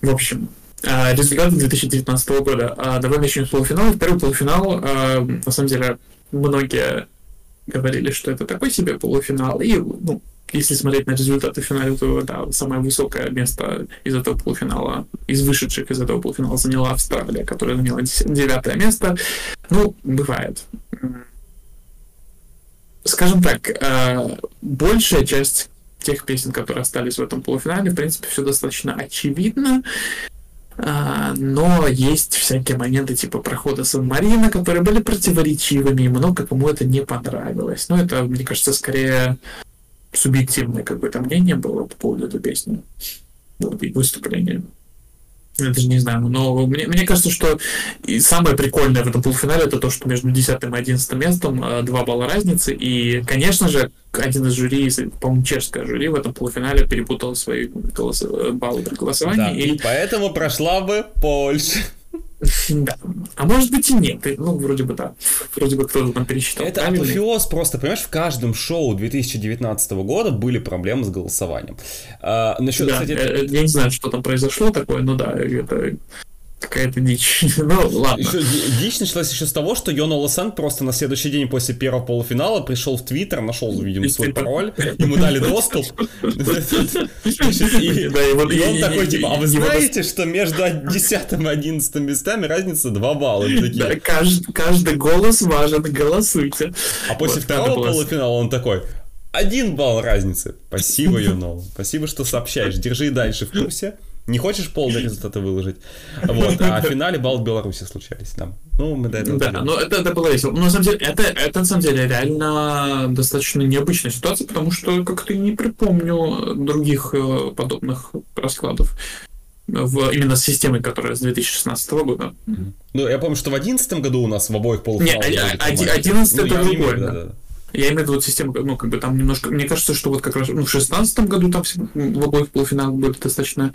в общем, а, результаты 2019 года. А, давай начнем с полуфинала. Первый полуфинал, а, на самом деле, многие говорили, что это такой себе полуфинал, и, ну, если смотреть на результаты финала, то да, самое высокое место из этого полуфинала, из вышедших из этого полуфинала заняла Австралия, которая заняла девятое место. Ну, бывает. Скажем так, э, большая часть тех песен, которые остались в этом полуфинале, в принципе, все достаточно очевидно. А, но есть всякие моменты типа прохода Сан-Марина, которые были противоречивыми, и много кому это не понравилось. Но это, мне кажется, скорее субъективное какое-то мнение было по поводу этой песни, выступления. Я даже не знаю, но мне, мне кажется, что и самое прикольное в этом полуфинале это то, что между 10 и 11 местом 2 э, балла разницы, и, конечно же, один из жюри, по-моему, чешское жюри в этом полуфинале перепутал свои голос... баллы при голосовании. Да, и... и поэтому прошла бы Польша. Да. А может быть и нет. Ну, вроде бы да. Вроде бы кто-то там пересчитал. Это апофеоз просто, понимаешь, в каждом шоу 2019 года были проблемы с голосованием. А, насчет, да, кстати... Э, я не знаю, что там произошло такое, но да, это какая-то дичь. (laughs) ну, ладно. Еще, дичь началась еще с того, что Йона Лосен просто на следующий день после первого полуфинала пришел в Твиттер, нашел, видимо, свой пароль, ему дали доступ. И он такой, типа, а вы знаете, что между 10 и 11 местами разница 2 балла? Каждый голос важен, голосуйте. А после второго полуфинала он такой, один балл разницы. Спасибо, (laughs) Юнол. Спасибо, что сообщаешь. Держи дальше в курсе. Не хочешь полные результаты выложить? Вот. А в финале балл в Беларуси случались там. Ну, мы до этого Да, но это, это было весело. Но на самом деле, это, это на самом деле реально достаточно необычная ситуация, потому что как-то не припомню других э, подобных раскладов в, именно с системой, которая с 2016 года. Ну, я помню, что в 2011 году у нас в обоих полуфиналах... Нет, 11 ну, это другое, да. да. Я имею в виду вот систему, ну, как бы там немножко... Мне кажется, что вот как раз ну, в 2016 году там в обоих полуфиналах были достаточно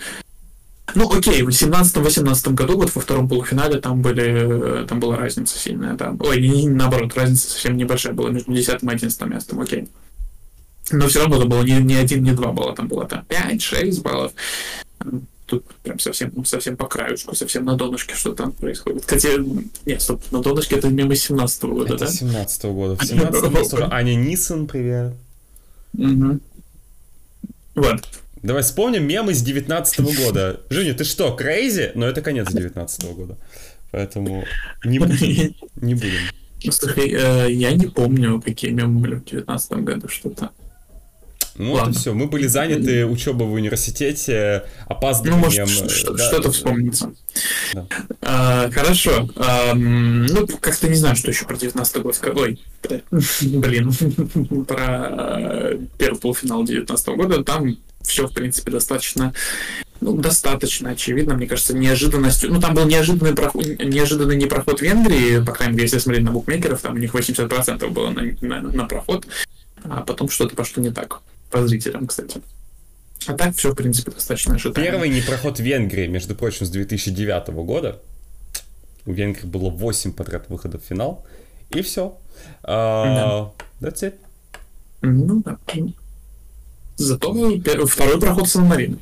ну, окей, в 17-18 году, вот во втором полуфинале, там, были, там была разница сильная, да. Ой, наоборот, разница совсем небольшая была между 10 и 11 местом, окей. Но все равно это было не, не один, не два балла, там было там 5-6 баллов. Тут прям совсем, совсем по краюшку, совсем на донышке что там происходит. Хотя, нет, стоп, на донышке это мимо 17 -го года, это да? 17 -го года. В 17 году Аня Нисон, привет. Угу. Вот. Давай вспомним мемы с 19 -го (laughs) года. Женя, ты что, крейзи? Но это конец 19 -го года. Поэтому не будем. Не будем. Слушай, э, я не помню, какие мемы были в 19 году, что-то. Ну, Ладно. это все. Мы были заняты учебой в университете, опаздыванием. Ну, может, да, что-то да, вспомнится. Да. А, хорошо. А, ну, как-то не знаю, что еще про 19 год сказать. Ой, блин, (laughs) про э, первый полуфинал 19 года. Там все, в принципе, достаточно ну, достаточно очевидно, мне кажется, неожиданностью. Ну, там был неожиданный проход, неожиданный не проход Венгрии, по крайней мере, если смотреть на букмекеров, там у них 80% было на, на, на проход, а потом что-то пошло не так по зрителям, кстати. А так все, в принципе, достаточно ожидаемо. Первый непроход Венгрии, между прочим, с 2009 года. У Венгрии было 8 подряд выходов в финал. И все. Uh, да. That's it. Ну да. Зато второй проход Сан-Марин.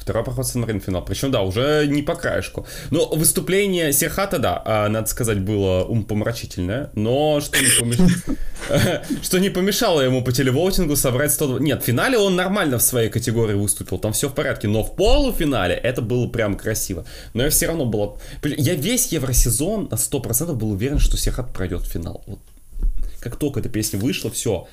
Второй проход Сан-Марин финал. Причем, да, уже не по краешку. Но выступление Серхата, да, а, надо сказать, было умопомрачительное. Но что не, (laughs) помешало ему по телевоутингу собрать 100... Нет, в финале он нормально в своей категории выступил. Там все в порядке. Но в полуфинале это было прям красиво. Но я все равно было... Я весь евросезон на 100% был уверен, что Серхат пройдет в финал. Вот. Как только эта песня вышла, все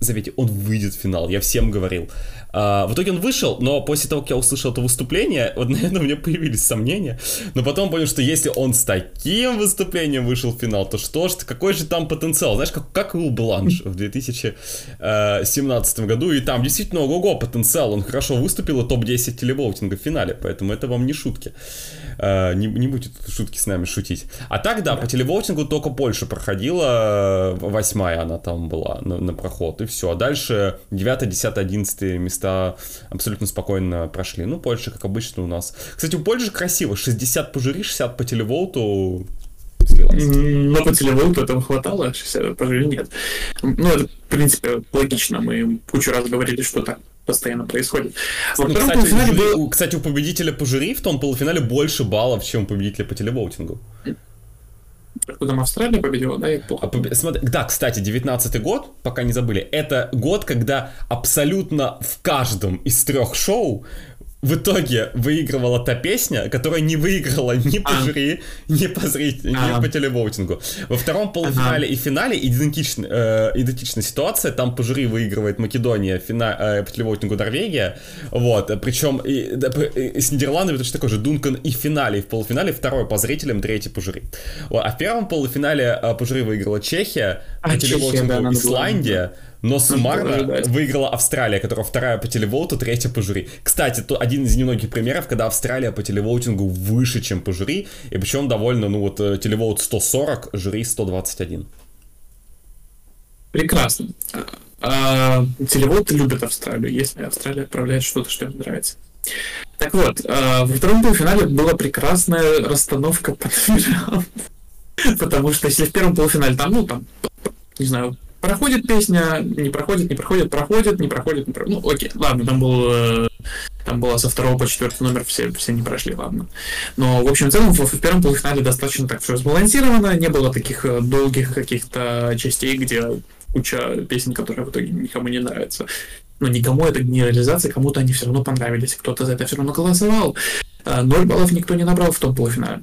заметьте, он выйдет в финал, я всем говорил. А, в итоге он вышел, но после того, как я услышал это выступление, вот, (laughs) наверное, у меня появились сомнения. Но потом понял, что если он с таким выступлением вышел в финал, то что ж, какой же там потенциал? Знаешь, как, как и у Бланш в 2017 году, и там действительно ого-го потенциал. Он хорошо выступил, и топ-10 телевоутинга в финале, поэтому это вам не шутки. А, не, не будете шутки с нами шутить. А так, да, по телевоутингу только Польша проходила, восьмая она там была на, на проход, и все. А дальше 9, 10, 11 места абсолютно спокойно прошли. Ну, Польша, как обычно, у нас. Кстати, у Польши красиво. 60 по жюри, 60 по телеволту. Но по телеволту этого хватало, 60 по жюри нет. Ну, это, в принципе, логично. Мы кучу раз говорили, что так постоянно происходит. Ну, кстати, жюри, был... кстати, у победителя по жюри в том полуфинале больше баллов, чем у победителя по телевоутингу. Откуда Австралия победила, да, и плохо. А, поб... Смотри, да, кстати, 19 год, пока не забыли, это год, когда абсолютно в каждом из трех шоу в итоге выигрывала та песня, которая не выиграла ни по а. жюри, ни по зрителям, а. ни по телевоутингу. Во втором полуфинале и финале идентична, э, идентичная ситуация. Там по жюри выигрывает Македония, фина, э, по телевоутингу Норвегия. Вот. Причем и, да, и с Нидерландами точно такой же Дункан и в финале, и в полуфинале второй по зрителям, третий по жюри. Вот. А в первом полуфинале э, по жюри выиграла Чехия, а, по телевоутингу да, Исландия. Была, но суммарно выиграла Австралия, которая вторая по телевоуту, третья по жюри. Кстати, то один из немногих примеров, когда Австралия по телевоутингу выше, чем по жюри, и причем довольно, ну вот, э, телевоут 140, жюри 121. Прекрасно. А, телевоут любит Австралию, если Австралия отправляет что-то, что им нравится. Так вот, а, во втором полуфинале была прекрасная расстановка по номерам. (laughs) Потому что если в первом полуфинале там, ну, там, не знаю, Проходит песня, не проходит, не проходит, проходит, не проходит, не проходит. Ну, окей, ладно, там был э, там было со второго по четвертый номер все, все не прошли, ладно. Но, в общем, в целом, в, в первом полуфинале достаточно так все сбалансировано, не было таких э, долгих каких-то частей, где куча песен, которые в итоге никому не нравятся. Но никому это не реализация, кому-то они все равно понравились, кто-то за это все равно голосовал. Э, ноль баллов никто не набрал в том полуфинале.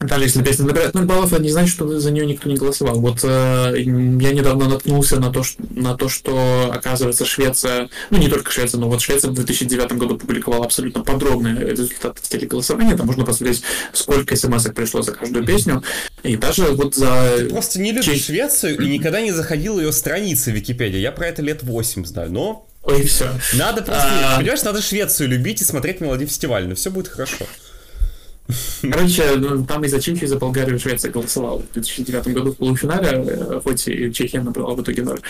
Даже если песня набирает 0 баллов, это не значит, что за нее никто не голосовал. Вот э, я недавно наткнулся на то, что, на то, что, оказывается, Швеция, ну не только Швеция, но вот Швеция в 2009 году публиковала абсолютно подробные результаты телеголосования. Там можно посмотреть, сколько смс пришло за каждую песню. И даже вот за... Ты просто не любишь Честь... Швецию и никогда не заходил ее страницы в Википедии. Я про это лет 8 знаю, но... Ой, все. Надо просто, а... понимаешь, надо Швецию любить и смотреть мелодии фестивальные. Все будет хорошо. Короче, ну, там из-за Чехии, за Болгарию Швеция голосовала в 2009 году в полуфинале, э, хоть и Чехия набрала в итоге ноль.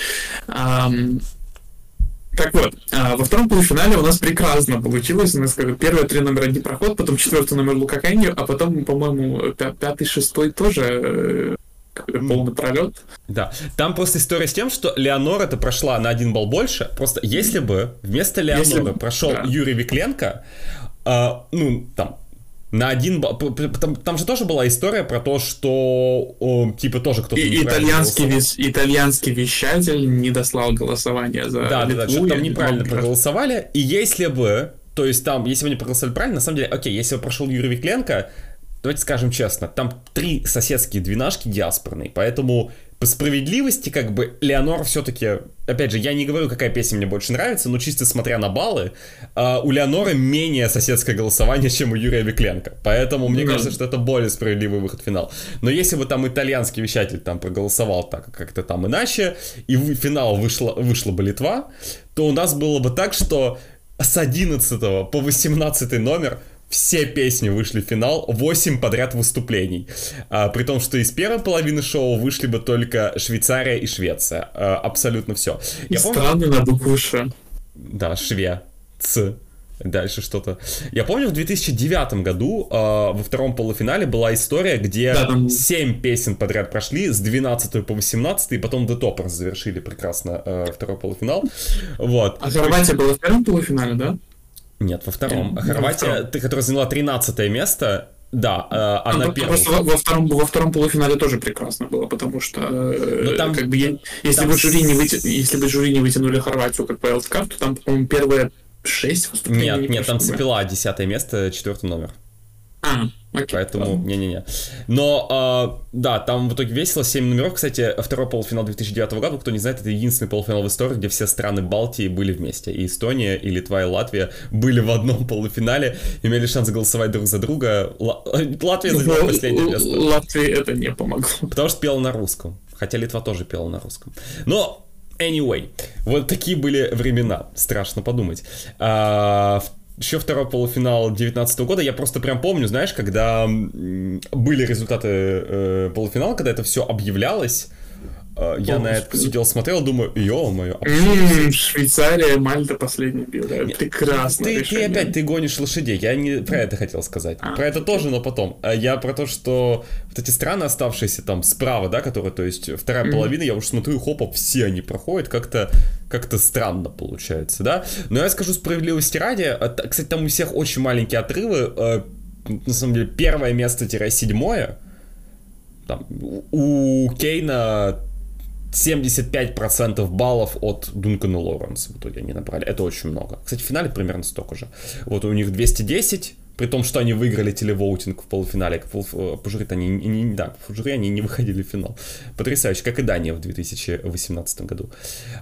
Так вот, а, во втором полуфинале у нас прекрасно получилось. У нас как первые три номера не проход, потом четвертый номер Лукаканью, а потом, по-моему, пятый, шестой тоже э, полный пролет. Да. Там просто история с тем, что Леонора это прошла на один балл больше. Просто если бы вместо Леонора если... прошел да. Юрий Викленко, э, ну, там, на один там, там же тоже была история про то, что о, типа тоже кто-то И, итальянский, вис, итальянский вещатель не дослал голосование за Да, Литву, да, да, что там неправильно проголосовали. И если бы, то есть там, если бы они проголосовали правильно, на самом деле, окей, если бы прошел Юрий Викленко, давайте скажем честно, там три соседские двенашки диаспорные, поэтому по справедливости, как бы, Леонор все-таки, опять же, я не говорю, какая песня мне больше нравится, но чисто смотря на баллы, э, у Леоноры менее соседское голосование, чем у Юрия Викленко. Поэтому мне да. кажется, что это более справедливый выход в финал. Но если бы там итальянский вещатель там проголосовал так как-то там иначе, и в финал вышла, вышла бы Литва, то у нас было бы так, что с 11 по 18 номер все песни вышли в финал, 8 подряд выступлений. А, при том, что из первой половины шоу вышли бы только Швейцария и Швеция. А, абсолютно все. Я Странно помню... на букву Ш. Да, Шве. Ц. Дальше что-то. Я помню, в 2009 году э, во втором полуфинале была история, где да, там... 7 песен подряд прошли с 12 по 18, и потом The Toppers завершили прекрасно э, второй полуфинал. Вот. А Хорватия была в первом полуфинале, да? Нет, во втором. Нет, Хорватия, ты, которая заняла 13 место, да, э, она ну, первая. Во втором, во втором полуфинале тоже прекрасно было, потому что э, Но там, как бы, я, если, там... бы жюри не выти, если бы жюри не вытянули Хорватию как wildcard, то там, по-моему, первые шесть выступлений. Нет, не нет, там цепила десятое место, четвертый номер. А, Поэтому, не-не-не. Но, э, да, там в итоге весело, 7 номеров. Кстати, второй полуфинал 2009 года, кто не знает, это единственный полуфинал в истории, где все страны Балтии были вместе. И Эстония, и Литва, и Латвия были в одном полуфинале, имели шанс голосовать друг за друга. Л- (laughs) Латвия заняла последнее место. Латвии это не помогло. Потому что пела на русском. Хотя Литва тоже пела на русском. Но Anyway, вот такие были времена, страшно подумать. А, еще второй полуфинал 2019 года, я просто прям помню, знаешь, когда были результаты э, полуфинала, когда это все объявлялось, Э, я на это сидел, смотрел, думаю, ё-моё. А Швейцария, Мальта последний бил, да, прекрасно. Ты, ты опять, ты гонишь лошадей, я не про это хотел сказать. А, про это тоже, но потом. А я про то, что вот эти страны, оставшиеся там справа, да, которые, то есть вторая mm-hmm. половина, я уж смотрю, хопа, все они проходят, как-то как-то странно получается, да. Но я скажу справедливости ради, а, кстати, там у всех очень маленькие отрывы, на самом деле, первое место-седьмое, там, у Кейна 75% баллов от Дункана Лоуренса в итоге они набрали. Это очень много. Кстати, в финале примерно столько же. Вот у них 210, при том, что они выиграли телевоутинг в полуфинале, э, по жюри они не, да, в жюри они не выходили в финал. Потрясающе, как и Дания в 2018 году.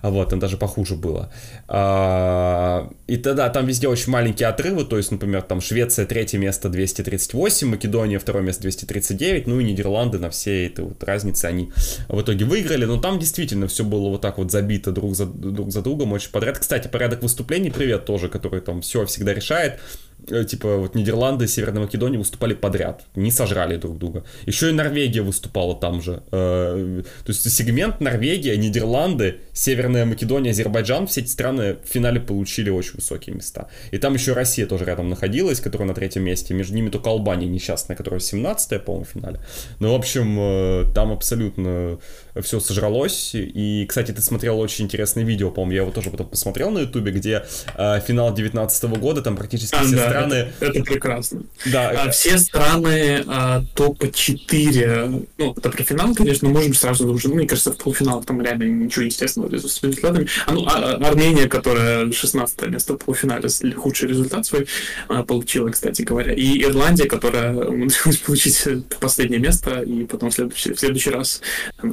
А вот, там даже похуже было. А, и тогда там везде очень маленькие отрывы, то есть, например, там Швеция третье место 238, Македония второе место 239, ну и Нидерланды на все этой вот разницы они в итоге выиграли, но там действительно все было вот так вот забито друг за, друг за другом очень подряд. Кстати, порядок выступлений, привет тоже, который там все всегда решает. Э, типа вот Нидерланды и Северная Македония выступали подряд, не сожрали друг друга. Еще и Норвегия выступала там же. Э, то есть сегмент Норвегия, Нидерланды, Северная Македония, Азербайджан, все эти страны в финале получили очень высокие места. И там еще Россия тоже рядом находилась, которая на третьем месте. Между ними только Албания несчастная, которая 17-я, по-моему, в финале. Ну, в общем, э, там абсолютно все сожралось. И, кстати, ты смотрел очень интересное видео, по-моему, я его тоже потом посмотрел на ютубе, где э, финал 19 года, там практически а, все да, страны... Это, это прекрасно. Да. А, все страны а, топа-4, ну, это про финал, конечно, можем сразу уже, ну, мне кажется, в полуфинал там реально ничего естественного с результатами. А, ну, а, Армения, которая 16 место в полуфинале, худший результат свой а, получила, кстати говоря. И Ирландия, которая (laughs) умудрилась получить последнее место, и потом в следующий, в следующий раз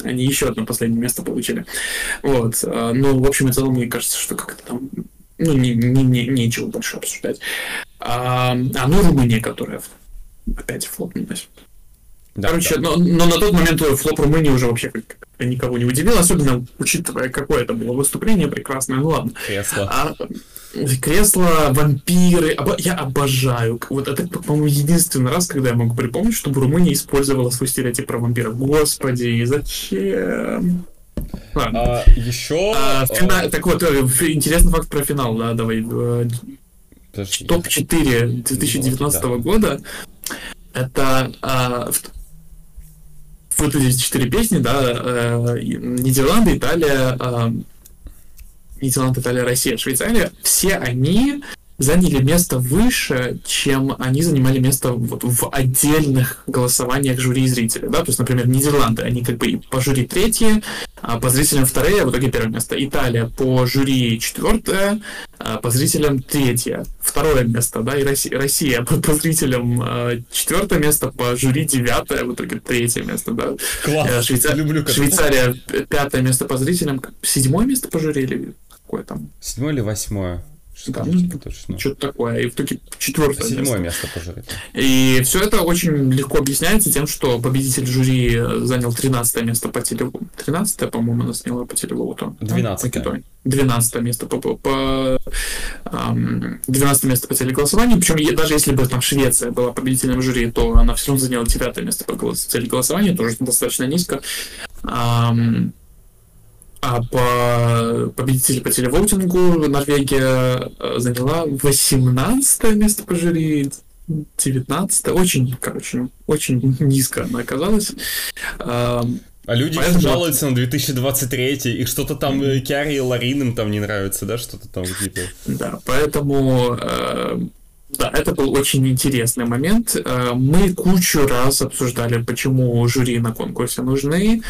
они еще одно последнее место получили. Вот. А, ну, в общем и целом, мне кажется, что как-то там ну, не, не, не, нечего больше обсуждать. А, а ну, Румыния, которая опять флопнулась. Да, Короче, да. Но, но на тот момент флоп Румынии уже вообще как никого не удивил, особенно учитывая, какое это было выступление прекрасное. Ну ладно. Кресло. А, кресло, вампиры. Обо... Я обожаю. Вот это, по-моему, единственный раз, когда я могу припомнить, чтобы Румыния использовала свой стереотип про вампиров. Господи, зачем? Ладно. А, еще... А, фина... а... Так вот, э, интересный факт про финал, да, давай. Э, Топ-4 2019 да. года. Это а, вот эти четыре песни, да, э, Нидерланды, Италия, э, Нидерланды, Италия, Россия, Швейцария, все они заняли место выше, чем они занимали место вот в отдельных голосованиях жюри и зрителей. Да? То есть, например, Нидерланды, они как бы по жюри третьи, а по зрителям вторые, а в итоге первое место. Италия по жюри четвертое, а по зрителям третье. Второе место, да, и Россия, Россия по, по зрителям э, четвертое место, по жюри девятое, в итоге третье место, да. Класс, э, Швейцар... Люблю Швейцария пятое место по зрителям, седьмое место по жюри или какое там? Седьмое или восьмое? Да, точно. Что-то такое. И в итоге четвертое Седьмое место, место. И все это очень легко объясняется тем, что победитель жюри занял 13 место по телевому. 13 по-моему, она сняла по телевому. 12 -е. 12 место по, по, по 12 место по телеголосованию. Причем даже если бы там Швеция была победителем жюри, то она все равно заняла 9 место по телеголосованию, тоже достаточно низко. А по победителю по телевоутингу Норвегия э, заняла 18 место по жюри, 19 очень, короче, очень низко она оказалась. А люди Поэтому... жалуются на 2023, и что-то там mm-hmm. Киаре и Ларин им там не нравится, да, что-то там какие-то... Да, поэтому... Э, да, это был очень интересный момент. Э, мы кучу раз обсуждали, почему жюри на конкурсе нужны.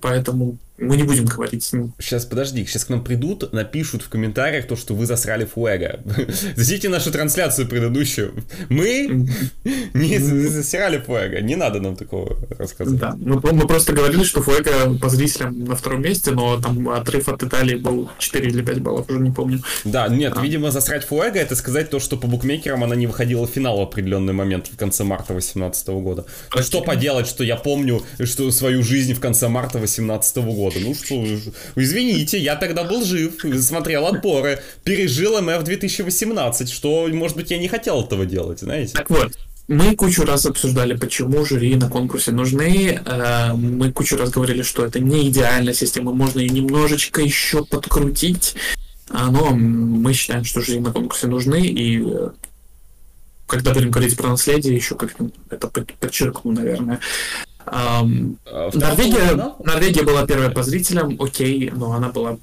Поэтому мы не будем говорить. Сейчас, подожди, сейчас к нам придут, напишут в комментариях то, что вы засрали Фуэга. (laughs) Зайдите нашу трансляцию предыдущую. Мы (laughs) не засирали Фуэга, не надо нам такого рассказывать. Да, мы, мы просто говорили, что Фуэга по зрителям на втором месте, но там отрыв от Италии был 4 или 5 баллов, уже не помню. Да, нет, а. видимо, засрать Фуэга это сказать то, что по букмекерам она не выходила в финал в определенный момент в конце марта 2018 года. Ну, что поделать, что я помню что свою жизнь в конце марта 2018 года года. Ну что, извините, я тогда был жив, смотрел отборы, пережил МФ 2018, что, может быть, я не хотел этого делать, знаете. Так вот, мы кучу раз обсуждали, почему жюри на конкурсе нужны. Э, мы кучу раз говорили, что это не идеальная система, можно ее немножечко еще подкрутить. Но мы считаем, что жюри на конкурсе нужны, и э, когда будем говорить про наследие, еще как-то это подчеркну, наверное. Um, Норвегия, Норвегия была первой по зрителям, окей, но она была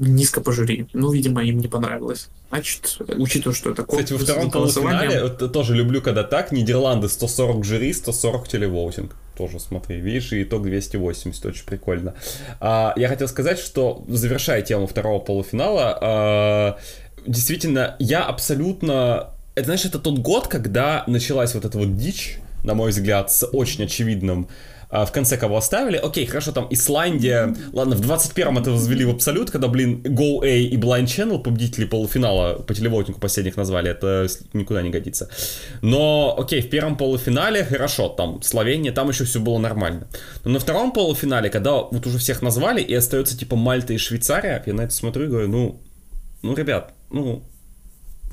низко по жюри. Ну, видимо, им не понравилось. Значит, учитывая, что это Кстати, во втором полуфинале тоже люблю, когда так, Нидерланды 140 жюри, 140 телевоутинг. Тоже смотри, видишь, и итог 280, очень прикольно. А, я хотел сказать, что, завершая тему второго полуфинала, а, действительно, я абсолютно... Это, знаешь, это тот год, когда началась вот эта вот дичь, на мой взгляд, с очень очевидным а, в конце кого оставили. Окей, хорошо, там Исландия. Ладно, в 21-м это возвели в абсолют, когда, блин, Go A и Blind Channel, победители полуфинала по телевотингу последних назвали, это никуда не годится. Но, окей, в первом полуфинале, хорошо, там Словения, там еще все было нормально. Но на втором полуфинале, когда вот уже всех назвали, и остается типа Мальта и Швейцария, я на это смотрю и говорю, ну, ну, ребят, ну,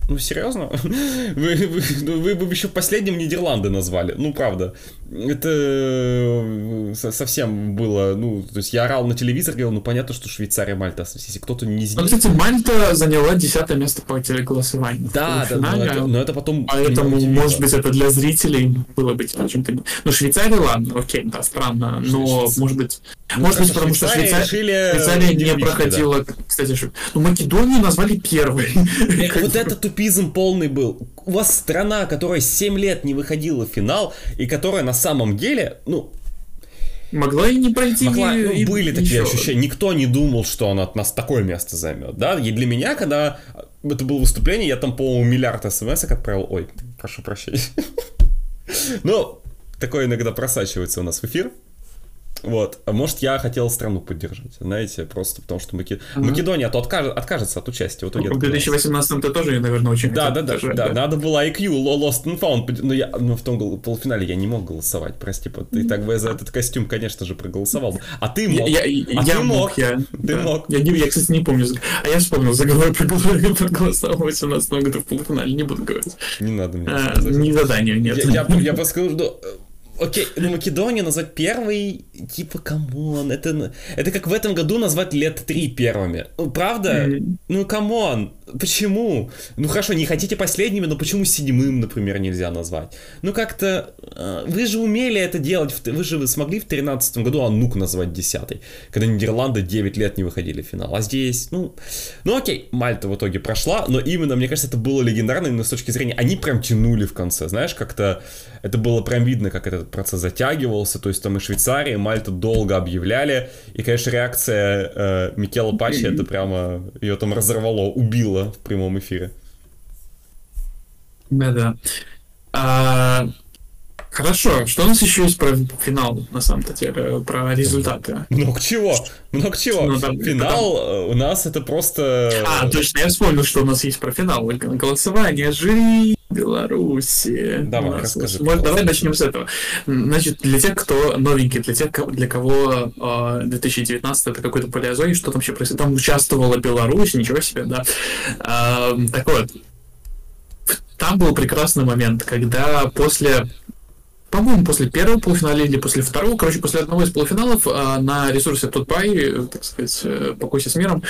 ну, серьезно? (laughs) Вы, вы, ну, вы бы еще последним Нидерланды назвали. Ну, правда. Это э, совсем было, ну, то есть я орал на телевизор, говорил, ну, понятно, что Швейцария, Мальта, если кто-то не сделал... Ну, кстати, Мальта заняла десятое место по телеголосованию. Да, да, но это, но это потом... Поэтому, может быть, это для зрителей было быть чем-то... Ну, Швейцария, ладно, окей, да, странно, но, может быть... Может быть, потому что Швейцария, Швейцария не проходила, кстати, ну, Македонию назвали первой. Э, вот это тупизм полный был. У вас страна, которая 7 лет не выходила в финал, и которая на самом деле, ну, Могла и не пройти. Могла, ну, и, были и такие еще. ощущения. Никто не думал, что она от нас такое место займет. Да? И для меня, когда это было выступление, я там, по-моему, миллиард смс отправил. Ой, прошу прощения. (laughs) Но такое иногда просачивается у нас в эфир. Вот. А может, я хотел страну поддержать, знаете, просто потому что Маки... mm-hmm. Македония то откажет, откажется от участия. В, итоге в 2018 ты тоже, наверное, очень да, да, да, да, да, надо было IQ, Lost and Found, но я но в том полуфинале я не мог голосовать, прости, и так бы я за этот костюм, конечно же, проголосовал. А ты мог. Я, я, а я ты мог, я, ты да. мог. Я, я, кстати, не помню. А я вспомнил, за я (laughs) проголосовал в 18 году в полуфинале, не буду говорить. Не надо мне а, Не задания нет. Я, я, я просто скажу, что Окей, ну Македония назвать первой, типа, come on, это, это как в этом году назвать Лэтри первыми. Ну, правда? Mm-hmm. Ну, come on, почему? Ну, хорошо, не хотите последними, но почему седьмым, например, нельзя назвать? Ну, как-то, э, вы же умели это делать, вы же смогли в тринадцатом году Анук назвать десятой, когда Нидерланды 9 лет не выходили в финал. А здесь, ну, ну окей, Мальта в итоге прошла, но именно, мне кажется, это было легендарно именно с точки зрения, они прям тянули в конце, знаешь, как-то это было прям видно, как этот процесс затягивался, то есть там и Швейцария, и Мальта долго объявляли, и, конечно, реакция э, Микела Пачи, это прямо ее там разорвало, убило в прямом эфире. Да-да. А, Хорошо, что у нас еще есть про финал, на самом-то деле, про результаты? Много чего, много чего. Ну, там, финал там... Э, у нас это просто... А, точно, я вспомнил, что у нас есть про финал. Голосование жюри Беларуси. Давай, расскажи. Может, давай начнем с этого. Значит, для тех, кто новенький, для тех, для кого э, 2019 это какой-то палеозой, что там вообще происходит? Там участвовала Беларусь, ничего себе, да. Э, так вот, там был прекрасный момент, когда после по-моему, после первого полуфинала или после второго, короче, после одного из полуфиналов а, на ресурсе Тутбай, так сказать, э, покойся с миром,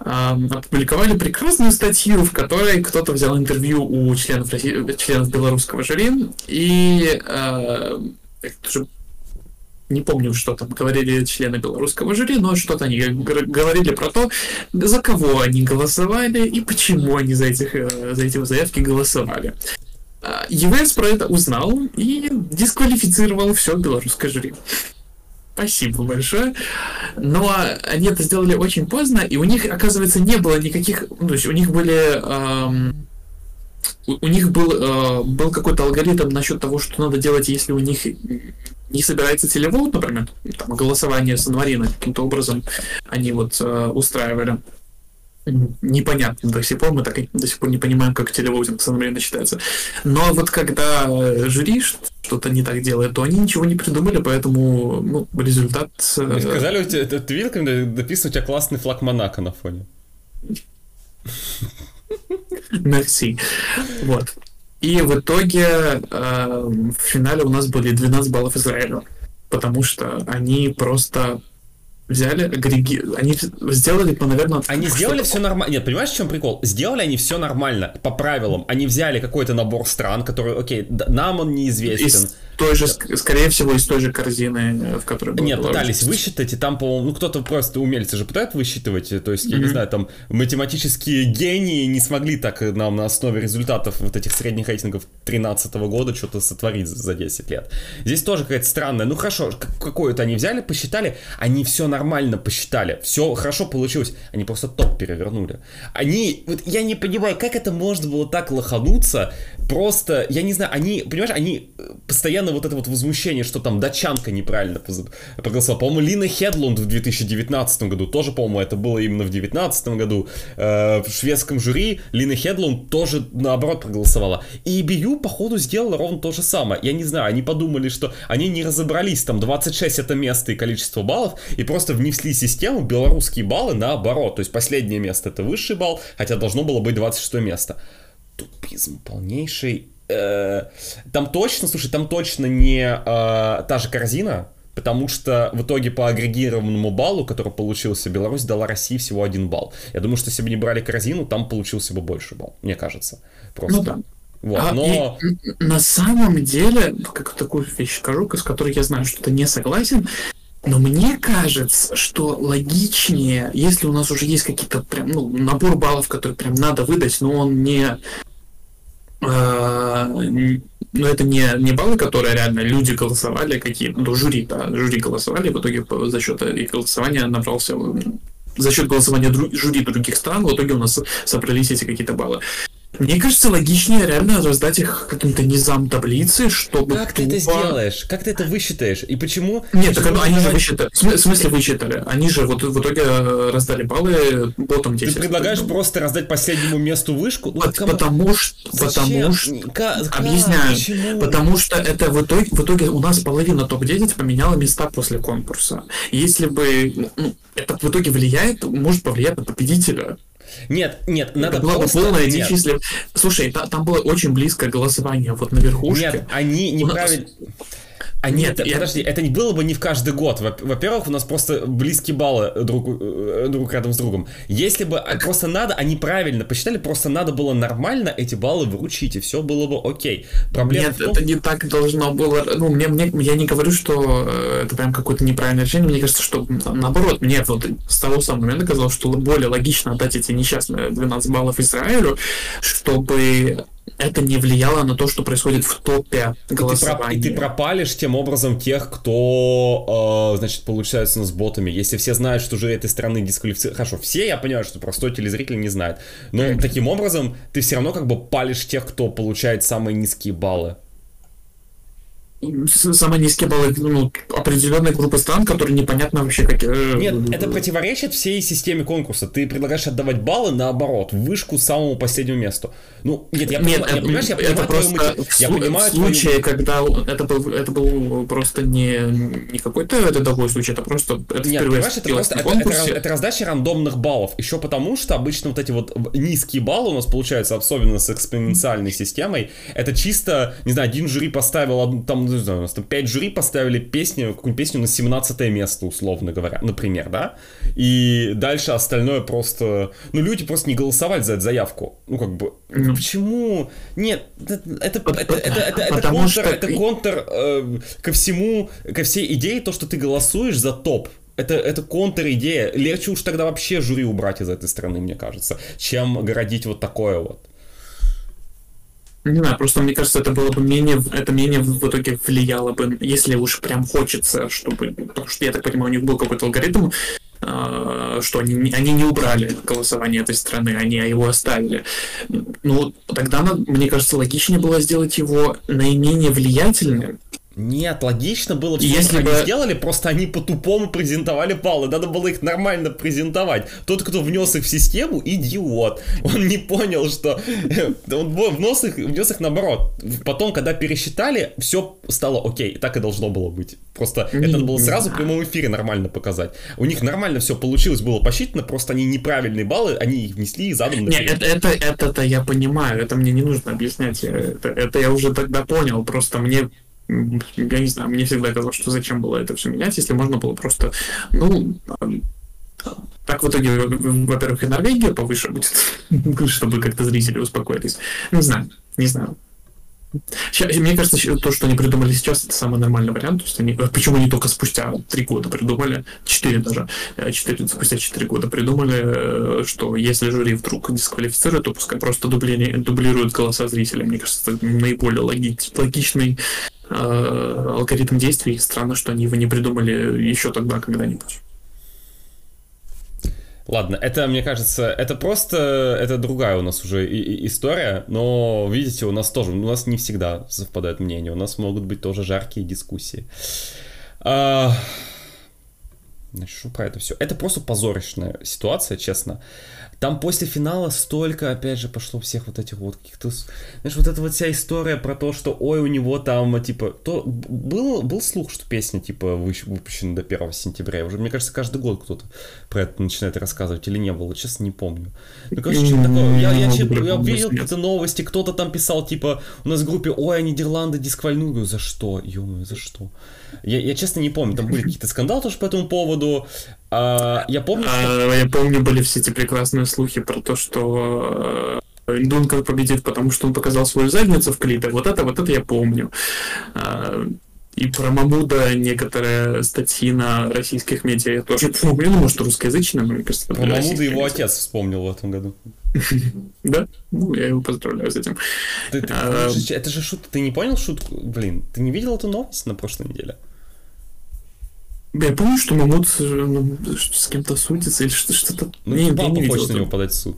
а, опубликовали прекрасную статью, в которой кто-то взял интервью у членов, членов белорусского жюри, и а, не помню, что там говорили члены белорусского жюри, но что-то они говорили про то, за кого они голосовали и почему они за, этих, э, за эти заявки голосовали. ЕВС про это узнал и дисквалифицировал все белорусское жюри. Спасибо большое. Но они это сделали очень поздно, и у них, оказывается, не было никаких... Ну, то есть у них были... Эм, у, у них был, э, был какой-то алгоритм насчет того, что надо делать, если у них не собирается телевод, например, там, голосование с январина каким-то образом они вот э, устраивали непонятно до сих пор, мы так и до сих пор не понимаем, как телевозинг современно считается. Но вот когда э, жюри что-то не так делает, то они ничего не придумали, поэтому ну, результат... Э, Мне сказали, у тебя, ты, видел, когда написано, у тебя классный флаг Монако на фоне? Мерси. Вот. И в итоге э, в финале у нас были 12 баллов Израиля, потому что они просто взяли, агреги... они сделали, по, наверное... Они сделали все нормально. Нет, понимаешь, в чем прикол? Сделали они все нормально, по правилам. Они взяли какой-то набор стран, который, окей, нам он неизвестен. Из той же, скорее всего, из той же корзины, в которой была Нет, пытались высчитать, и там, по-моему, ну кто-то просто умельцы же пытают высчитывать, то есть, я mm-hmm. не знаю, там математические гении не смогли так нам на основе результатов вот этих средних рейтингов 13 года что-то сотворить за 10 лет. Здесь тоже какая-то странная, ну хорошо, какое-то они взяли, посчитали, они все нормально посчитали, все хорошо получилось, они просто топ перевернули. Они, вот я не понимаю, как это можно было так лохануться, просто, я не знаю, они, понимаешь, они постоянно вот это вот возмущение, что там датчанка неправильно проголосовала. По-моему, Лина Хедлунд в 2019 году, тоже, по-моему, это было именно в 2019 году, э, в шведском жюри Лина Хедлунд тоже, наоборот, проголосовала. И BU, походу, сделала ровно то же самое. Я не знаю, они подумали, что они не разобрались, там 26 это место и количество баллов, и просто внесли систему белорусские баллы наоборот. То есть последнее место это высший балл, хотя должно было быть 26 место тупизм полнейший. Э, там точно, слушай, там точно не э, та же корзина, потому что в итоге по агрегированному баллу, который получился, Беларусь дала России всего один балл. Я думаю, что если бы не брали корзину, там получился бы больше балл, мне кажется. Просто. Ну да. Вот, а, но... и, на самом деле, как такую вещь скажу, с которой я знаю, что ты не согласен, но мне кажется, что логичнее, если у нас уже есть какие-то прям, ну, набор баллов, который прям надо выдать, но он не а, но это не, не баллы, которые реально люди голосовали, какие ну, жюри, да, жюри голосовали, в итоге за счет их голосования набрался за счет голосования дру, жюри других стран, в итоге у нас собрались эти какие-то баллы. Мне кажется, логичнее реально раздать их каким-то низам таблицы, чтобы... Как тупо... ты это сделаешь? Как ты это высчитаешь? И почему... Нет, почему так они же высчитали. В смысле высчитали? Они же вот в итоге э, раздали баллы ботом 10. Ты предлагаешь ну. просто раздать последнему месту вышку? Ну, потому что... Потому что... Как? Объясняю. Почему? Потому что это в итоге, в итоге у нас половина топ-10 поменяла места после конкурса. Если бы... Ну, это в итоге влияет, может повлиять на победителя. Нет, нет, надо была просто... дичь, если... Слушай, та, там было очень близкое голосование вот на верхушке. Нет, они неправильно... А нет, нет я... подожди, это не было бы не в каждый год. Во-первых, у нас просто близкие баллы друг, э, друг рядом с другом. Если бы так... просто надо, они правильно посчитали, просто надо было нормально эти баллы вручить, и все было бы окей. Проблема нет, том... это не так должно было. Ну, мне, мне, я не говорю, что э, это прям какое-то неправильное решение. Мне кажется, что наоборот, мне вот с того самого момента казалось, что более логично отдать эти несчастные 12 баллов Израилю, чтобы это не влияло на то, что происходит в топе голосования. И ты, пропалишь тем образом тех, кто, э, значит, получается у нас ботами. Если все знают, что жюри этой страны дисквалифицируют... Хорошо, все, я понимаю, что простой телезритель не знает. Но таким образом ты все равно как бы палишь тех, кто получает самые низкие баллы самые низкие баллы ну, определенной группы стран, которые непонятно вообще как... Э, нет, это противоречит всей системе конкурса. Ты предлагаешь отдавать баллы наоборот, в вышку самому последнему месту. Ну, нет, я, нет, понимаю, я, понимаешь, я понимаю это просто твою, в, я понимаю в случае, твою... когда это был, это был просто не, не какой-то это другой случай, это просто это нет, понимаешь, это просто это, это, это раздача рандомных баллов. Еще потому, что обычно вот эти вот низкие баллы у нас получаются, особенно с экспоненциальной системой, это чисто, не знаю, один жюри поставил там не знаю, у нас там 5 жюри поставили песню, какую-нибудь песню на 17 место, условно говоря, например, да? И дальше остальное просто... Ну, люди просто не голосовали за эту заявку. Ну, как бы, ну, почему? Нет, это, это, это, это, это, это контр, что... это контр э, ко всему, ко всей идее, то, что ты голосуешь за топ. Это, это контр-идея. Легче уж тогда вообще жюри убрать из этой страны, мне кажется, чем городить вот такое вот. Не знаю, просто мне кажется, это было бы менее, это менее в итоге влияло бы, если уж прям хочется, чтобы, потому что я так понимаю, у них был какой-то алгоритм, а, что они, они не убрали голосование этой страны, они его оставили. Ну, тогда, мне кажется, логичнее было сделать его наименее влиятельным, нет, логично было все, Если бы... они сделали, просто они по-тупому презентовали баллы. Надо было их нормально презентовать. Тот, кто внес их в систему, идиот. Он не понял, что... Он внес их, внес их наоборот. Потом, когда пересчитали, все стало окей. Так и должно было быть. Просто не, это было сразу в прямом эфире нормально показать. У них нормально все получилось, было посчитано, просто они неправильные баллы, они их внесли и задом... Нет, это, это, это, это я понимаю, это мне не нужно объяснять. Это, это я уже тогда понял. Просто мне я не знаю, мне всегда казалось, что зачем было это все менять, если можно было просто, ну, так в итоге, во-первых, и Норвегия повыше будет, (laughs) чтобы как-то зрители успокоились. Не знаю, не знаю. Сейчас, мне кажется, то, что они придумали сейчас, это самый нормальный вариант. То есть они, почему они только спустя три года придумали, четыре даже, э, четыре, спустя четыре года придумали, э, что если жюри вдруг дисквалифицирует, то пускай просто дубли, дублируют голоса зрителей. Мне кажется, это наиболее логич, логичный Э, алгоритм действий. Странно, что они его не придумали еще тогда когда-нибудь. Ладно, это, мне кажется, это просто, это другая у нас уже и, и история, но, видите, у нас тоже, у нас не всегда совпадает мнение, у нас могут быть тоже жаркие дискуссии. А... Значит, про это все? Это просто позорочная ситуация, честно. Там после финала столько, опять же, пошло всех вот этих вот каких-то... Знаешь, вот эта вот вся история про то, что, ой, у него там, типа... То, был, был слух, что песня, типа, выпущена до 1 сентября. Уже, мне кажется, каждый год кто-то про это начинает рассказывать. Или не было, честно, не помню. Ну, короче, что такое? Я, я, я, я видел какие-то новости, кто-то там писал, типа, у нас в группе, ой, а Нидерланды дисквалируют. За что? ё за что? Я, я честно не помню, там были какие-то скандалы тоже по этому поводу. А, я помню, что... а, Я помню, были все эти прекрасные слухи про то, что э, Дункан победит, потому что он показал свою задницу в клипе. Вот это, вот это я помню. А, и про Мамуда некоторые статьи на российских медиа я тоже помню. Ну, может, русскоязычные, но мне кажется, Про Мамуда его отец вспомнил в этом году. (laughs) Да? Ну, я его поздравляю с этим. А, это же шутка. Ты не понял шутку? Блин, ты не видел эту новость на прошлой неделе? Я помню, что Мамут э, ну, с кем-то судится или что-то. Ну, не, папа не хочет на него подать в суд.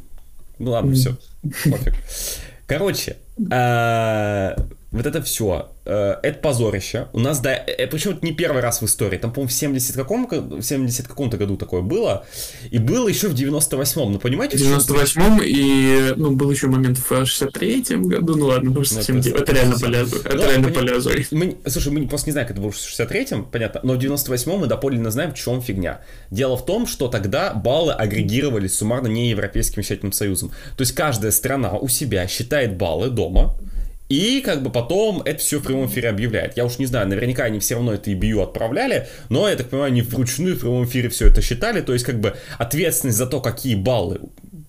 Ну ладно, все. Пофиг. Короче, а, вот это все. Э, это позорище. У нас, да, э, э, причем это не первый раз в истории. Там, по-моему, в 70 каком, в 70 каком-то году такое было. И было еще в 98-м. Ну, понимаете? В 98-м и, ну, был еще момент в 63-м году. Ну, ладно, ну, совсем... Это, это реально полезно. Это ну, реально. Мы, слушай, мы просто не знаем, как это было в 63-м, понятно. Но в 98-м мы доподлинно знаем, в чем фигня. Дело в том, что тогда баллы агрегировались суммарно не Европейским вещательным союзом. То есть каждая страна у себя считает баллы дома, и как бы потом это все в прямом эфире объявляет. Я уж не знаю, наверняка они все равно это EBU отправляли, но, я так понимаю, они вручную в прямом эфире все это считали. То есть как бы ответственность за то, какие баллы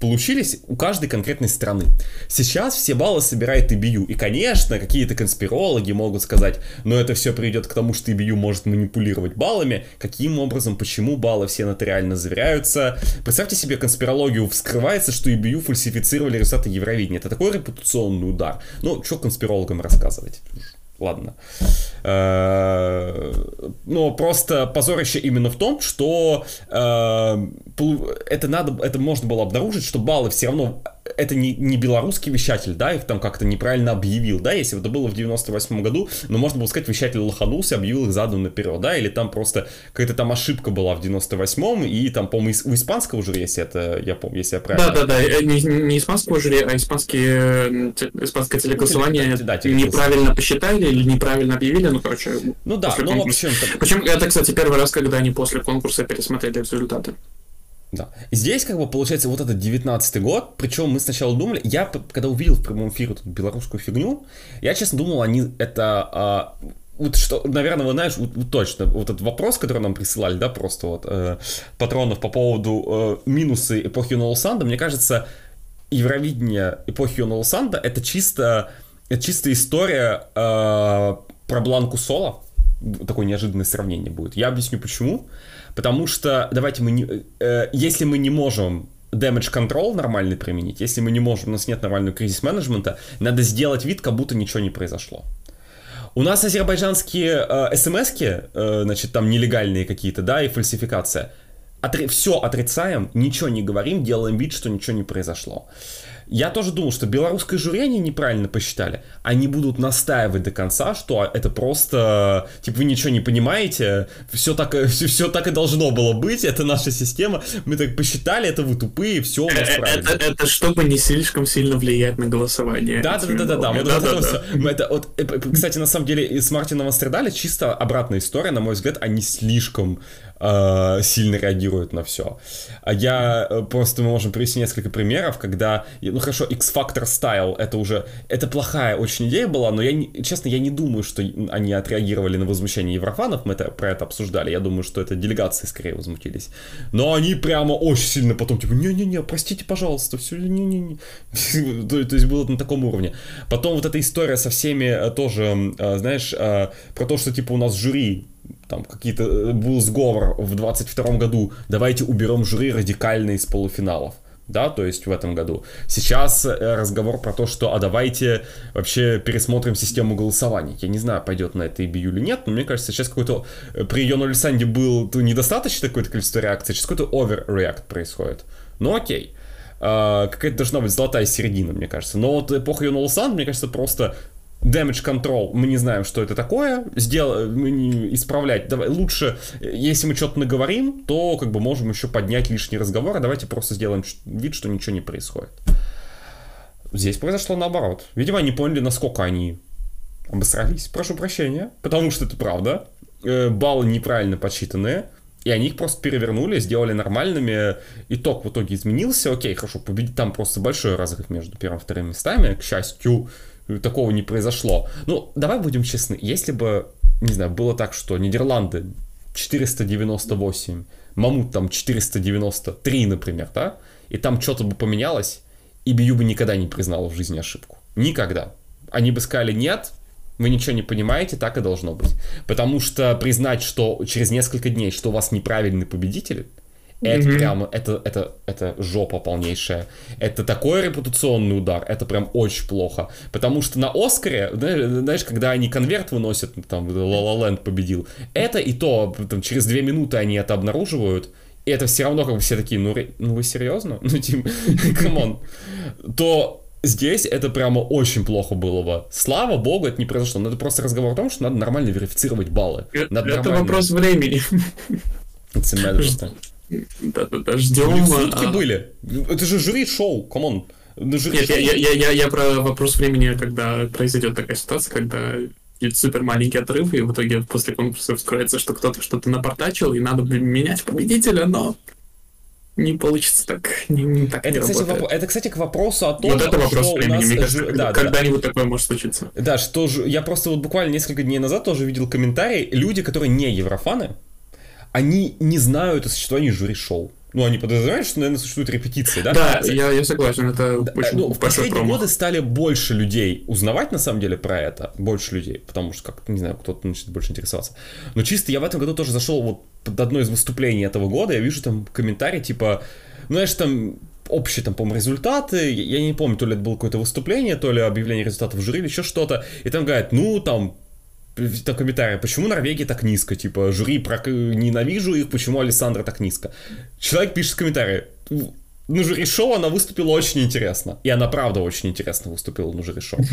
получились у каждой конкретной страны. Сейчас все баллы собирает EBU. И, конечно, какие-то конспирологи могут сказать, но это все приведет к тому, что EBU может манипулировать баллами. Каким образом, почему баллы все нотариально заверяются. Представьте себе конспирологию, вскрывается, что EBU фальсифицировали результаты Евровидения. Это такой репутационный удар. Ну, что конспирологам рассказывать? Ладно. Э, но просто позорище именно в том, что э, это надо, это можно было обнаружить, что баллы все равно это не, не белорусский вещатель, да, их там как-то неправильно объявил, да, если бы это было в 98 году, но можно было сказать, вещатель лоханулся, объявил их задом наперед, да, или там просто какая-то там ошибка была в 98-м, и там, по-моему, у испанского жюри, если это, я помню, если я правильно... Да-да-да, э, не, не испанского жюри, а испанские, испанское телеколосование да, неправильно посчитали или неправильно объявили, ну, короче... Ну да, ну, в общем... Причем это, кстати, первый раз, когда они после конкурса пересмотрели результаты. Да. Здесь, как бы, получается, вот этот 19 год, причем мы сначала думали, я, когда увидел в прямом эфире эту белорусскую фигню, я, честно, думал, они это... А, вот что, наверное, вы знаешь, вот, вот точно, вот этот вопрос, который нам присылали, да, просто вот э, патронов по поводу э, минусы эпохи Юного Санда, мне кажется, Евровидение эпохи Юного Санда это чисто, это чисто история э, про Бланку Соло, такое неожиданное сравнение будет. Я объясню почему. Потому что, давайте мы не... Э, если мы не можем damage control нормальный применить, если мы не можем, у нас нет нормального кризис-менеджмента, надо сделать вид, как будто ничего не произошло. У нас азербайджанские э, смс-ки, э, значит, там нелегальные какие-то, да, и фальсификация. Отри- все отрицаем, ничего не говорим, делаем вид, что ничего не произошло. Я тоже думал, что белорусское жюри они неправильно посчитали. Они будут настаивать до конца, что это просто, типа, вы ничего не понимаете, все так, все, все так и должно было быть, это наша система, мы так посчитали, это вы тупые, все у нас Э, правильно. Это, это чтобы не слишком сильно влиять на голосование. Да, да, да, да, да. Вот, Да, вот да, да. это вот, э, кстати, на самом деле, с Мартином Астрадали чисто обратная история, на мой взгляд, они слишком э, сильно реагируют на все. А я э, просто мы можем привести несколько примеров, когда, ну хорошо, X-Factor Style, это уже, это плохая очень идея была, но я, не- честно, я не думаю, что они отреагировали на возмущение еврофанов, мы это, про это обсуждали, я думаю, что это делегации скорее возмутились. Но они прямо очень сильно потом, типа, не-не-не, простите, пожалуйста, все, не-не-не. (laughs) то, то есть было на таком уровне. Потом вот эта история со всеми э, тоже, знаешь, про то, что типа у нас жюри там какие-то э, был сговор в 22 году, давайте уберем жюри радикально из полуфиналов. Да, то есть в этом году. Сейчас э, разговор про то, что а давайте вообще пересмотрим систему голосования. Я не знаю, пойдет на это EBU или нет, но мне кажется, сейчас какой-то э, при Йону Лисанде был то недостаточно какое-то количество реакций, сейчас какой-то overreact происходит. Ну окей. А, какая-то должна быть золотая середина, мне кажется. Но вот эпоха Йона Лисанда, мне кажется, просто Damage control, мы не знаем, что это такое, сдел... исправлять. Давай, лучше, э, если мы что-то наговорим, то как бы можем еще поднять лишний разговор, а давайте просто сделаем вид, что ничего не происходит. Здесь произошло наоборот. Видимо, они поняли, насколько они обосрались. Прошу прощения, потому что это правда. Э, Баллы неправильно подсчитанные, и они их просто перевернули, сделали нормальными. Итог в итоге изменился. Окей, хорошо, победить там просто большой разрыв между первым и вторым местами. К счастью, такого не произошло. Ну, давай будем честны. Если бы, не знаю, было так, что Нидерланды 498, Мамут там 493, например, да, и там что-то бы поменялось, и Бию бы никогда не признала в жизни ошибку. Никогда. Они бы сказали, нет, вы ничего не понимаете, так и должно быть. Потому что признать, что через несколько дней, что у вас неправильный победитель, это Мгм. прямо, это, это, это жопа полнейшая. Это такой репутационный удар, это прям очень плохо. Потому что на Оскаре, знаешь, когда они конверт выносят, там, La La Land победил, это и то, там, через две минуты они это обнаруживают, и это все равно как бы все такие, ну, ну вы серьезно? Ну, типа, (laughs) come on. То здесь это прямо очень плохо было бы. Слава богу, это не произошло. Но это просто разговор о том, что надо нормально верифицировать баллы. Э, Надо Это нормально- вопрос времени. It's a matter of time. Да-да-да, ждем. У них сутки а, были. Это же жюри-шоу, come on. Ну, жюри Нет, я, я, я, я, я про вопрос времени, когда произойдет такая ситуация, когда супер маленький отрыв, и в итоге после конкурса вскроется, что кто-то что-то напортачил, и надо менять победителя, но не получится так, не, не так Это не кстати, воп- это, кстати, к вопросу о том, вот это вопрос что у времени, нас мне кажется, да, да, да. когда-нибудь такое может случиться. Да, что же, я просто вот буквально несколько дней назад тоже видел комментарий, люди, которые не еврофаны, они не знают о существовании жюри-шоу. Ну, они подозревают, что, наверное, существуют репетиции, да? Да, я, я согласен, это да, очень ну, в последние промах. годы стали больше людей узнавать, на самом деле, про это. Больше людей, потому что, как не знаю, кто-то начнет больше интересоваться. Но чисто я в этом году тоже зашел вот под одно из выступлений этого года, я вижу там комментарий, типа, ну, знаешь, там общие, там, по-моему, результаты, я не помню, то ли это было какое-то выступление, то ли объявление результатов жюри, или еще что-то, и там говорят, ну, там, там комментарий, почему Норвегия так низко, типа, жюри прок... ненавижу их, почему Александра так низко. Человек пишет в комментарии, на жюри шоу она выступила очень интересно. И она правда очень интересно выступила на жюри шоу. (laughs)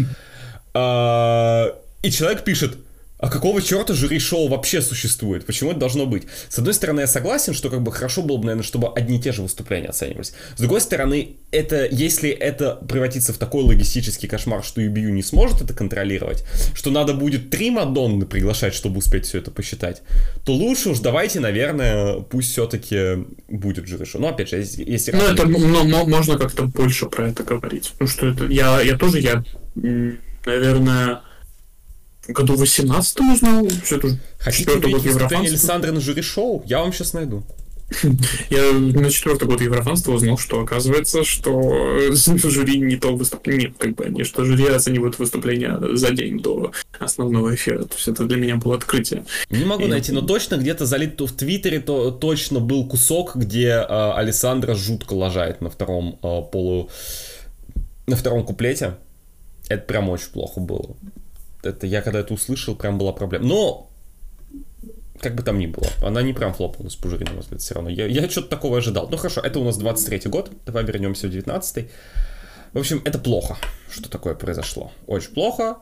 А, И человек пишет, а какого черта жюри шоу вообще существует? Почему это должно быть? С одной стороны, я согласен, что как бы хорошо было бы, наверное, чтобы одни и те же выступления оценивались. С другой стороны, это, если это превратится в такой логистический кошмар, что EBU не сможет это контролировать, что надо будет три Мадонны приглашать, чтобы успеть все это посчитать, то лучше уж давайте, наверное, пусть все-таки будет жюри шоу. Но опять же, если... Ну, это ну, мо- можно как-то больше про это говорить. Потому что это я, я тоже, я, наверное, году 18 узнал, все это Хотите год Еврофанства. Александры на жюри шоу? Я вам сейчас найду. (laughs) Я на четвертый год еврофанства узнал, что оказывается, что жюри не то выступление, нет, как бы они, что жюри оценивают выступление за день до основного эфира. То есть это для меня было открытие. Не могу И... найти, но точно где-то залит в Твиттере то точно был кусок, где э, Александра жутко лажает на втором э, полу, на втором куплете. Это прям очень плохо было. Это я когда это услышал, прям была проблема. Но как бы там ни было, она не прям флопнулась по жюри, на мой взгляд, все равно. Я, я что-то такого ожидал. Ну хорошо, это у нас 23-й год, давай вернемся в 19-й. В общем, это плохо, что такое произошло. Очень плохо,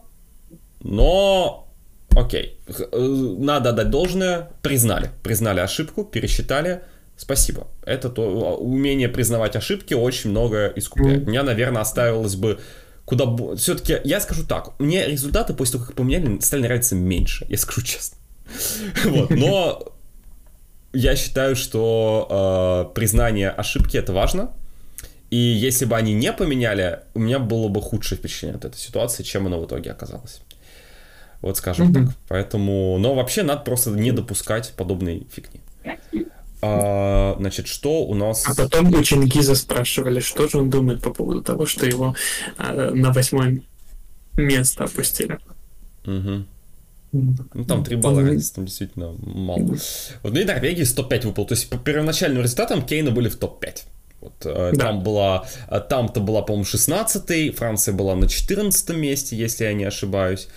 но окей. Э, надо отдать должное, признали. Признали ошибку, пересчитали. Спасибо. Это то умение признавать ошибки очень много искупляет. Mm. Меня, наверное, оставилось бы куда... Все-таки, я скажу так, мне результаты после того, как поменяли, стали нравиться меньше, я скажу честно. (laughs) Вот, но я считаю, что э, признание ошибки это важно. И если бы они не поменяли, у меня было бы худшее впечатление от этой ситуации, чем оно в итоге оказалось. Вот скажем mm-hmm. так. Поэтому, но вообще надо просто не допускать подобной фигни. А, значит, что у нас... А потом у Чингиза спрашивали, что же он думает по поводу того, что его а, на восьмое место опустили. Угу. Ну, там три балла разницы, там действительно мало. Вот, ну и Норвегии 105 выпал. То есть по первоначальным результатам Кейна были в топ-5. Вот, э, да. Там была, э, там-то была, по-моему, 16 Франция была на 14 месте, если я не ошибаюсь.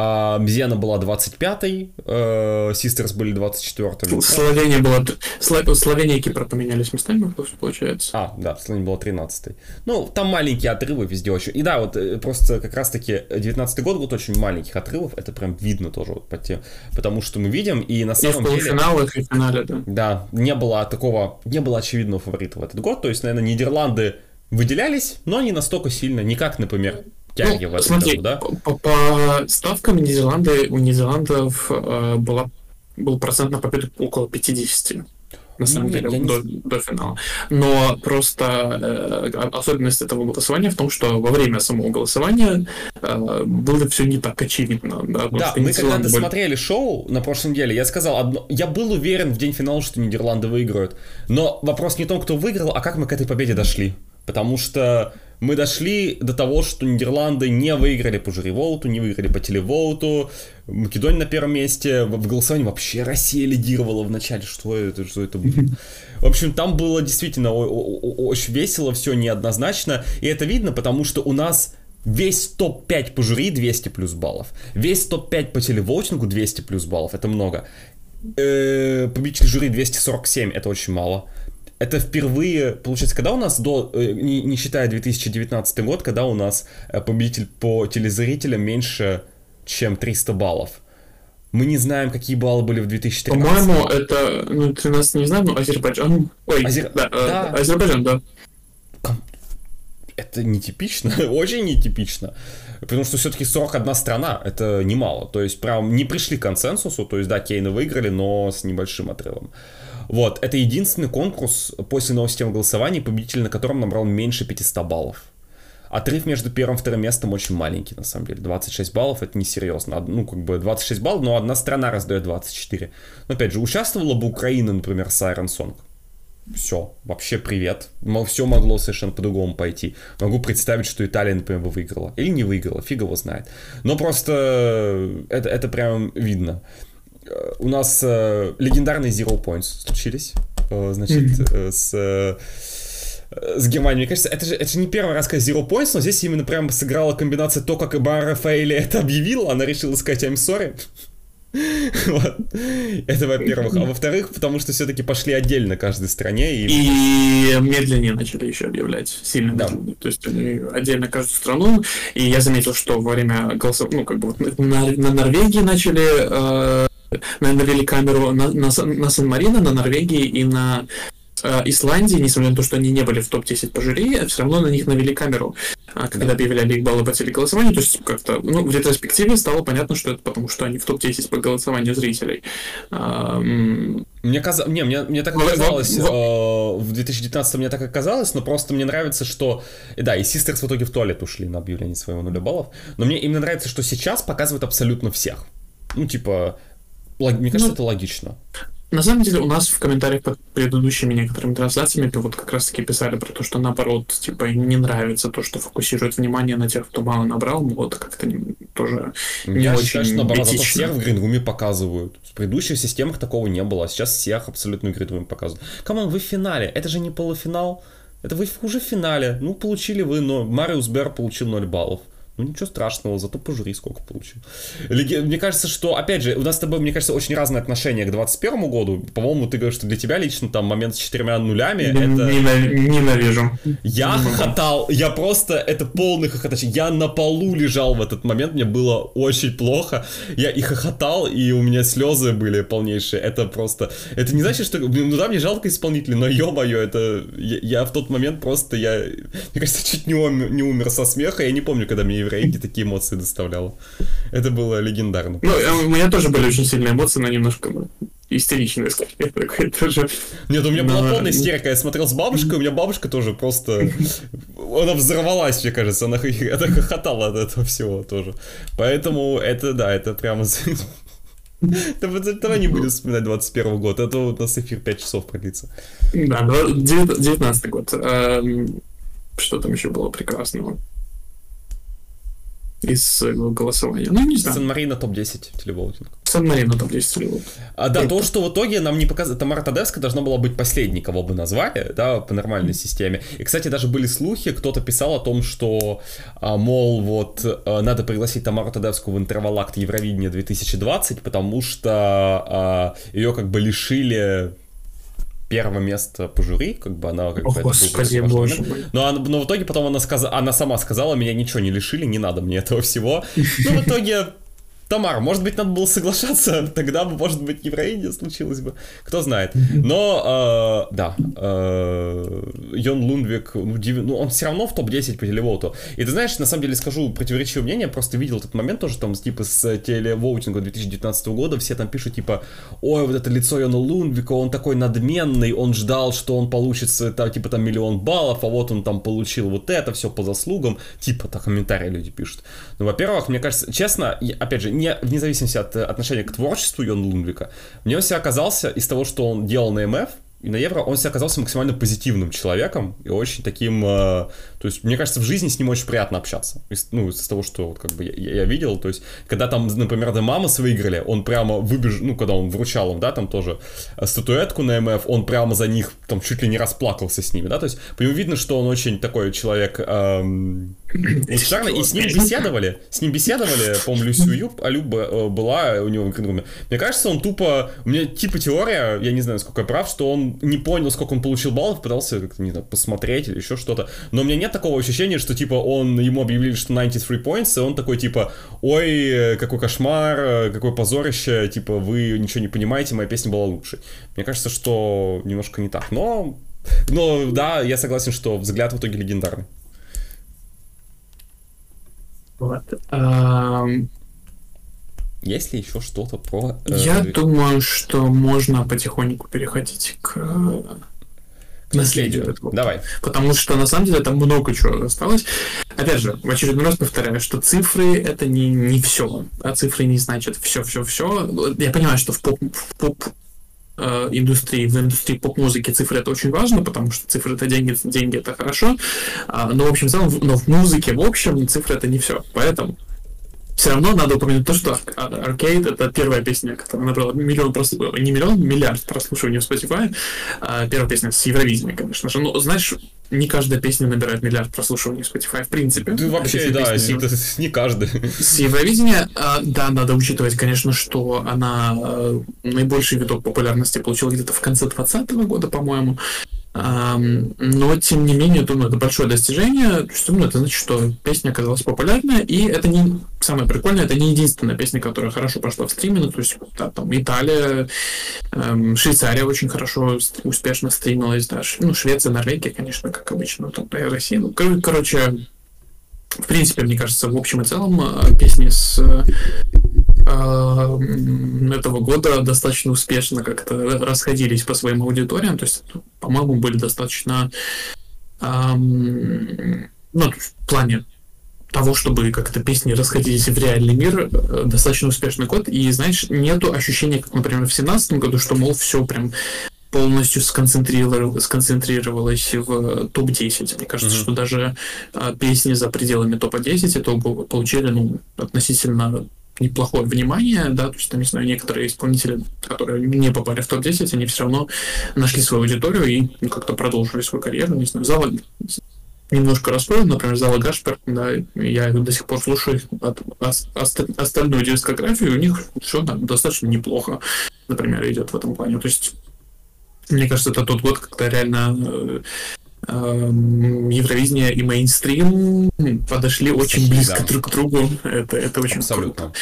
А Мзена была 25-й, э, Систерс были 24-ми. Словения была... Словения и Кипр поменялись местами, получается. А, да, Словения была 13-й. Ну, там маленькие отрывы везде очень. И да, вот э, просто как раз-таки 19-й год год очень маленьких отрывов, это прям видно тоже вот по тем, потому что мы видим, и на самом и в деле... и в финале, да. Да, не было такого, не было очевидного фаворита в этот год, то есть, наверное, Нидерланды выделялись, но не настолько сильно, не как, например, тяги ну, смотри, году, да? По, по ставкам Нидерланды, у Нидерландов э, была, был процент на победу около 50 на самом деле, не... до, до финала. Но просто э, особенность этого голосования в том, что во время самого голосования э, было все не так очевидно. Да, да мы когда досмотрели были... шоу на прошлой неделе, я сказал одно, я был уверен в день финала, что Нидерланды выиграют. Но вопрос не в том, кто выиграл, а как мы к этой победе дошли. Потому что мы дошли до того, что Нидерланды не выиграли по жюри-воуту, не выиграли по телевоуту, Македония на первом месте, в голосовании вообще Россия лидировала в начале, что это, что это было. В общем, там было действительно очень весело, все неоднозначно, и это видно, потому что у нас весь топ-5 по жюри 200 плюс баллов, весь топ-5 по телевоутингу 200 плюс баллов, это много. Э, победитель жюри 247, это очень мало это впервые, получается, когда у нас до, э, не, не считая 2019 год, когда у нас э, победитель по телезрителям меньше, чем 300 баллов. Мы не знаем, какие баллы были в 2013. По-моему, это, ну, 13 не знаю, но Азербайджан. Ой, Азер... да, э, да. Азербайджан, да. Это нетипично, (laughs) очень нетипично. Потому что все-таки 41 страна, это немало. То есть, прям не пришли к консенсусу. То есть, да, Кейны выиграли, но с небольшим отрывом. Вот, это единственный конкурс после новой системы голосования, победитель на котором набрал меньше 500 баллов. Отрыв между первым и вторым местом очень маленький, на самом деле. 26 баллов это несерьезно. Ну, как бы 26 баллов, но одна страна раздает 24. Но опять же, участвовала бы Украина, например, с Iron Song. Все, вообще привет. Все могло совершенно по-другому пойти. Могу представить, что Италия, например, бы выиграла. Или не выиграла, фиг его знает. Но просто это, это прям видно. У нас э, легендарные Zero Points случились, э, значит, mm-hmm. с э, с Германией. Мне кажется, это же, это же не первый раз, когда Zero Points, но здесь именно прям сыграла комбинация то, как Ибара Рафаэли это объявила, она решила сказать I'm sorry. (laughs) вот. Это во-первых. А во-вторых, потому что все-таки пошли отдельно каждой стране. И... и медленнее начали еще объявлять. Сильно да. медленнее. То есть они отдельно каждую страну. И я заметил, что во время голосования, ну, как бы вот на, на Норвегии начали э, навели камеру на, на, на Сан-Марино, на Норвегии и на э, Исландии, несмотря на то, что они не были в топ-10 по жюри, все равно на них навели камеру, а, когда да. объявляли их баллы по телеколосованию. То есть как-то ну, в ретроспективе стало понятно, что это потому, что они в топ-10 по голосованию зрителей. Мне, каз... не, мне, мне так казалось, в, э, в 2019 мне так оказалось, но просто мне нравится, что... Да, и Sisters в итоге в туалет ушли на объявление своего нуля баллов, но мне именно нравится, что сейчас показывают абсолютно всех. Ну, типа, мне кажется, ну, это логично. На самом деле, у нас в комментариях под предыдущими некоторыми трансляциями вот как раз-таки писали про то, что наоборот, типа, не нравится то, что фокусирует внимание на тех, кто мало набрал, вот как-то тоже не Я очень считаю, что наоборот, этично. всех в green room е показывают. В предыдущих системах такого не было, а сейчас всех абсолютно в green room е показывают. Come on, вы в финале, это же не полуфинал, это вы уже в финале. Ну, получили вы, но Мариус Бер получил 0 баллов. Ну, ничего страшного, зато пожури сколько получил. Леги- Мне кажется, что, опять же, у нас с тобой, мне кажется, очень разное отношение к 21 году. По-моему, ты говоришь, что для тебя лично там момент с четырьмя нулями, Да, это... ненав- Ненавижу. Я Не хохотал, я просто, это полный хохотач. Я на полу лежал в этот момент, мне было очень плохо. Я и хохотал, и у меня слезы были полнейшие. Это просто, это не значит, что, ну да, мне жалко исполнителей, но ё-моё, это, я, я в тот момент просто, я, мне кажется, чуть не умер, не умер со смеха. Я не помню, когда мне еврейки такие эмоции доставляло. Это было легендарно. Ну, э, у меня тоже были очень сильные эмоции, но немножко ну, истеричные, скорее. (laughs) Такое тоже. Нет, у меня была Но- полная истерика. Я смотрел с бабушкой, у меня бабушка тоже просто... Она взорвалась, мне кажется. Она, она хохотала от этого всего тоже. Поэтому это, да, это прямо... Давай (laughs) не будем вспоминать 21 год. Это у нас эфир 5 часов продлится. Да, два- девят- 19 год. Эм, Что там еще было прекрасного? Из э, голосования. Ну, не знаю. Сан-Марино топ-10 televoting. Сан-Марино там 10 level. А, да, Это- то, что в итоге нам не показывает, Тамара Тадевская должна была быть последней, кого бы назвали, да, по нормальной системе. И, кстати, даже были слухи, кто-то писал о том, что, а, мол, вот, а, надо пригласить Тамару Тадевскую в interval act Евровидения 2020, потому что а, ее как бы лишили первого места по жюри, как бы она как О, бы это был господи, очень важный боже. Но, она- но в итоге потом она, сказа, она сама сказала, меня ничего не лишили, не надо мне этого всего. Ну, в итоге, Тамара, может быть, надо было соглашаться, (laughs) тогда бы, может быть, Евровидение случилось бы, кто знает. Но, э, да, э, Йон Лундвик, ну, диви- ну, он все равно в топ-10 по телевоуту. И ты знаешь, на самом деле скажу противоречивое мнение, просто видел этот момент тоже там, типа, с телевоутинга 2019 года, все там пишут, типа, ой, вот это лицо Йона Лундвика, он такой надменный, он ждал, что он получит, там, типа, там, миллион баллов, а вот он там получил вот это, все по заслугам, типа, так комментарии люди пишут. Ну, во-первых, мне кажется, честно, и, опять же, не, вне зависимости от э, отношения к творчеству Йона Лундвика, мне он себя оказался из того, что он делал на МФ, и на Евро он себя оказался максимально позитивным человеком и очень таким, э, то есть мне кажется в жизни с ним очень приятно общаться, из, ну из того, что вот как бы я, я видел, то есть когда там, например, The Mamas выиграли, он прямо выбежал, ну когда он вручал им, да, там тоже э, статуэтку на МФ, он прямо за них там чуть ли не расплакался с ними, да, то есть по нему видно, что он очень такой человек эм, (clears throat) Лучезарный, и с ним беседовали, с ним беседовали, по-моему, Люсю Юб, а Люба э, была у него в Гринруме. Мне кажется, он тупо, у меня типа теория, я не знаю, сколько я прав, что он не понял, сколько он получил баллов, пытался как-то, не знаю, посмотреть или еще что-то. Но у меня нет такого ощущения, что типа он, ему объявили, что 93 points, и он такой типа, ой, э, какой кошмар, э, какое позорище, типа вы ничего не понимаете, моя песня была лучше. Мне кажется, что немножко не так, но... Но да, я согласен, что взгляд в итоге легендарный. Вот. Эм, Есть ли еще что-то про... э, Я думаю, что можно потихоньку переходить к э, к наследию этого. Давай. Потому что на самом деле там много чего осталось. Опять же, в очередной раз повторяю, что цифры это не, не все. А цифры не значат все-все-все. Я понимаю, что в поп, в поп э, индустрии, в индустрии поп-музыки цифры это очень важно, потому что цифры это деньги, деньги это хорошо. А, но в общем в целом, но в музыке в общем цифры это не все. Поэтому все равно надо упомянуть то, что Ar- Arcade это первая песня, которая набрала миллион прослушиваний, не миллион, миллиард прослушиваний в Spotify. А, первая песня с Евровидения, конечно же. Но знаешь, не каждая песня набирает миллиард прослушиваний в Spotify, в принципе. Да вообще, да, это не (laughs) каждый. с Евровидения, а, да, надо учитывать, конечно, что она а, наибольший виток популярности получила где-то в конце 2020 года, по-моему. Но, тем не менее, думаю, это большое достижение. Ну, это значит, что песня оказалась популярной, и это не самое прикольное, это не единственная песня, которая хорошо пошла в стриминг. То есть, да, там Италия, эм, Швейцария очень хорошо, успешно стримилась, да, ну, Швеция, Норвегия, конечно, как обычно, там, Россия. Ну, кор- короче, в принципе, мне кажется, в общем и целом э, песни с э, этого года достаточно успешно как-то расходились по своим аудиториям. То есть, ну, по-моему, были достаточно ну, в плане того, чтобы как-то песни расходились в реальный мир, э, достаточно успешный год. И, знаешь, нету ощущения, как, например, в 2017 году, что, мол, все прям полностью сконцентрировалось, сконцентрировалось в топ-10. Мне кажется, mm-hmm. что даже а, песни за пределами топа 10 это получили ну, относительно неплохое внимание, да, то есть, там, не знаю, некоторые исполнители, которые не попали в топ-10, они все равно нашли свою аудиторию и ну, как-то продолжили свою карьеру, не знаю, зала немножко расстроен, например, Зала Гашпер, да, я до сих пор слушаю от, ост, остальную дискографию, у них все да, достаточно неплохо, например, идет в этом плане. То есть, мне кажется, это тот год, когда реально э, э, Евровидение и мейнстрим подошли очень близко да. друг к другу. Это, это очень Абсолютно. круто.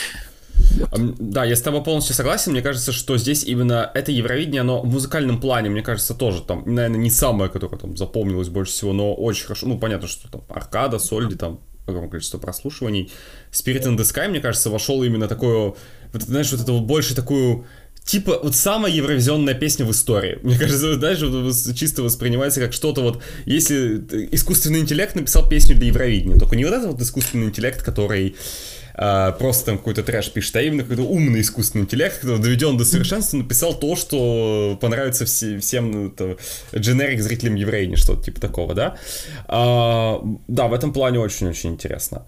Да, я с тобой полностью согласен. Мне кажется, что здесь именно это Евровидение, оно в музыкальном плане, мне кажется, тоже там, наверное, не самое, которое там запомнилось больше всего, но очень хорошо. Ну, понятно, что там Аркада, Сольди, там огромное количество прослушиваний. Spirit in the Sky, мне кажется, вошел именно такое, вот, знаешь, вот это вот больше такую типа вот самая евровизионная песня в истории. Мне кажется, вот, чисто воспринимается как что-то вот, если искусственный интеллект написал песню для Евровидения, только не вот этот вот искусственный интеллект, который а, просто там какой-то трэш пишет, а именно какой-то умный искусственный интеллект, который доведен до совершенства, написал то, что понравится все, всем ну, это, дженерик зрителям евреи, что-то типа такого, да? А, да, в этом плане очень-очень интересно.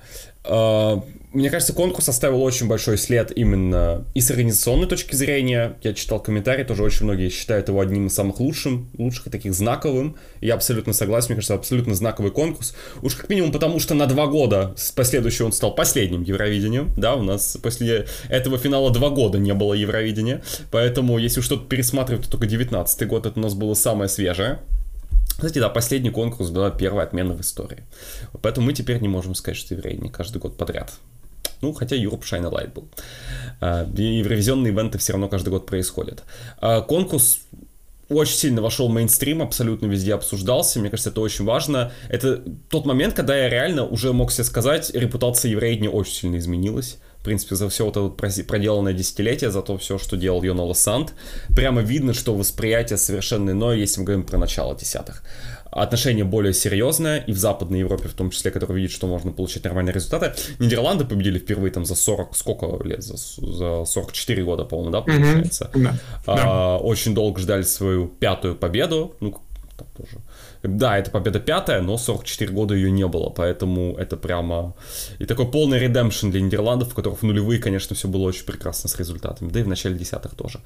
А, мне кажется, конкурс оставил очень большой след именно и с организационной точки зрения. Я читал комментарии, тоже очень многие считают его одним из самых лучших, лучших и таких знаковым. Я абсолютно согласен, мне кажется, абсолютно знаковый конкурс. Уж как минимум потому, что на два года с последующего он стал последним Евровидением. Да, у нас после этого финала два года не было Евровидения. Поэтому, если что-то пересматривать, то только 19 год, это у нас было самое свежее. Кстати, да, последний конкурс была первая отмена в истории. Поэтому мы теперь не можем сказать, что евреи не каждый год подряд ну, хотя Europe Shine Light был. А, евровизионные ивенты все равно каждый год происходят. А, конкурс очень сильно вошел в мейнстрим, абсолютно везде обсуждался. Мне кажется, это очень важно. Это тот момент, когда я реально уже мог себе сказать, репутация евреи очень сильно изменилась. В принципе, за все вот это проделанное десятилетие, за то все, что делал Йонала Санд, прямо видно, что восприятие совершенно иное, если мы говорим про начало десятых отношение более серьезное, и в Западной Европе в том числе, который видит, что можно получить нормальные результаты. Нидерланды победили впервые там за 40, сколько лет, за, за 44 года, по-моему, да, получается. Mm-hmm. А, да. Очень долго ждали свою пятую победу, ну, там тоже. Да, это победа пятая, но 44 года ее не было, поэтому это прямо... И такой полный редемпшн для Нидерландов, в которых в нулевые, конечно, все было очень прекрасно с результатами, да и в начале десятых тоже.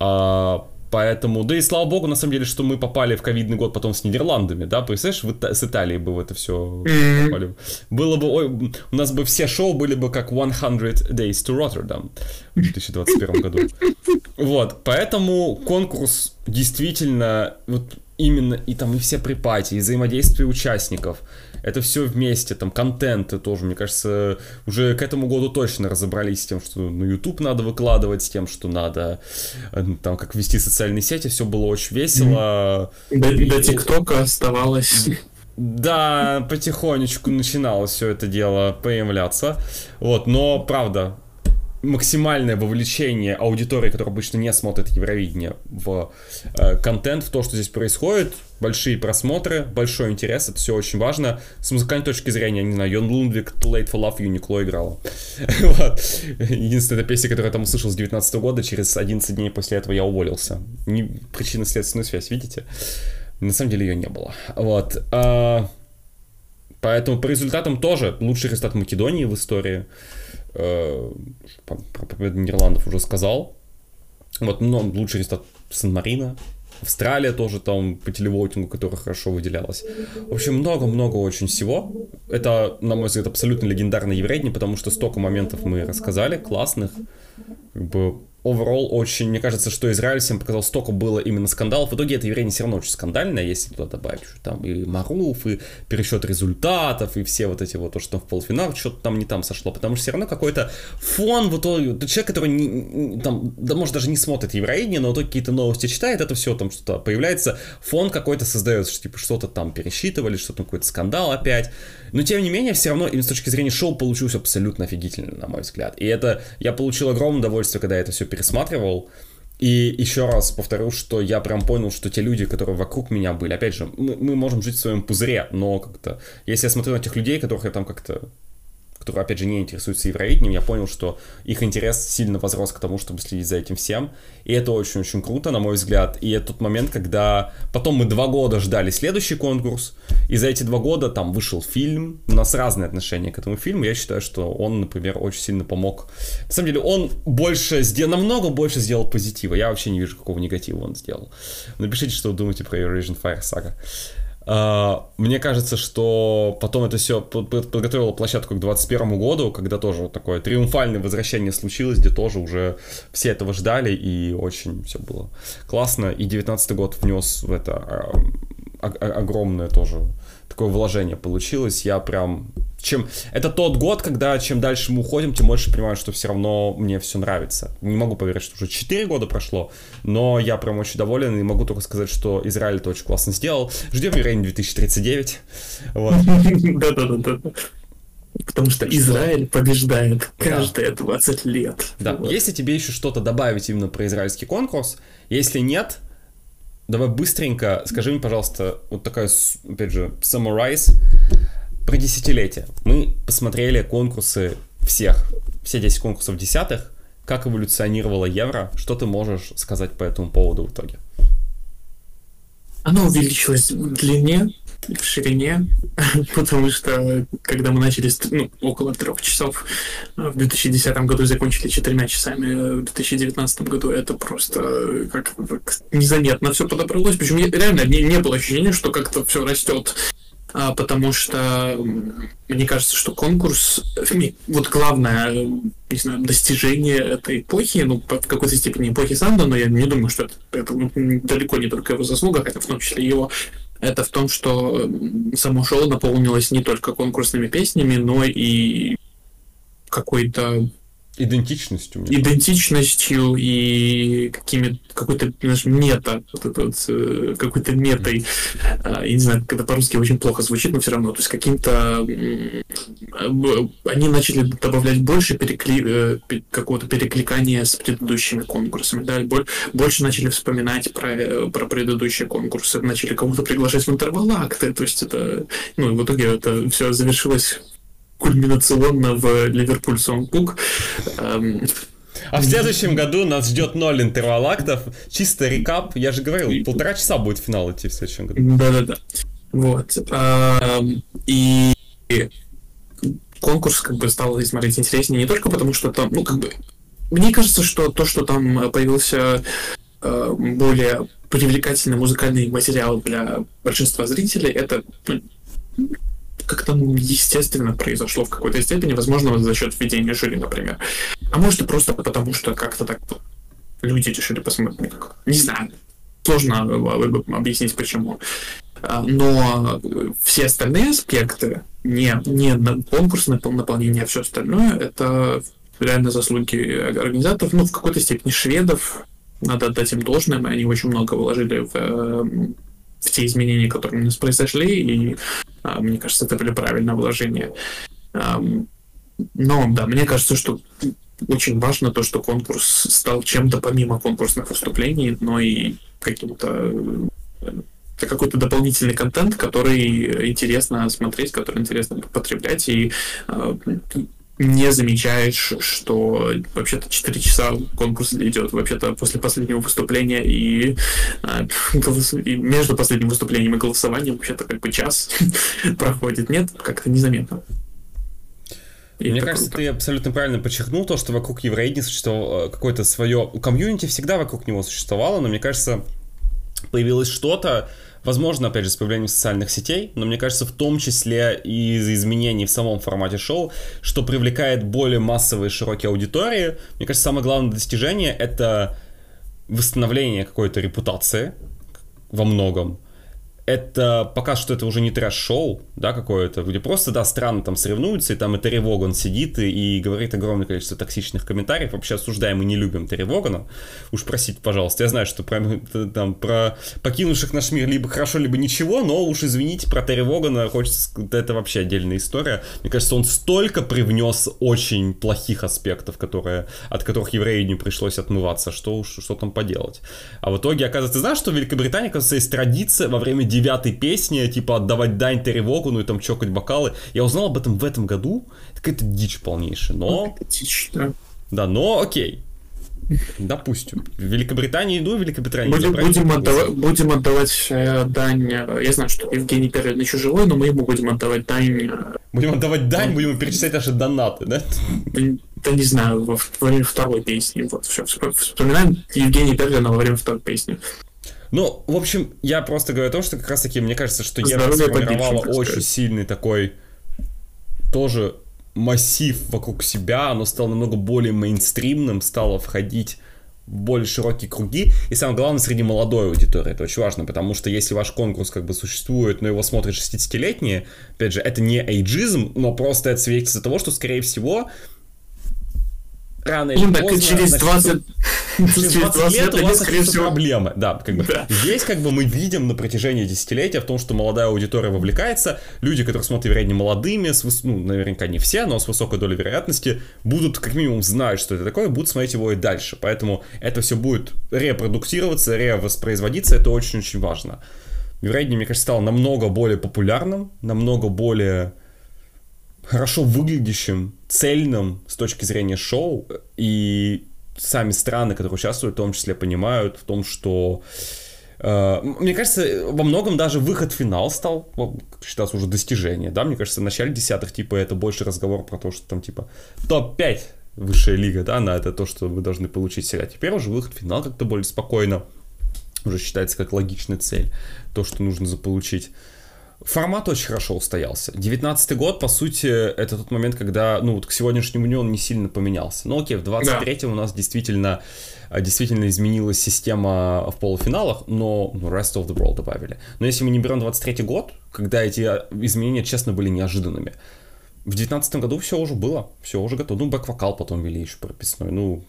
А, Поэтому, да и слава богу, на самом деле, что мы попали в ковидный год потом с Нидерландами, да, представляешь, в, с Италией бы в это все попали. Было бы, ой, у нас бы все шоу были бы как 100 Days to Rotterdam в 2021 году. Вот, поэтому конкурс действительно, вот именно, и там и все припати, и взаимодействие участников, это все вместе, там, контенты тоже, мне кажется, уже к этому году точно разобрались с тем, что на YouTube надо выкладывать, с тем, что надо, э, там, как вести социальные сети, все было очень весело. До, и, до ТикТока оставалось... Да, потихонечку начинало все это дело появляться. Вот, но правда, максимальное вовлечение аудитории, которая обычно не смотрит Евровидение, в э, контент, в то, что здесь происходит, большие просмотры, большой интерес, это все очень важно. С музыкальной точки зрения, не знаю, Йон Лундвик, Late for Love, Uniqlo играла. (laughs) вот. Единственная песня, которую я там услышал с 19 года, через 11 дней после этого я уволился. Не, причинно-следственную связь, видите? На самом деле ее не было. Вот. А, поэтому по результатам тоже лучший результат Македонии в истории. Э, про победу Нидерландов уже сказал. Вот, но лучший результат Сан-Марина. Австралия тоже там по телевотингу, которая хорошо выделялась. В общем, много-много очень всего. Это, на мой взгляд, абсолютно легендарный еврейдень, потому что столько моментов мы рассказали, классных. Как бы overall очень, мне кажется, что Израиль всем показал, столько было именно скандалов. В итоге это явление все равно очень скандальное, если туда добавить, что там и Маруф, и пересчет результатов, и все вот эти вот, то, что в полуфинал что-то там не там сошло, потому что все равно какой-то фон, вот человек, который не, там, да, может, даже не смотрит евроидение, но то какие-то новости читает, это все там что-то появляется, фон какой-то создается, что типа что-то там пересчитывали, что-то какой-то скандал опять, но тем не менее, все равно, именно с точки зрения шоу, получилось абсолютно офигительно, на мой взгляд. И это, я получил огромное удовольствие, когда это все пересматривал. И еще раз повторю, что я прям понял, что те люди, которые вокруг меня были, опять же, мы, мы можем жить в своем пузыре, но как-то, если я смотрю на тех людей, которых я там как-то которые, опять же, не интересуются евровидением, я понял, что их интерес сильно возрос к тому, чтобы следить за этим всем. И это очень-очень круто, на мой взгляд. И это тот момент, когда потом мы два года ждали следующий конкурс, и за эти два года там вышел фильм. У нас разные отношения к этому фильму. Я считаю, что он, например, очень сильно помог. На самом деле, он больше сделал, намного больше сделал позитива. Я вообще не вижу, какого негатива он сделал. Напишите, что вы думаете про Eurovision Fire Saga. Uh, мне кажется, что потом это все подготовило площадку к 2021 году, когда тоже такое триумфальное возвращение случилось, где тоже уже все этого ждали, и очень все было классно. И 19 год внес в это uh, огромное тоже такое вложение получилось. Я прям чем... Это тот год, когда чем дальше мы уходим, тем больше понимаю, что все равно мне все нравится. Не могу поверить, что уже 4 года прошло, но я прям очень доволен и могу только сказать, что Израиль это очень классно сделал. Ждем Ирейн 2039. Да-да-да. Потому что Израиль побеждает каждые 20 лет. Да. Если тебе еще что-то добавить именно про израильский конкурс, если нет, давай быстренько скажи мне, пожалуйста, вот такая, опять же, summarize про десятилетие. Мы посмотрели конкурсы всех, все 10 конкурсов десятых, как эволюционировало евро, что ты можешь сказать по этому поводу в итоге? Оно увеличилось в длине, в ширине, (laughs) потому что когда мы начали ну, около трех часов в 2010 году закончили четырьмя часами в 2019 году, это просто как, как незаметно все подобралось. Причем реально не, не было ощущения, что как-то все растет а, потому что мне кажется, что конкурс, вот главное, не знаю, достижение этой эпохи, ну, в какой-то степени эпохи Санда, но я не думаю, что это, это далеко не только его заслуга, хотя в том числе его, это в том, что само шоу наполнилось не только конкурсными песнями, но и какой-то Идентичностью. Идентичностью и какими какой-то, знаешь, мета, вот это вот, э, какой-то метой, а, я не знаю, когда по-русски очень плохо звучит, но все равно, то есть каким-то они начали добавлять больше перекли... Э, какого-то перекликания с предыдущими конкурсами, да, больше начали вспоминать про, э, про предыдущие конкурсы, начали кого-то приглашать в интервалакты, то есть это, ну, и в итоге это все завершилось кульминационно в Ливерпуль Сонгбук. Эм, а в следующем году нас ждет ноль интервалактов. Чисто рекап. Я же говорил, полтора часа будет финал идти в следующем году. Да-да-да. Вот. Эм, и конкурс как бы стал смотреть интереснее не только потому, что там, ну, как бы, мне кажется, что то, что там появился э, более привлекательный музыкальный материал для большинства зрителей, это ну, как-то естественно произошло в какой-то степени, возможно, за счет введения жюри, например. А может и просто потому, что как-то так люди решили посмотреть. Не знаю. Сложно объяснить почему. А, но все остальные аспекты, не, не конкурсное наполнение, а все остальное, это реально заслуги организаторов, ну, в какой-то степени шведов, надо отдать им должное, они очень много вложили э, в те изменения, которые у нас произошли, и а, мне кажется, это были правильные вложения. А, но да, мне кажется, что очень важно то, что конкурс стал чем-то помимо конкурсных выступлений, но и каким-то это какой-то дополнительный контент, который интересно смотреть, который интересно потреблять, и э, не замечаешь, что вообще-то 4 часа конкурс идет, вообще-то после последнего выступления и, (laughs) э, и между последним выступлением и голосованием вообще-то как бы час (laughs) проходит. Нет, как-то незаметно. И Мне кажется, круто. ты абсолютно правильно подчеркнул то, что вокруг евреи существовало э, какое-то свое... Комьюнити всегда вокруг него существовало, но мне кажется, появилось что-то, Возможно, опять же, с появлением социальных сетей, но мне кажется, в том числе и из изменений в самом формате шоу, что привлекает более массовые широкие аудитории. Мне кажется, самое главное достижение — это восстановление какой-то репутации во многом это пока что это уже не трэш-шоу, да, какое-то, где просто, да, странно там соревнуются, и там и Терри Воган сидит и, и говорит огромное количество токсичных комментариев. Вообще осуждаем и не любим Терри Вогана. Уж простите, пожалуйста. Я знаю, что про, там, про покинувших наш мир либо хорошо, либо ничего, но уж извините, про Терри Вогана хочется... Это вообще отдельная история. Мне кажется, он столько привнес очень плохих аспектов, которые, от которых еврею не пришлось отмываться, что уж что там поделать. А в итоге, оказывается, знаешь, что в Великобритании, оказывается, есть традиция во время девятой песне, типа отдавать дань Терри Вогану и там чокать бокалы. Я узнал об этом в этом году. Это какая-то дичь полнейшая, но... Дичь, да. Да, но окей. Допустим. В Великобритании иду, в Великобритании будем, будем, отдавать, будем отдавать э, дань. Э, я знаю, что Евгений Перин еще живой, но мы ему будем отдавать дань. Э, будем отдавать дань, будем перечислять наши донаты, да? Да не знаю, во время второй песни. Вот, все, вспоминаем Евгения Перлина во время второй песни. Ну, в общем, я просто говорю о том, что как раз таки, мне кажется, что Ева сформировала очень сильный такой тоже массив вокруг себя, оно стало намного более мейнстримным, стало входить в более широкие круги, и самое главное, среди молодой аудитории. Это очень важно, потому что если ваш конкурс как бы существует, но его смотрят 60-летние, опять же, это не эйджизм, но просто это свидетельство того, что, скорее всего, рано или поздно... через 20... (laughs) Через 20 лет у вас скорее всего проблемы. Да, как бы. Да. Здесь как бы мы видим на протяжении десятилетия в том, что молодая аудитория вовлекается, люди, которые смотрят вероятно молодыми, с, ну, наверняка не все, но с высокой долей вероятности, будут как минимум знать, что это такое, будут смотреть его и дальше. Поэтому это все будет репродуктироваться, ревоспроизводиться, это очень-очень важно. Вероятнее, мне кажется, стало намного более популярным, намного более хорошо выглядящим, цельным с точки зрения шоу, и сами страны, которые участвуют, в том числе понимают в том, что э, мне кажется, во многом даже выход в финал стал считаться уже достижение, да, мне кажется, в начале десятых, типа, это больше разговор про то, что там, типа, топ-5 высшая лига, да, на это то, что вы должны получить себя. Теперь уже выход в финал как-то более спокойно, уже считается как логичная цель, то, что нужно заполучить. Формат очень хорошо устоялся. Девятнадцатый год, по сути, это тот момент, когда, ну, вот к сегодняшнему дню он не сильно поменялся. Но окей, в 23-м да. у нас действительно, э, действительно изменилась система в полуфиналах, но ну, Rest of the World добавили. Но если мы не берем 23-й год, когда эти э, изменения, честно, были неожиданными, в 19 году все уже было, все уже готово. Ну, бэк-вокал потом вели еще прописной, ну...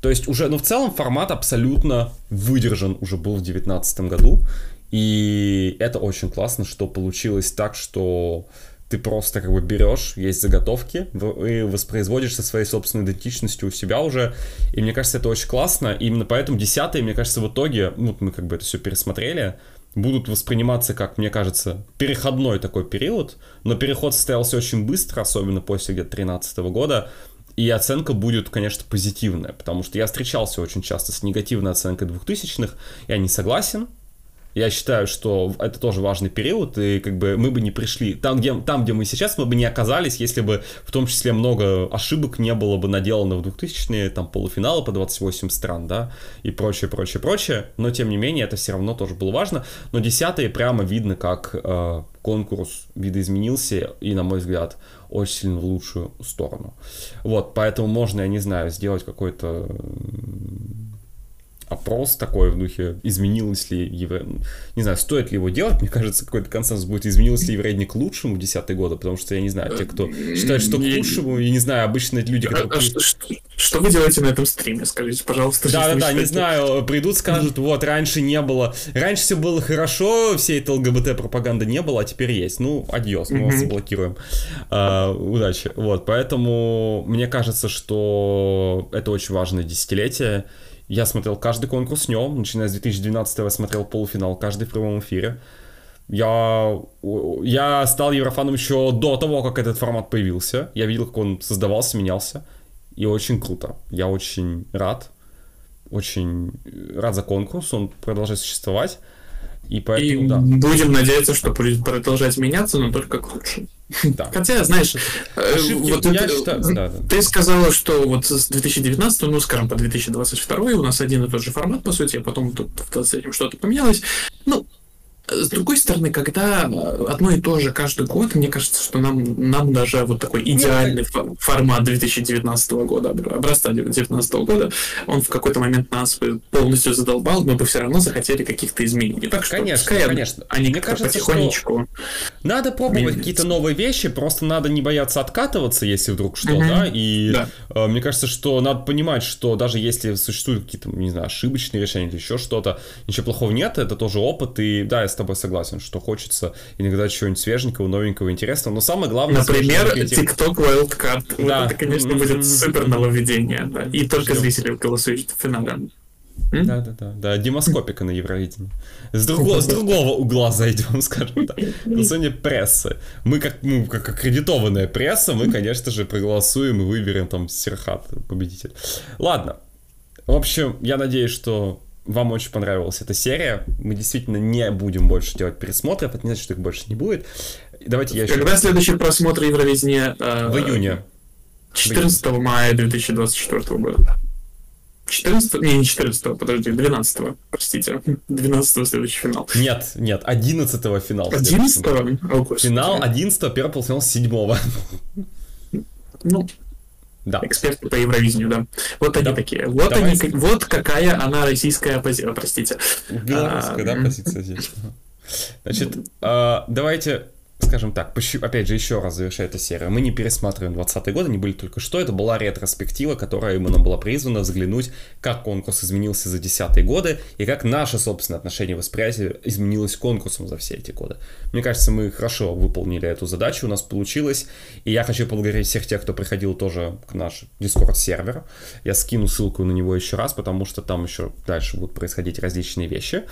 То есть уже, ну, в целом формат абсолютно выдержан уже был в 19 году. И это очень классно, что получилось так, что ты просто как бы берешь, есть заготовки, и воспроизводишь со своей собственной идентичностью у себя уже. И мне кажется, это очень классно. И именно поэтому десятые, мне кажется, в итоге, ну, мы как бы это все пересмотрели, будут восприниматься как, мне кажется, переходной такой период. Но переход состоялся очень быстро, особенно после где-то 13 года. И оценка будет, конечно, позитивная, потому что я встречался очень часто с негативной оценкой двухтысячных, я не согласен, я считаю, что это тоже важный период, и как бы мы бы не пришли. Там, где, там, где мы сейчас, мы бы не оказались, если бы в том числе много ошибок не было бы наделано в 2000-е, там полуфиналы по 28 стран, да, и прочее, прочее, прочее, но тем не менее это все равно тоже было важно, но десятые прямо видно, как э, конкурс видоизменился, и, на мой взгляд, очень сильно в лучшую сторону. Вот, поэтому можно, я не знаю, сделать какой-то опрос такой в духе, изменилось ли евро... Не знаю, стоит ли его делать, мне кажется, какой-то консенсус будет, изменилось ли евроведение к лучшему десятые годы, потому что, я не знаю, те, кто считает, что к лучшему, я не знаю, обычно люди, которые... А, что, что, что вы делаете на этом стриме, скажите, пожалуйста. Да-да-да, не знаю, придут, скажут, вот, раньше не было, раньше все было хорошо, всей этой ЛГБТ-пропаганды не было, а теперь есть. Ну, адьос, мы вас заблокируем. А, удачи. Вот, поэтому мне кажется, что это очень важное десятилетие, я смотрел каждый конкурс с нем, начиная с 2012 я смотрел полуфинал каждый в прямом эфире. Я, я стал еврофаном еще до того, как этот формат появился. Я видел, как он создавался, менялся. И очень круто. Я очень рад. Очень рад за конкурс. Он продолжает существовать. И поэтому, и да. будем надеяться, что будет продолжать меняться, но только к лучшему. Да. Хотя, знаешь, э, вот я это, считаю, да, да. ты сказала, что вот с 2019, ну, скажем, по 2022 у нас один и тот же формат, по сути, а потом тут с этим что-то поменялось. Ну, с другой стороны, когда одно и то же каждый год, мне кажется, что нам, нам даже вот такой идеальный Нет. формат 2019 года, образца 2019 года, он в какой-то момент нас полностью задолбал, мы бы все равно захотели каких-то изменений. Так что конечно, пускай конечно. они мне кажется, потихонечку. Надо пробовать какие-то новые вещи, просто надо не бояться откатываться, если вдруг что, mm-hmm. да, и да. Э, мне кажется, что надо понимать, что даже если существуют какие-то, не знаю, ошибочные решения или еще что-то, ничего плохого нет, это тоже опыт, и да, я с тобой согласен, что хочется иногда чего-нибудь свеженького, новенького, интересного. Но самое главное... Например, TikTok Wildcard. Да. Вот это, конечно, будет супер нововведение. Да. И только зрители голосуют финале. Да, да, да, да, демоскопика на Евровидении. С, друго, с другого угла зайдем, (laughs) скажем так. Зоне прессы. Мы как, ну, как аккредитованная пресса, мы, конечно же, проголосуем и выберем там Серхат победитель. Ладно. В общем, я надеюсь, что вам очень понравилась эта серия. Мы действительно не будем больше делать пересмотров. Это не значит, что их больше не будет. Давайте я Когда еще... следующий просмотр Евровидения? Э, в июне. 14 в июне. мая 2024 года. 14 не, не 14 подожди, 12 простите. 12 следующий финал. Нет, нет, 11 финал. 11 -го? Финал 11 первый полуфинал 7 Ну, да. Эксперты по Евровидению, да. Вот они Да. такие. Вот Давайте. они, вот какая она российская позиция, простите. Белорусская, а, да, позиция здесь. Значит, а, давайте скажем так, опять же, еще раз завершая эту серию, мы не пересматриваем 20 год, они были только что, это была ретроспектива, которая именно была призвана взглянуть, как конкурс изменился за десятые годы и как наше собственное отношение восприятие изменилось конкурсом за все эти годы. Мне кажется, мы хорошо выполнили эту задачу, у нас получилось, и я хочу поблагодарить всех тех, кто приходил тоже к наш Discord-сервер. Я скину ссылку на него еще раз, потому что там еще дальше будут происходить различные вещи,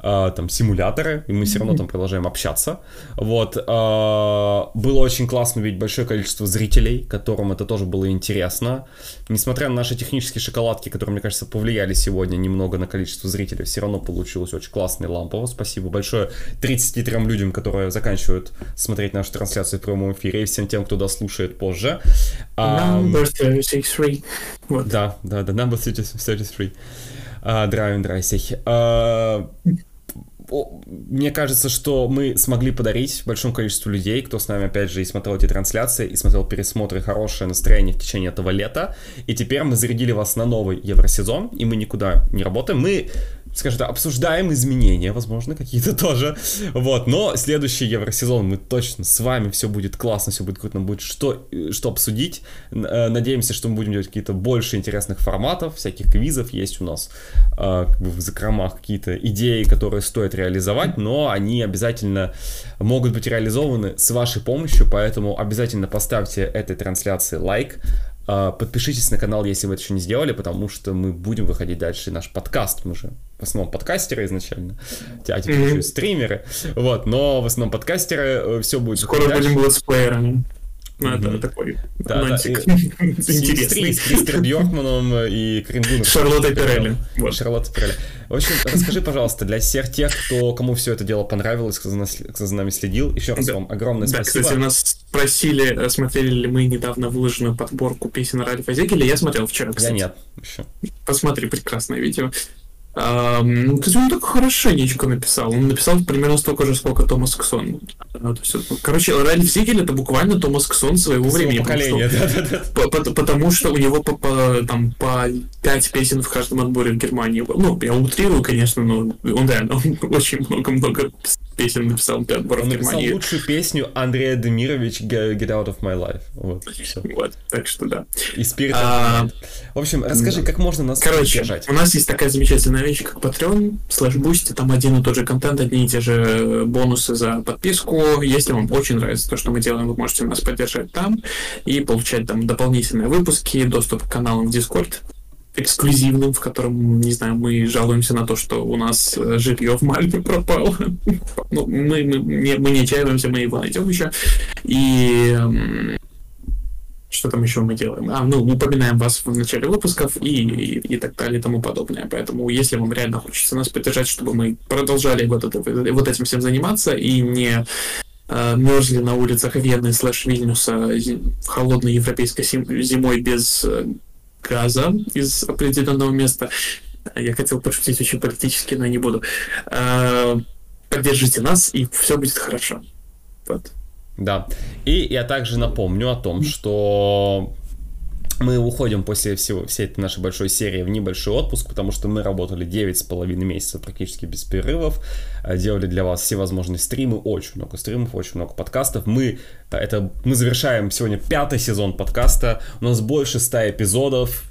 а, там симуляторы, и мы все равно там продолжаем общаться. Вот, было очень классно видеть большое количество зрителей, которым это тоже было интересно. Несмотря на наши технические шоколадки, которые, мне кажется, повлияли сегодня немного на количество зрителей, все равно получилось очень классно и лампово. Спасибо большое 33 людям, которые заканчивают смотреть нашу трансляцию в прямом эфире, и всем тем, кто дослушает позже. Number 33. Вот. Да, да, да, number 33. Uh, Драйвин Драйсих. Uh, мне кажется, что мы смогли подарить большому количеству людей, кто с нами, опять же, и смотрел эти трансляции, и смотрел пересмотры, хорошее настроение в течение этого лета. И теперь мы зарядили вас на новый Евросезон, и мы никуда не работаем. Мы скажем так, обсуждаем изменения, возможно, какие-то тоже. Вот, но следующий Евросезон мы точно с вами, все будет классно, все будет круто, нам будет что, что обсудить. Э, надеемся, что мы будем делать какие-то больше интересных форматов, всяких квизов есть у нас э, как бы в закромах какие-то идеи, которые стоит реализовать, но они обязательно могут быть реализованы с вашей помощью, поэтому обязательно поставьте этой трансляции лайк, подпишитесь на канал, если вы это еще не сделали, потому что мы будем выходить дальше наш подкаст. Мы же в основном подкастеры изначально, а теперь mm-hmm. еще стримеры. Вот, но в основном подкастеры э, все будет. Скоро будем летсплеерами. Ну, это такой да, мальчик да. (laughs) интересный. С Кристер Бьоркманом и Крингуном. Шарлотта Перелли. Вот. Шарлотта Перелли. В общем, расскажи, пожалуйста, для всех тех, кто, кому все это дело понравилось, кто за, нас, кто за нами следил, еще раз да. вам огромное да, спасибо. кстати, нас спросили, э, смотрели ли мы недавно выложенную подборку песен Ральфа Зегеля. Я смотрел вчера, кстати. Я нет еще. Посмотри, прекрасное видео. Um, то есть он так хорошенечко написал. Он написал примерно столько же, сколько Томас Ксон. Uh, то есть, короче, Ральф Зигель это буквально Томас Ксон своего, своего времени. Поколения, потому, что, да, да, да. По, потому что у него по, по, там, по 5 песен в каждом отборе в Германии. Ну, я утрирую, конечно, но он реально он очень много-много песен написал для отбора он в Германии. написал лучшую песню Андрея Демирович «Get Out of My Life». Вот, вот так что да. И Spirit а, В общем, расскажи, да. как можно нас Короче, поддержать? у нас есть такая замечательная вещь, как Patreon, слэш Boosty, там один и тот же контент, одни и те же бонусы за подписку. Если вам очень нравится то, что мы делаем, вы можете нас поддержать там и получать там дополнительные выпуски, доступ к каналам в Discord, эксклюзивным, в котором, не знаю, мы жалуемся на то, что у нас э, жилье в Мальме пропало. (laughs) ну, мы, мы, не, мы не отчаиваемся, мы его найдем еще. И что там еще мы делаем? А, ну, упоминаем вас в начале выпусков и, и, и так далее и тому подобное. Поэтому, если вам реально хочется нас поддержать, чтобы мы продолжали вот, это, вот этим всем заниматься и не э, мерзли на улицах Вены слэш Вильнюса холодной европейской зимой без э, газа из определенного места. Я хотел пошутить очень политически, но не буду. Э, поддержите нас, и все будет хорошо. Вот. Да. И я также напомню о том, что мы уходим после всего, всей этой нашей большой серии в небольшой отпуск, потому что мы работали 9,5 месяцев практически без перерывов, э, делали для вас все возможные стримы, очень много стримов, очень много подкастов. Мы, это, мы завершаем сегодня пятый сезон подкаста, у нас больше 100 эпизодов,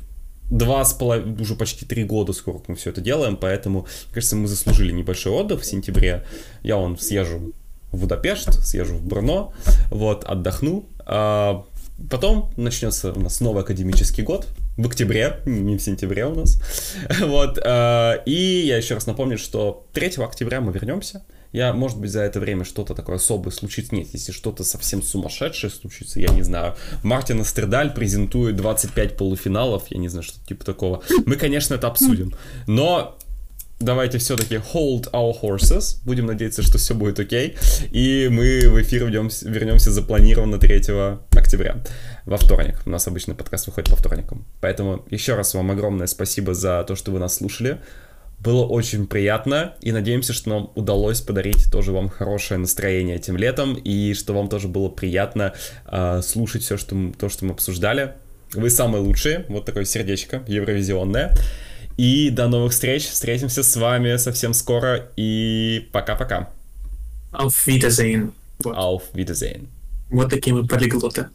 два с половиной, уже почти три года сколько мы все это делаем, поэтому, кажется, мы заслужили небольшой отдых в сентябре. Я вон съезжу в Будапешт, съезжу в Брно, вот, отдохну. А потом начнется у нас новый академический год, в октябре, не в сентябре у нас. (laughs) Вот. Э, и я еще раз напомню, что 3 октября мы вернемся. Я, может быть, за это время что-то такое особое случится. Нет, если что-то совсем сумасшедшее случится, я не знаю. Мартин Астердаль презентует 25 полуфиналов, я не знаю, что-то типа такого. Мы, конечно, это обсудим. Но давайте все-таки hold our horses. Будем надеяться, что все будет окей. И мы в эфир вернемся, вернемся запланированно 3 октября, во вторник. У нас обычно подкаст выходит по вторникам. Поэтому еще раз вам огромное спасибо за то, что вы нас слушали. Было очень приятно, и надеемся, что нам удалось подарить тоже вам хорошее настроение этим летом, и что вам тоже было приятно э, слушать все, что то, что мы обсуждали. Вы самые лучшие, вот такое сердечко евровизионное. И до новых встреч, встретимся с вами совсем скоро, и пока-пока. Auf Wiedersehen. Вот. Auf Wiedersehen. Вот такие мы полиглоты.